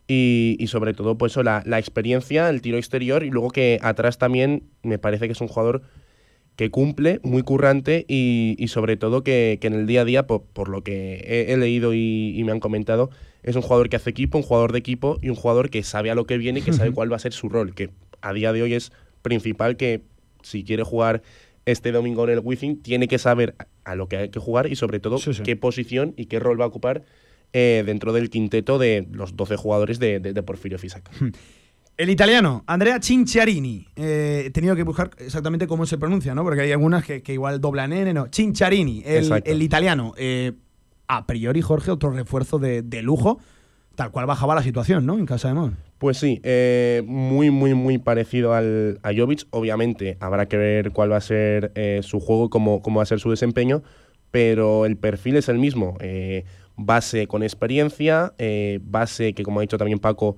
Y, sobre todo, pues la, la, experiencia, el tiro exterior y luego que atrás también me parece que es un jugador que cumple, muy currante y, sobre todo que, en el día a día, por, lo que he, leído y, me han comentado, es un jugador que hace equipo, un jugador de equipo y un jugador que sabe a lo que viene y que sabe cuál va a ser su rol, que a día de hoy es principal que si quiere jugar este domingo en el Wizzing, tiene que saber a lo que hay que jugar y sobre todo qué posición y qué rol va a ocupar eh, dentro del quinteto de los 12 jugadores de, Porfirio Fisac. El italiano, Andrea Cinciarini. Eh, he tenido que buscar exactamente cómo se pronuncia, ¿no? Porque hay algunas que, igual doblan N, no. Cinciarini, el, italiano. Eh, a priori, Jorge, otro refuerzo de, lujo, tal cual bajaba la situación, ¿no? En casa de Mon. Pues sí, muy, muy, muy parecido al, a Jovic. Obviamente, habrá que ver cuál va a ser su juego, cómo, cómo va a ser su desempeño, pero el perfil es el mismo base con experiencia, eh, base que, como ha dicho también Paco,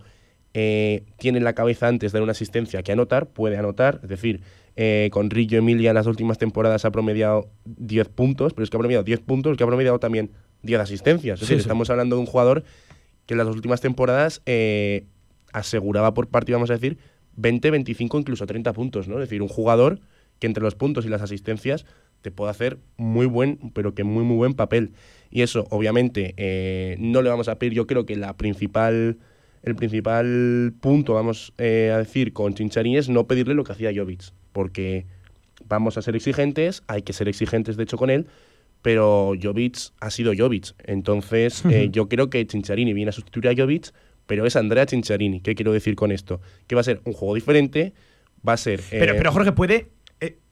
eh, tiene en la cabeza antes de dar una asistencia que anotar, puede anotar, es decir, eh, con Rillo Emilia en las últimas temporadas ha promediado 10 puntos, pero es que ha promediado 10 puntos, que ha promediado también 10 asistencias. Es decir, estamos hablando de un jugador que en las últimas temporadas aseguraba por partido, vamos a decir, 20, 25, incluso 30 puntos, ¿no? Es decir, un jugador que entre los puntos y las asistencias te puede hacer muy buen, pero que muy, muy buen papel. Y eso, obviamente, eh, no le vamos a pedir, yo creo que la principal, el principal punto, vamos eh, a decir, con Chincharín es no pedirle lo que hacía Jovic, porque vamos a ser exigentes, hay que ser exigentes de hecho con él, pero Jovic ha sido Jovic. Entonces, eh, yo creo que Chincharini viene a sustituir a Jovic, pero es Andrea Chincharini. ¿Qué quiero decir con esto? Que va a ser un juego diferente, va a ser... pero, pero Jorge, ¿puede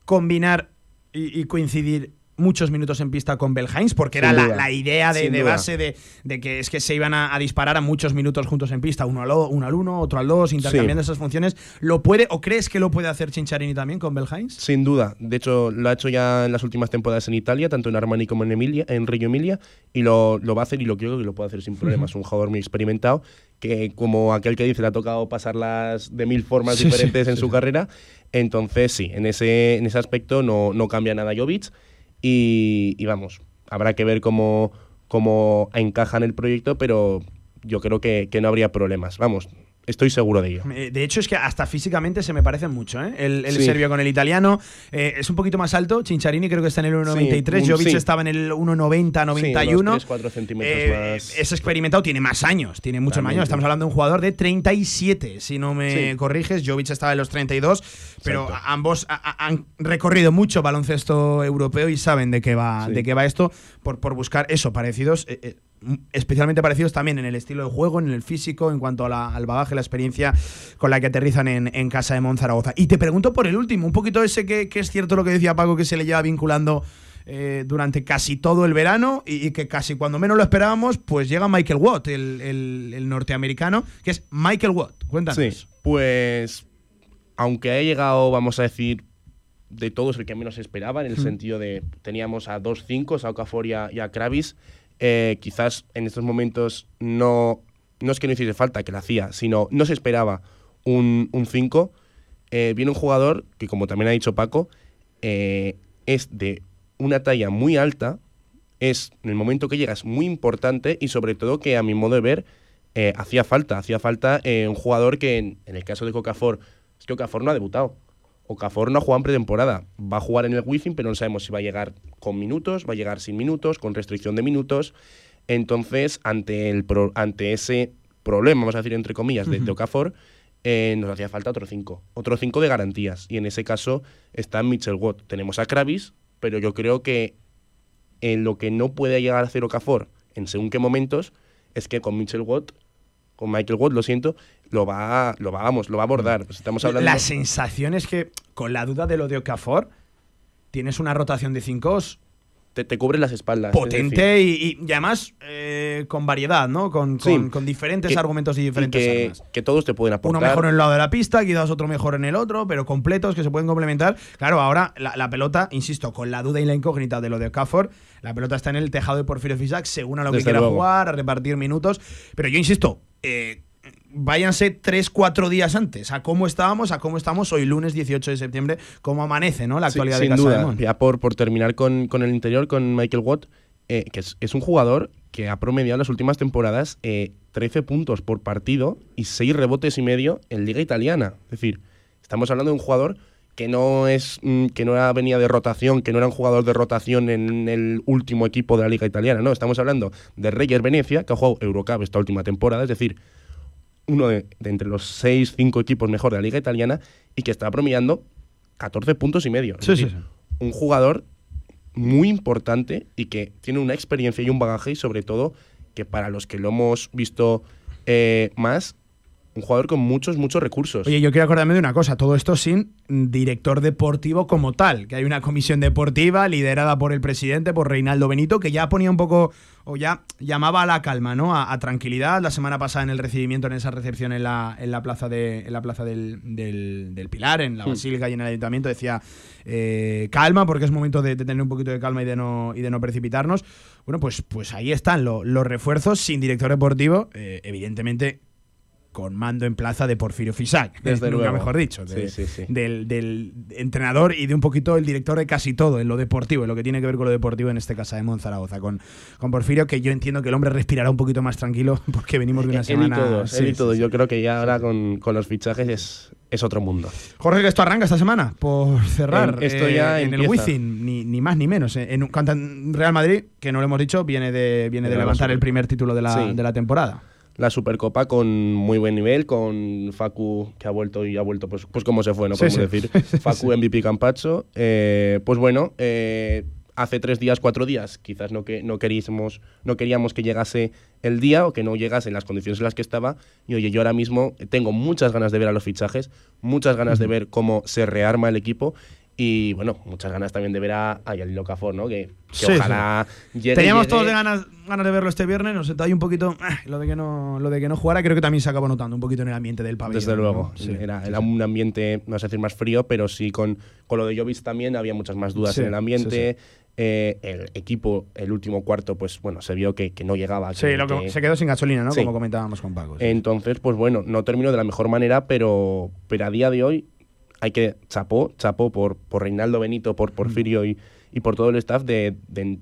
combinar y, coincidir muchos minutos en pista con Belhains, porque era la, idea de, base de, que es que se iban a, disparar a muchos minutos juntos en pista, uno al, uno, al uno, otro al dos, intercambiando esas funciones. ¿Lo puede o crees que lo puede hacer Cincharini también con Belhains? Sin duda. De hecho, lo ha hecho ya en las últimas temporadas en Italia, tanto en Armani como en Emilia, en Reggio Emilia, y lo, va a hacer y lo creo que lo puede hacer sin problemas. Un jugador muy experimentado que como aquel que dice le ha tocado pasarlas de mil formas diferentes en su carrera. Entonces, sí, en ese, en ese aspecto no, no cambia nada Jovic. Y, vamos, habrá que ver cómo, cómo encaja en el proyecto, pero yo creo que, que no habría problemas. Vamos, Estoy seguro de ello. Eh, de hecho, es que hasta físicamente se me parecen mucho, ¿eh? El, serbio con el italiano. Eh, es un poquito más alto. Cincharini creo que está en el 1,93. Sí, Jovic estaba en el 1,90, 91. 4 centímetros más. Es experimentado, tiene más años. Tiene muchos más años. Estamos hablando de un jugador de 37, si no me corriges. Jovic estaba en los 32. Pero ambos han recorrido mucho baloncesto europeo y saben de qué va, de qué va esto por, por buscar eso, parecidos especialmente parecidos también en el estilo de juego, en el físico, en cuanto a la- al bagaje, la experiencia con la que aterrizan en, en casa de Monzaragoza. Y te pregunto por el último, un poquito ese que, que es cierto lo que decía Paco, que se le lleva vinculando eh, durante casi todo el verano y, y que casi cuando menos lo esperábamos, pues llega Michael Watt, el, el- el norteamericano, que es Michael Watt. Cuéntanos. Sí, pues aunque haya llegado, vamos a decir, de todos el que menos esperaba, en el sentido de teníamos a dos cinco, a Okafor y a, y a Kravis, eh, quizás en estos momentos no, no es que no hiciese falta, que la hacía, sino no se esperaba un 5. viene un jugador que, como también ha dicho Paco, eh, es de una talla muy alta, es en el momento que llega es muy importante y sobre todo que a mi modo de ver eh, hacía falta, hacía falta eh, un jugador que en, el caso de Cocafor, es que Okafor no ha debutado. Okafor no ha jugado en pretemporada. Va a jugar en el Wizzing, pero no sabemos si va a llegar con minutos, va a llegar sin minutos, con restricción de minutos. Entonces, ante, el pro- ante ese problema, vamos a decir entre comillas, de, de. Okafor, eh, nos hacía falta otro 5. Otro 5 de garantías. Y en ese caso está Mitchell Watt. Tenemos a Kravis, pero yo creo que en lo que no puede llegar a hacer Okafor en según qué momentos es que con Mitchell Watt, con Michael Watt, lo siento, lo va, lo va, vamos, lo va a abordar. Pues estamos hablando La sensación es que, con la duda de lo de Okafor, tienes una rotación de 5 te, te cubre las espaldas. es potente y, y- y además eh, con variedad, ¿no? Con, Sí. con- con diferentes Que- argumentos y y diferentes que, armas. que todos te pueden aportar. Uno mejor en el lado de la pista, quizás otro mejor en el otro, pero completos que se pueden complementar. Claro, ahora la, la pelota, insisto, con la duda y la incógnita de lo de Okafor, la pelota está en el tejado de Porfirio Fisac, según a lo que quiera luego. jugar, a repartir minutos. Pero yo insisto, eh, váyanse tres, cuatro días antes a cómo estábamos, a cómo estamos hoy lunes 18 de septiembre, cómo amanece, ¿no? La Sí, actualidad sin de Casa duda. de Mon. Ya por, por terminar con, con el interior, con Michael Watt, eh, que es, es un jugador que ha promediado las últimas temporadas eh, 13 puntos por partido y 6 rebotes y medio en Liga Italiana. Es decir, estamos hablando de un jugador que no es mm, que no era, venía de rotación, que no era un jugador de rotación en el último equipo de la Liga Italiana. No, estamos hablando de Reyes Venecia, que ha jugado Eurocup esta última temporada. Es decir, uno de, de entre los 6, 5 equipos mejor de la Liga Italiana y que está promediando 14 puntos y medio. Sí, decir, sí. un jugador muy importante y que tiene una experiencia y un bagaje y sobre todo que para los que lo hemos visto eh, más, un jugador con muchos, muchos recursos. Oye, yo quiero acordarme de una cosa, todo esto sin director deportivo como tal, que hay una comisión deportiva liderada por el presidente, por Reinaldo Benito, que ya ponía un poco, o ya llamaba a la calma, ¿no? A, a tranquilidad. La semana pasada en el recibimiento, en esa recepción en la, en la plaza, de, en la plaza del, del- del Pilar, en la Hmm. Basílica y en el Ayuntamiento, decía eh, calma, porque es momento de, de tener un poquito de calma y de no, y de no precipitarnos. Bueno, pues, pues ahí están lo- los refuerzos sin director deportivo, eh, evidentemente con mando en plaza de Porfirio Fisac, Desde nunca luego. mejor dicho, de- Sí, sí, sí. Del, del entrenador y de un poquito el director de casi todo, en lo deportivo, en lo que tiene que ver con lo deportivo en este casa de Monzaragoza, con, con Porfirio, que yo entiendo que el hombre respirará un poquito más tranquilo porque venimos de una Él y semana... todos, Sí, él y sí. Yo creo que ya ahora con, con los fichajes es, es otro mundo. Jorge, que esto arranca esta semana, por cerrar. En- esto eh, ya en el. Wizzing, ni, ni más ni menos. eh. En al Real Madrid, que no lo hemos dicho, viene de, viene de levantar el primer título de la, de la temporada. La Supercopa con muy buen nivel, con Facu que ha vuelto y ha vuelto pues, pues como se fue, no podemos sí. decir. Facu MVP Campacho. Eh, pues bueno, eh, hace tres días, cuatro días, quizás no, que, no, queríamos, no queríamos que llegase el día o que no llegase en las condiciones en las que estaba. Y oye, yo ahora mismo tengo muchas ganas de ver a los fichajes, muchas ganas de ver cómo se rearma el equipo. Y bueno, muchas ganas también de ver a, a Yalil Okafor, ¿no? Que, que Sí, ojalá llegue. Teníamos llegue. todos de ganas, ganas de verlo este viernes, nos sentó ahí un poquito ah, lo de que no lo de que no jugara, creo que también se acabó notando un poquito en el ambiente del pabellón. Desde luego. ¿no? Sí. Era, era un ambiente, no sé decir más frío, pero sí con, con lo de Jovic también había muchas más dudas Sí, en el ambiente. sí, Eh, el equipo, el último cuarto, pues bueno, se vio que, que no llegaba. Sí, que- lo que- se quedó sin gasolina, ¿no? Sí. Como comentábamos con Paco. sí. Entonces, pues bueno, no terminó de la mejor manera, pero, pero a día de hoy hay que chapó, chapó por, por Reinaldo Benito, por Porfirio y, y por todo el staff de, de en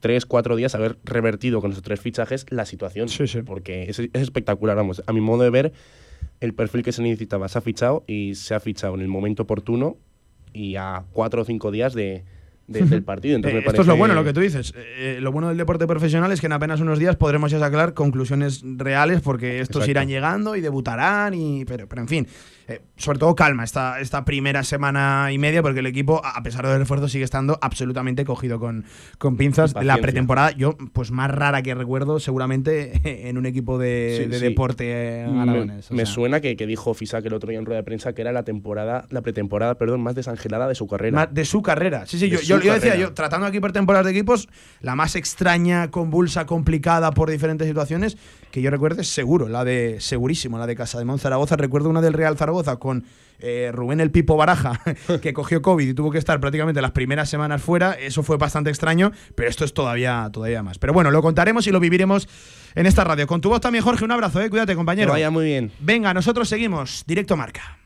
tres, cuatro días haber revertido con esos tres fichajes la situación. Porque es, es espectacular, vamos. A mi modo de ver, el perfil que se necesitaba se ha fichado y se ha fichado en el momento oportuno y a cuatro o cinco días de, de- del partido. Entonces Eh, me esto es lo bueno, lo que tú dices. Eh, lo bueno del deporte profesional es que en apenas unos días podremos ya sacar conclusiones reales porque estos Exacto. irán llegando y debutarán, y, pero, pero en fin, eh, sobre todo calma esta, esta primera semana y media porque el equipo, a pesar del esfuerzo, sigue estando absolutamente cogido con, con pinzas. La pretemporada, yo, pues más rara que recuerdo, seguramente en un equipo de, Sí, de sí. deporte eh, Me, suena que, que dijo Fisac el otro día en rueda de prensa que era la temporada, la pretemporada, perdón, más desangelada de su carrera. De su carrera. Sí, sí, De yo, yo, yo decía, yo tratando aquí por temporadas de equipos, la más extraña, convulsa, complicada por diferentes situaciones, que yo recuerde es seguro, la de, segurísimo, la de Casa de Mon Zaragoza. Recuerdo una del Real Zaragoza con eh, Rubén el Pipo Baraja, que cogió COVID y tuvo que estar prácticamente las primeras semanas fuera. Eso fue bastante extraño, pero esto es todavía, todavía más. Pero bueno, lo contaremos y lo viviremos en esta radio. Con tu voz también, Jorge, un abrazo, eh. Cuídate, compañero. Que vaya muy bien. Venga, nosotros seguimos. Directo Marca.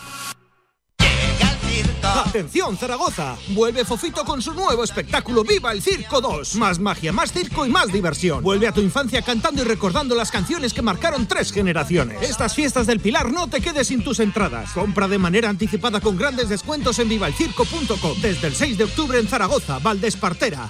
Atención Zaragoza, vuelve Fofito con su nuevo espectáculo Viva el Circo 2. Más magia, más circo y más diversión. Vuelve a tu infancia cantando y recordando las canciones que marcaron tres generaciones. Estas fiestas del Pilar no te quedes sin tus entradas. Compra de manera anticipada con grandes descuentos en vivalcirco.com. Desde el 6 de octubre en Zaragoza, Valdespartera.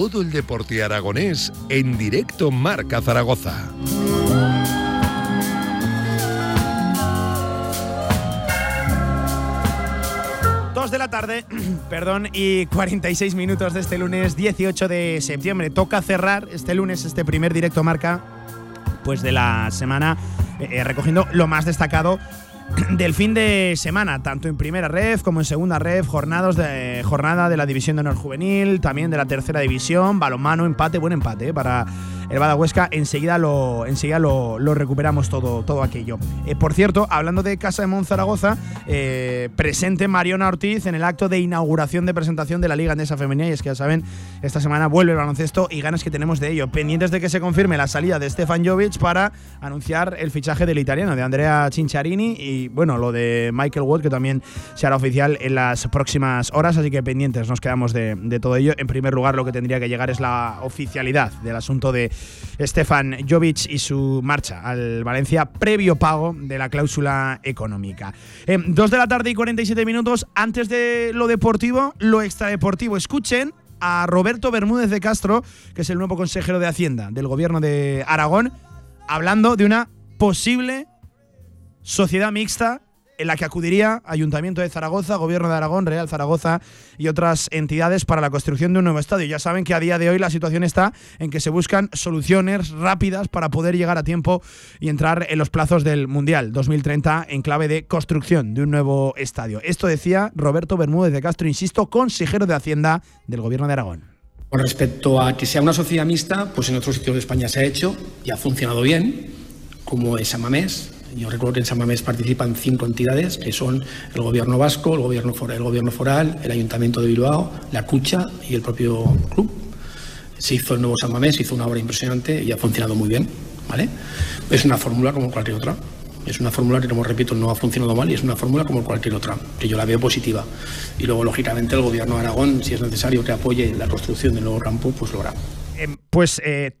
Todo el deporte aragonés en directo Marca Zaragoza. Dos de la tarde, perdón, y 46 minutos de este lunes 18 de septiembre. Toca cerrar este lunes este primer directo marca pues de la semana eh, eh, recogiendo lo más destacado del fin de semana, tanto en primera ref como en segunda ref, jornadas de, jornada de la división de honor juvenil, también de la tercera división, balonmano, empate, buen empate eh, para el Badahuesca. Enseguida lo, enseguida lo, lo recuperamos todo, todo aquello. Eh, por cierto, hablando de Casa de Monzaragoza, eh, presente Mariona Ortiz en el acto de inauguración de presentación de la Liga Andesa Femenina. Y es que ya saben, esta semana vuelve el baloncesto y ganas que tenemos de ello. Pendientes de que se confirme la salida de Stefan Jovic para anunciar el fichaje del italiano, de Andrea Cinciarini y bueno, lo de Michael Watt, que también se hará oficial en las próximas horas. Así que pendientes nos quedamos de todo ello. En primer lugar, lo que tendría que llegar es la oficialidad del asunto de Stefan Jovic y su marcha al Valencia previo pago de la cláusula económica. Eh, dos de la tarde y 47 minutos. Antes de lo deportivo, lo extradeportivo. Escuchen a Roberto Bermúdez de Castro, que es el nuevo consejero de Hacienda del gobierno de Aragón, hablando de una posible sociedad mixta en la que acudiría Ayuntamiento de Zaragoza, Gobierno de Aragón, Real Zaragoza y otras entidades para la construcción de un nuevo estadio. Ya saben que a día de hoy la situación está en que se buscan soluciones rápidas para poder llegar a tiempo y entrar en los plazos del Mundial 2030 en clave de construcción de un nuevo estadio. Esto decía Roberto Bermúdez de Castro, insisto, consejero de Hacienda del Gobierno de Aragón. Con respecto a que sea una sociedad mixta, pues en otros sitios de España se ha hecho y ha funcionado bien, como en San Mamés. Yo recuerdo que en San Mamés participan cinco entidades, que son el Gobierno vasco, el Gobierno, for- el gobierno foral, el Ayuntamiento de Bilbao, la Cucha y el propio club. Se hizo el nuevo San Mamés, hizo una obra impresionante y ha funcionado muy bien. ¿vale? Es una fórmula como cualquier otra. Es una fórmula que, como repito, no ha funcionado mal y es una fórmula como cualquier otra, que yo la veo positiva. Y luego, lógicamente, el Gobierno de Aragón, si es necesario que apoye la construcción del nuevo campo, pues lo hará. Eh, pues eh,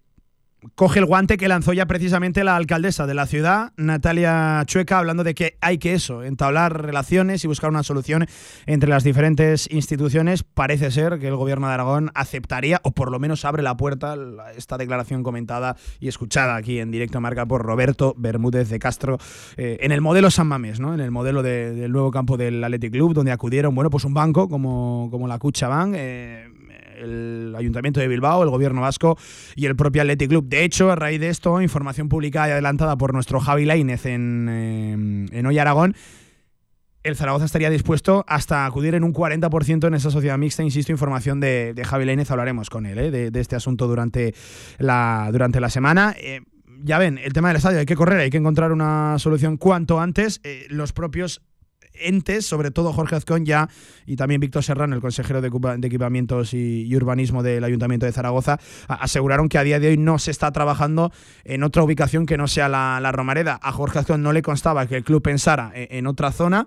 coge el guante que lanzó ya precisamente la alcaldesa de la ciudad, Natalia Chueca, hablando de que hay que eso, entablar relaciones y buscar una solución entre las diferentes instituciones. Parece ser que el gobierno de Aragón aceptaría, o por lo menos abre la puerta, a esta declaración comentada y escuchada aquí en directo marca por Roberto Bermúdez de Castro, eh, en el modelo San Mamés, ¿no? en el modelo de- del nuevo campo del Athletic Club, donde acudieron, bueno, pues un banco como, como la Cuchabank, eh, el Ayuntamiento de Bilbao, el Gobierno Vasco y el propio Athletic Club. De hecho, a raíz de esto, información publicada y adelantada por nuestro Javi Lainez en, eh, en Hoy Aragón, el Zaragoza estaría dispuesto hasta acudir en un 40% en esa sociedad mixta. Insisto, información de, de Javi Lainez, hablaremos con él ¿eh? de, de, este asunto durante la, durante la semana. Eh, ya ven, el tema del estadio, hay que correr, hay que encontrar una solución cuanto antes. Eh, los propios entes, sobre todo Jorge Azcón ya y también Víctor Serrano, el consejero de, equipamientos y, urbanismo del Ayuntamiento de Zaragoza, aseguraron que a día de hoy no se está trabajando en otra ubicación que no sea la, Romareda. A Jorge Azcón no le constaba que el club pensara en, en otra zona.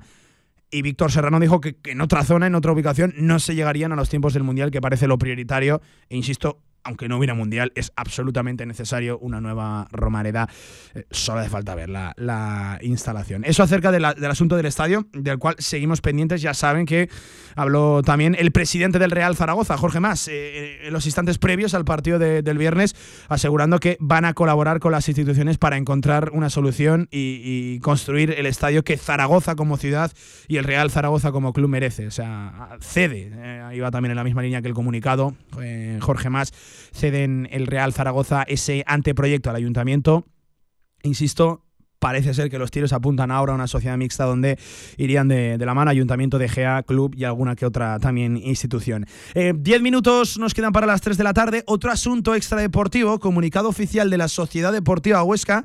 Y Víctor Serrano dijo que, que en otra zona, en otra ubicación, no se llegarían a los tiempos del Mundial, que parece lo prioritario. E insisto, aunque no hubiera mundial, es absolutamente necesario una nueva Romareda. Eh, solo hace falta ver la, la instalación. Eso acerca del asunto del estadio, del cual seguimos pendientes. Ya saben que habló también el presidente del Real Zaragoza, Jorge Más, eh, en los instantes previos al partido de, del viernes, asegurando que van a colaborar con las instituciones para encontrar una solución y, construir el estadio que Zaragoza como ciudad y el Real Zaragoza como club merece. O sea, cede. Eh, iba también en la misma línea que el comunicado, eh, Jorge Más ceden el Real Zaragoza ese anteproyecto al ayuntamiento. Insisto, parece ser que los tiros apuntan ahora a una sociedad mixta donde irían de, la mano Ayuntamiento de GEA, Club y alguna que otra también institución. Eh, diez minutos nos quedan para las 3 de la tarde. Otro asunto extradeportivo, comunicado oficial de la Sociedad Deportiva Huesca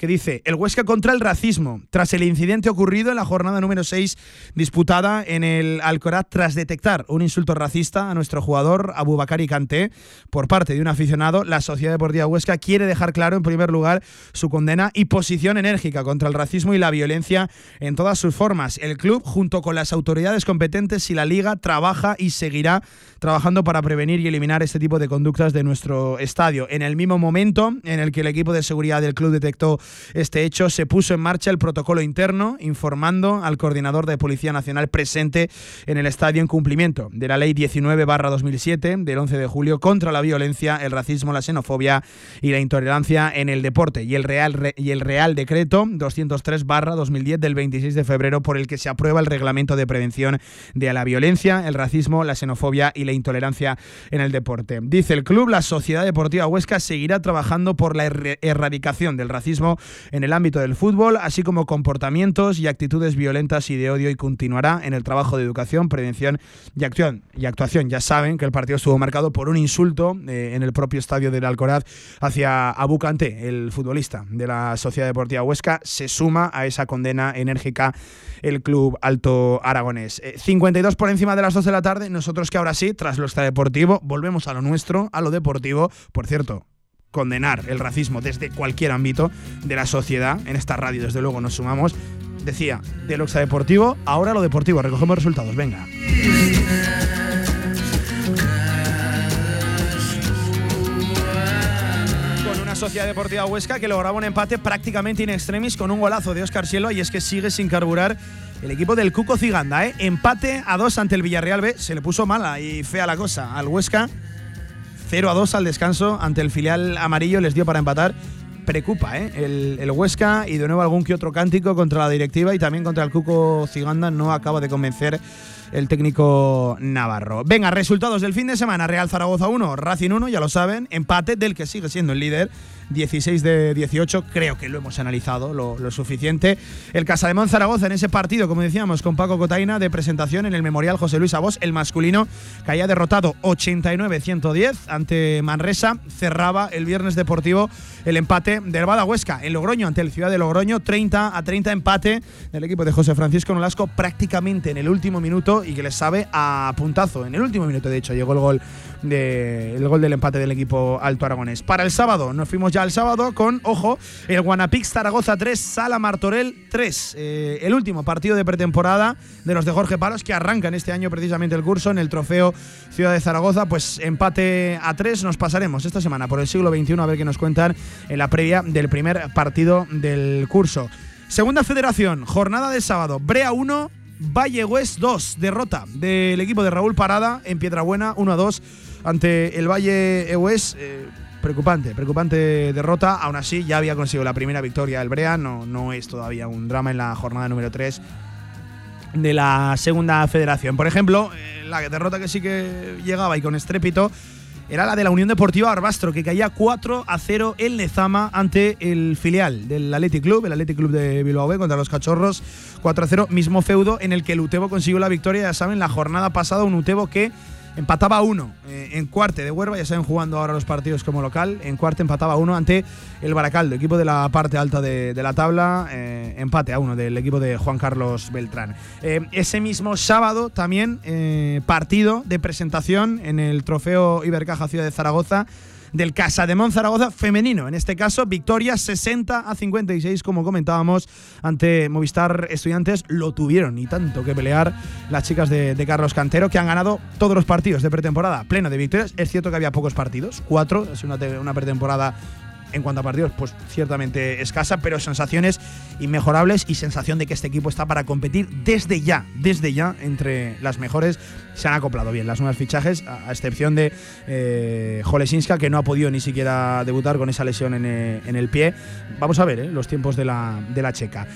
que dice el Huesca contra el racismo, tras el incidente ocurrido en la jornada número 6 disputada en el Alcoraz tras detectar un insulto racista a nuestro jugador Abubakari Kanté por parte de un aficionado, la Sociedad Deportiva Huesca quiere dejar claro en primer lugar su condena y posición enérgica contra el racismo y la violencia en todas sus formas. El club, junto con las autoridades competentes y la liga, trabaja y seguirá trabajando para prevenir y eliminar este tipo de conductas de nuestro estadio. En el mismo momento en el que el equipo de seguridad del club detectó este hecho, se puso en marcha el protocolo interno informando al coordinador de Policía Nacional presente en el estadio en cumplimiento de la Ley 19-2007 del 11 de julio contra la violencia, el racismo, la xenofobia y la intolerancia en el deporte y el Real, y el Real Decreto 203-2010 del 26 de febrero por el que se aprueba el reglamento de prevención de la violencia, el racismo, la xenofobia y la intolerancia en el deporte. Dice el club, la Sociedad Deportiva Huesca seguirá trabajando por la er erradicación del racismo en el ámbito del fútbol, así como comportamientos y actitudes violentas y de odio y continuará en el trabajo de educación, prevención y acción. Y actuación. Ya saben que el partido estuvo marcado por un insulto eh, en el propio estadio del Alcoraz hacia Abu Kanté, el futbolista de la Sociedad Deportiva Huesca, se suma a esa condena enérgica el club alto aragonés. Eh, 52 por encima de las 2 de la tarde, nosotros que ahora sí, tras lo extradeportivo, volvemos a lo nuestro, a lo deportivo. Por cierto, condenar el racismo desde cualquier ámbito de la sociedad. En esta radio, desde luego, nos sumamos. Decía, de lo extradeportivo, ahora lo deportivo. Recogemos resultados, venga. Sociedad deportiva huesca que lograba un empate prácticamente in extremis con un golazo de Óscar Cielo y es que sigue sin carburar el equipo del Cuco Ciganda. ¿eh? Empate a dos ante el Villarreal B. Se le puso mala y fea la cosa al Huesca 0 a 2 al descanso ante el filial amarillo, les dio para empatar. Preocupa ¿eh? el, el, Huesca y de nuevo algún que otro cántico contra la directiva y también contra el Cuco Ciganda no acaba de convencer el técnico navarro. Venga, resultados del fin de semana. Real Zaragoza 1, Racing 1, ya lo saben. Empate del que sigue siendo el líder. 16 de 18, creo que lo hemos analizado lo, suficiente. El Casademón Zaragoza en ese partido, como decíamos, con Paco Cotaina de presentación en el Memorial José Luis Abos, el masculino, que haya derrotado 89-110 ante Manresa, cerraba el viernes deportivo el empate del Bada Huesca en Logroño ante el Ciudad de Logroño, 30 a 30 empate del equipo de José Francisco Nolasco prácticamente en el último minuto y que les sabe a puntazo. En el último minuto, de hecho, llegó el gol, de, el gol del empate del equipo alto aragonés. Para el sábado, nos fuimos ya al sábado con, ojo, el Guanapix Zaragoza 3, Sala Martorell 3. Eh, el último partido de pretemporada de los de Jorge Palos que arrancan este año precisamente el curso en el trofeo Ciudad de Zaragoza. Pues empate a 3. Nos pasaremos esta semana por el siglo XXI a ver qué nos cuentan en la previa del primer partido del curso. Segunda federación, jornada de sábado, Brea 1, Valle West 2, derrota del equipo de Raúl Parada en Piedrabuena 1 a 2 ante el Valle West. Eh, preocupante, preocupante derrota. Aún así, ya había conseguido la primera victoria del Brea. No, no es todavía un drama en la jornada número 3. de la segunda federación. Por ejemplo, eh, la derrota que sí que llegaba y con estrépito era la de la Unión Deportiva Arbastro, que caía 4 a 0 en Lezama ante el filial del Athletic Club, el Athletic Club de Bilbao contra los Cachorros, 4 a 0, mismo feudo en el que el Utebo consiguió la victoria, ya saben, la jornada pasada, un Utebo que empataba uno eh, en cuarte de Huerva, ya saben jugando ahora los partidos como local, en cuarte empataba uno ante el Baracaldo, equipo de la parte alta de, la tabla, eh, empate a uno del equipo de Juan Carlos Beltrán. Eh, ese mismo sábado también partido de presentación en el trofeo Ibercaja Ciudad de Zaragoza del Casa de Zaragoza femenino. En este caso, victoria 60 a 56, como comentábamos, ante Movistar Estudiantes. Lo tuvieron y tanto que pelear las chicas de, Carlos Cantero, que han ganado todos los partidos de pretemporada, pleno de victorias. Es cierto que había pocos partidos, cuatro, es una pretemporada en cuanto a partidos, pues ciertamente escasa, pero sensaciones inmejorables y sensación de que este equipo está para competir desde ya, desde ya, entre las mejores. Se han acoplado bien las nuevas fichajes, a, excepción de eh, Jolesinska, que no ha podido ni siquiera debutar con esa lesión en, eh, el pie. Vamos a ver eh, los tiempos de la, de la checa.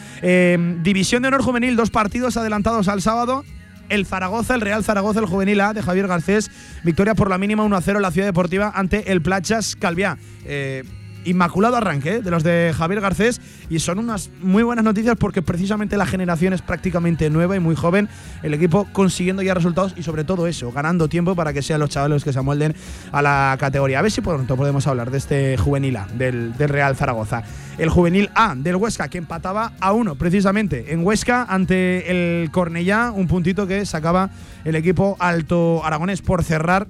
División de Honor Juvenil, dos partidos adelantados al sábado. El Zaragoza, el Real Zaragoza, el Juvenil A de Javier Garcés. Victoria por la mínima 1-0 en la Ciudad Deportiva ante el Plachas Calviá. Inmaculado arranque ¿eh? de los de Javier Garcés y son unas muy buenas noticias porque precisamente la generación es prácticamente nueva y muy joven, el equipo consiguiendo ya resultados y sobre todo eso, ganando tiempo para que sean los chavales que se amolden a la categoría. A ver si pronto podemos hablar de este juvenil A del, del Real Zaragoza. El juvenil A del Huesca que empataba a uno precisamente en Huesca ante el Cornellá, un puntito que sacaba el equipo alto aragonés por cerrar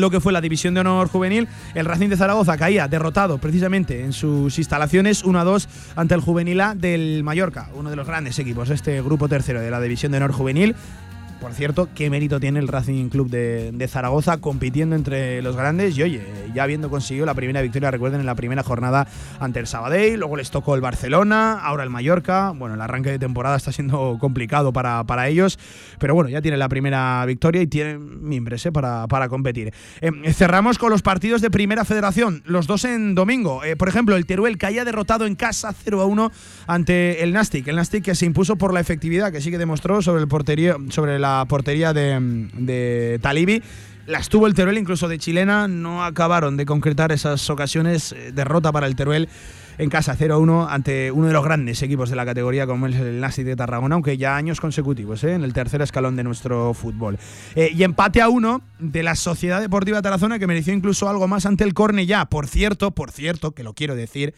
lo que fue la división de honor juvenil. El Racing de Zaragoza caía derrotado precisamente en sus instalaciones 1 a 2 ante el Juvenil A del Mallorca, uno de los grandes equipos de este grupo tercero de la división de honor juvenil. Por cierto, qué mérito tiene el Racing Club de, Zaragoza compitiendo entre los grandes y oye, ya habiendo conseguido la primera victoria, recuerden, en la primera jornada ante el Sabadell, luego les tocó el Barcelona, ahora el Mallorca. Bueno, el arranque de temporada está siendo complicado para, para ellos, pero bueno, ya tienen la primera victoria y tienen mimbres eh, para, para competir. Eh, cerramos con los partidos de Primera Federación, los dos en domingo. Eh, por ejemplo, el Teruel caía derrotado en casa 0 a 1 ante el Nastic. El Nastic que se impuso por la efectividad que sí que demostró sobre, el portería, sobre la portería de, de Talibi. Las tuvo el Teruel, incluso de chilena, no acabaron de concretar esas ocasiones. Eh, derrota para el Teruel en casa 0-1 ante uno de los grandes equipos de la categoría como es el Nastic de Tarragona, aunque ya años consecutivos ¿eh? en el tercer escalón de nuestro fútbol. Eh, y empate a uno de la Sociedad Deportiva Tarazona que mereció incluso algo más ante el Cornellá. Por cierto, por cierto, que lo quiero decir,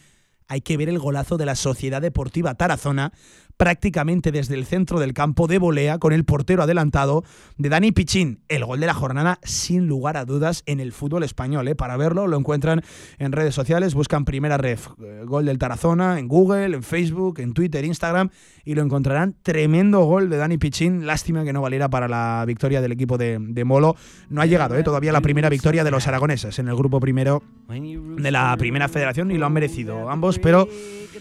hay que ver el golazo de la Sociedad Deportiva Tarazona prácticamente desde el centro del campo de volea con el portero adelantado de Dani Pichín. El gol de la jornada, sin lugar a dudas, en el fútbol español. ¿eh? Para verlo, lo encuentran en redes sociales, buscan primera ref, eh, gol del Tarazona, en Google, en Facebook, en Twitter, Instagram, y lo encontrarán. Tremendo gol de Dani Pichín. Lástima que no valiera para la victoria del equipo de, de Molo. No ha llegado ¿eh? todavía la primera victoria de los aragoneses en el grupo primero de la primera federación y lo han merecido ambos, pero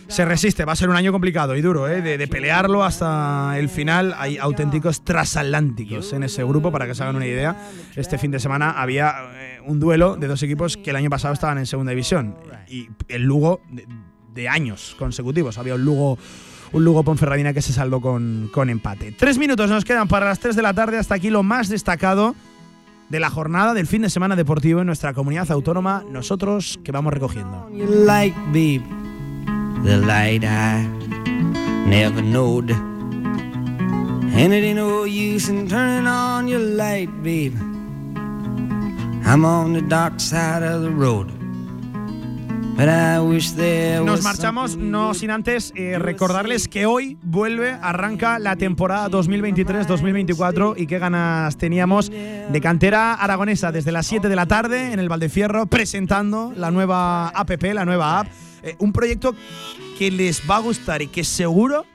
se resiste. Va a ser un año complicado y duro, ¿eh? de, pelearlo hasta el final. Hay auténticos transatlánticos en ese grupo, para que se hagan una idea. Este fin de semana había eh, un duelo de dos equipos que el año pasado estaban en segunda división y el Lugo de, de años consecutivos. Había un Lugo un Lugo Ponferradina que se saldó con, con empate. Tres minutos nos quedan para las 3 de la tarde. Hasta aquí lo más destacado de la jornada del fin de semana deportivo en nuestra comunidad autónoma. Nosotros que vamos recogiendo. Never knowed. And it ain't no use in turning on your light, babe. I'm on the dark side of the road. Nos marchamos, no sin antes eh, recordarles que hoy vuelve, arranca la temporada 2023-2024 y qué ganas teníamos de cantera aragonesa desde las 7 de la tarde en el Valdefierro presentando la nueva app, la nueva app. Eh, un proyecto que les va a gustar y que seguro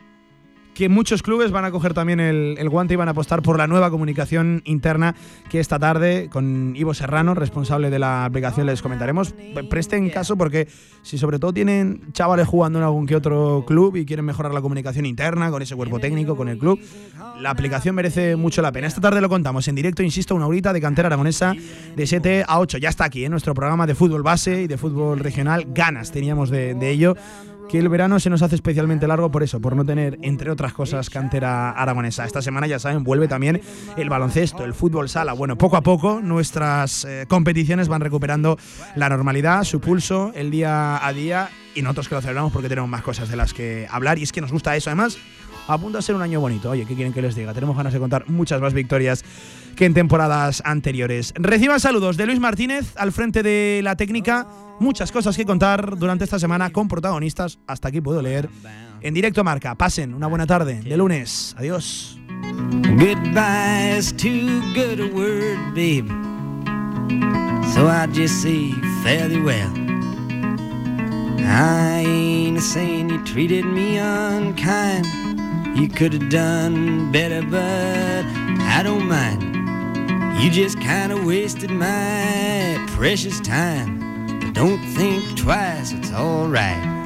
que muchos clubes van a coger también el, el guante y van a apostar por la nueva comunicación interna que esta tarde con Ivo Serrano, responsable de la aplicación, les comentaremos. Presten caso porque si sobre todo tienen chavales jugando en algún que otro club y quieren mejorar la comunicación interna con ese cuerpo técnico, con el club, la aplicación merece mucho la pena. Esta tarde lo contamos en directo, insisto, una horita de cantera aragonesa de 7 a 8. Ya está aquí en nuestro programa de fútbol base y de fútbol regional. Ganas teníamos de, de ello. Que el verano se nos hace especialmente largo por eso, por no tener, entre otras cosas, cantera aragonesa. Esta semana, ya saben, vuelve también el baloncesto, el fútbol sala. Bueno, poco a poco nuestras eh, competiciones van recuperando la normalidad, su pulso, el día a día, y nosotros que lo celebramos porque tenemos más cosas de las que hablar, y es que nos gusta eso. Además, apunta a ser un año bonito. Oye, ¿qué quieren que les diga? Tenemos ganas de contar muchas más victorias que en temporadas anteriores. Reciban saludos de Luis Martínez al frente de la técnica. Muchas cosas que contar durante esta semana con protagonistas. Hasta aquí puedo leer. En directo marca. Pasen una buena tarde de lunes. Adiós. Goodbye. So I just say fairly well. I ain't saying you treated me unkind. You could have done better, but I don't mind. You just kind of wasted my precious time. But don't think twice, it's alright.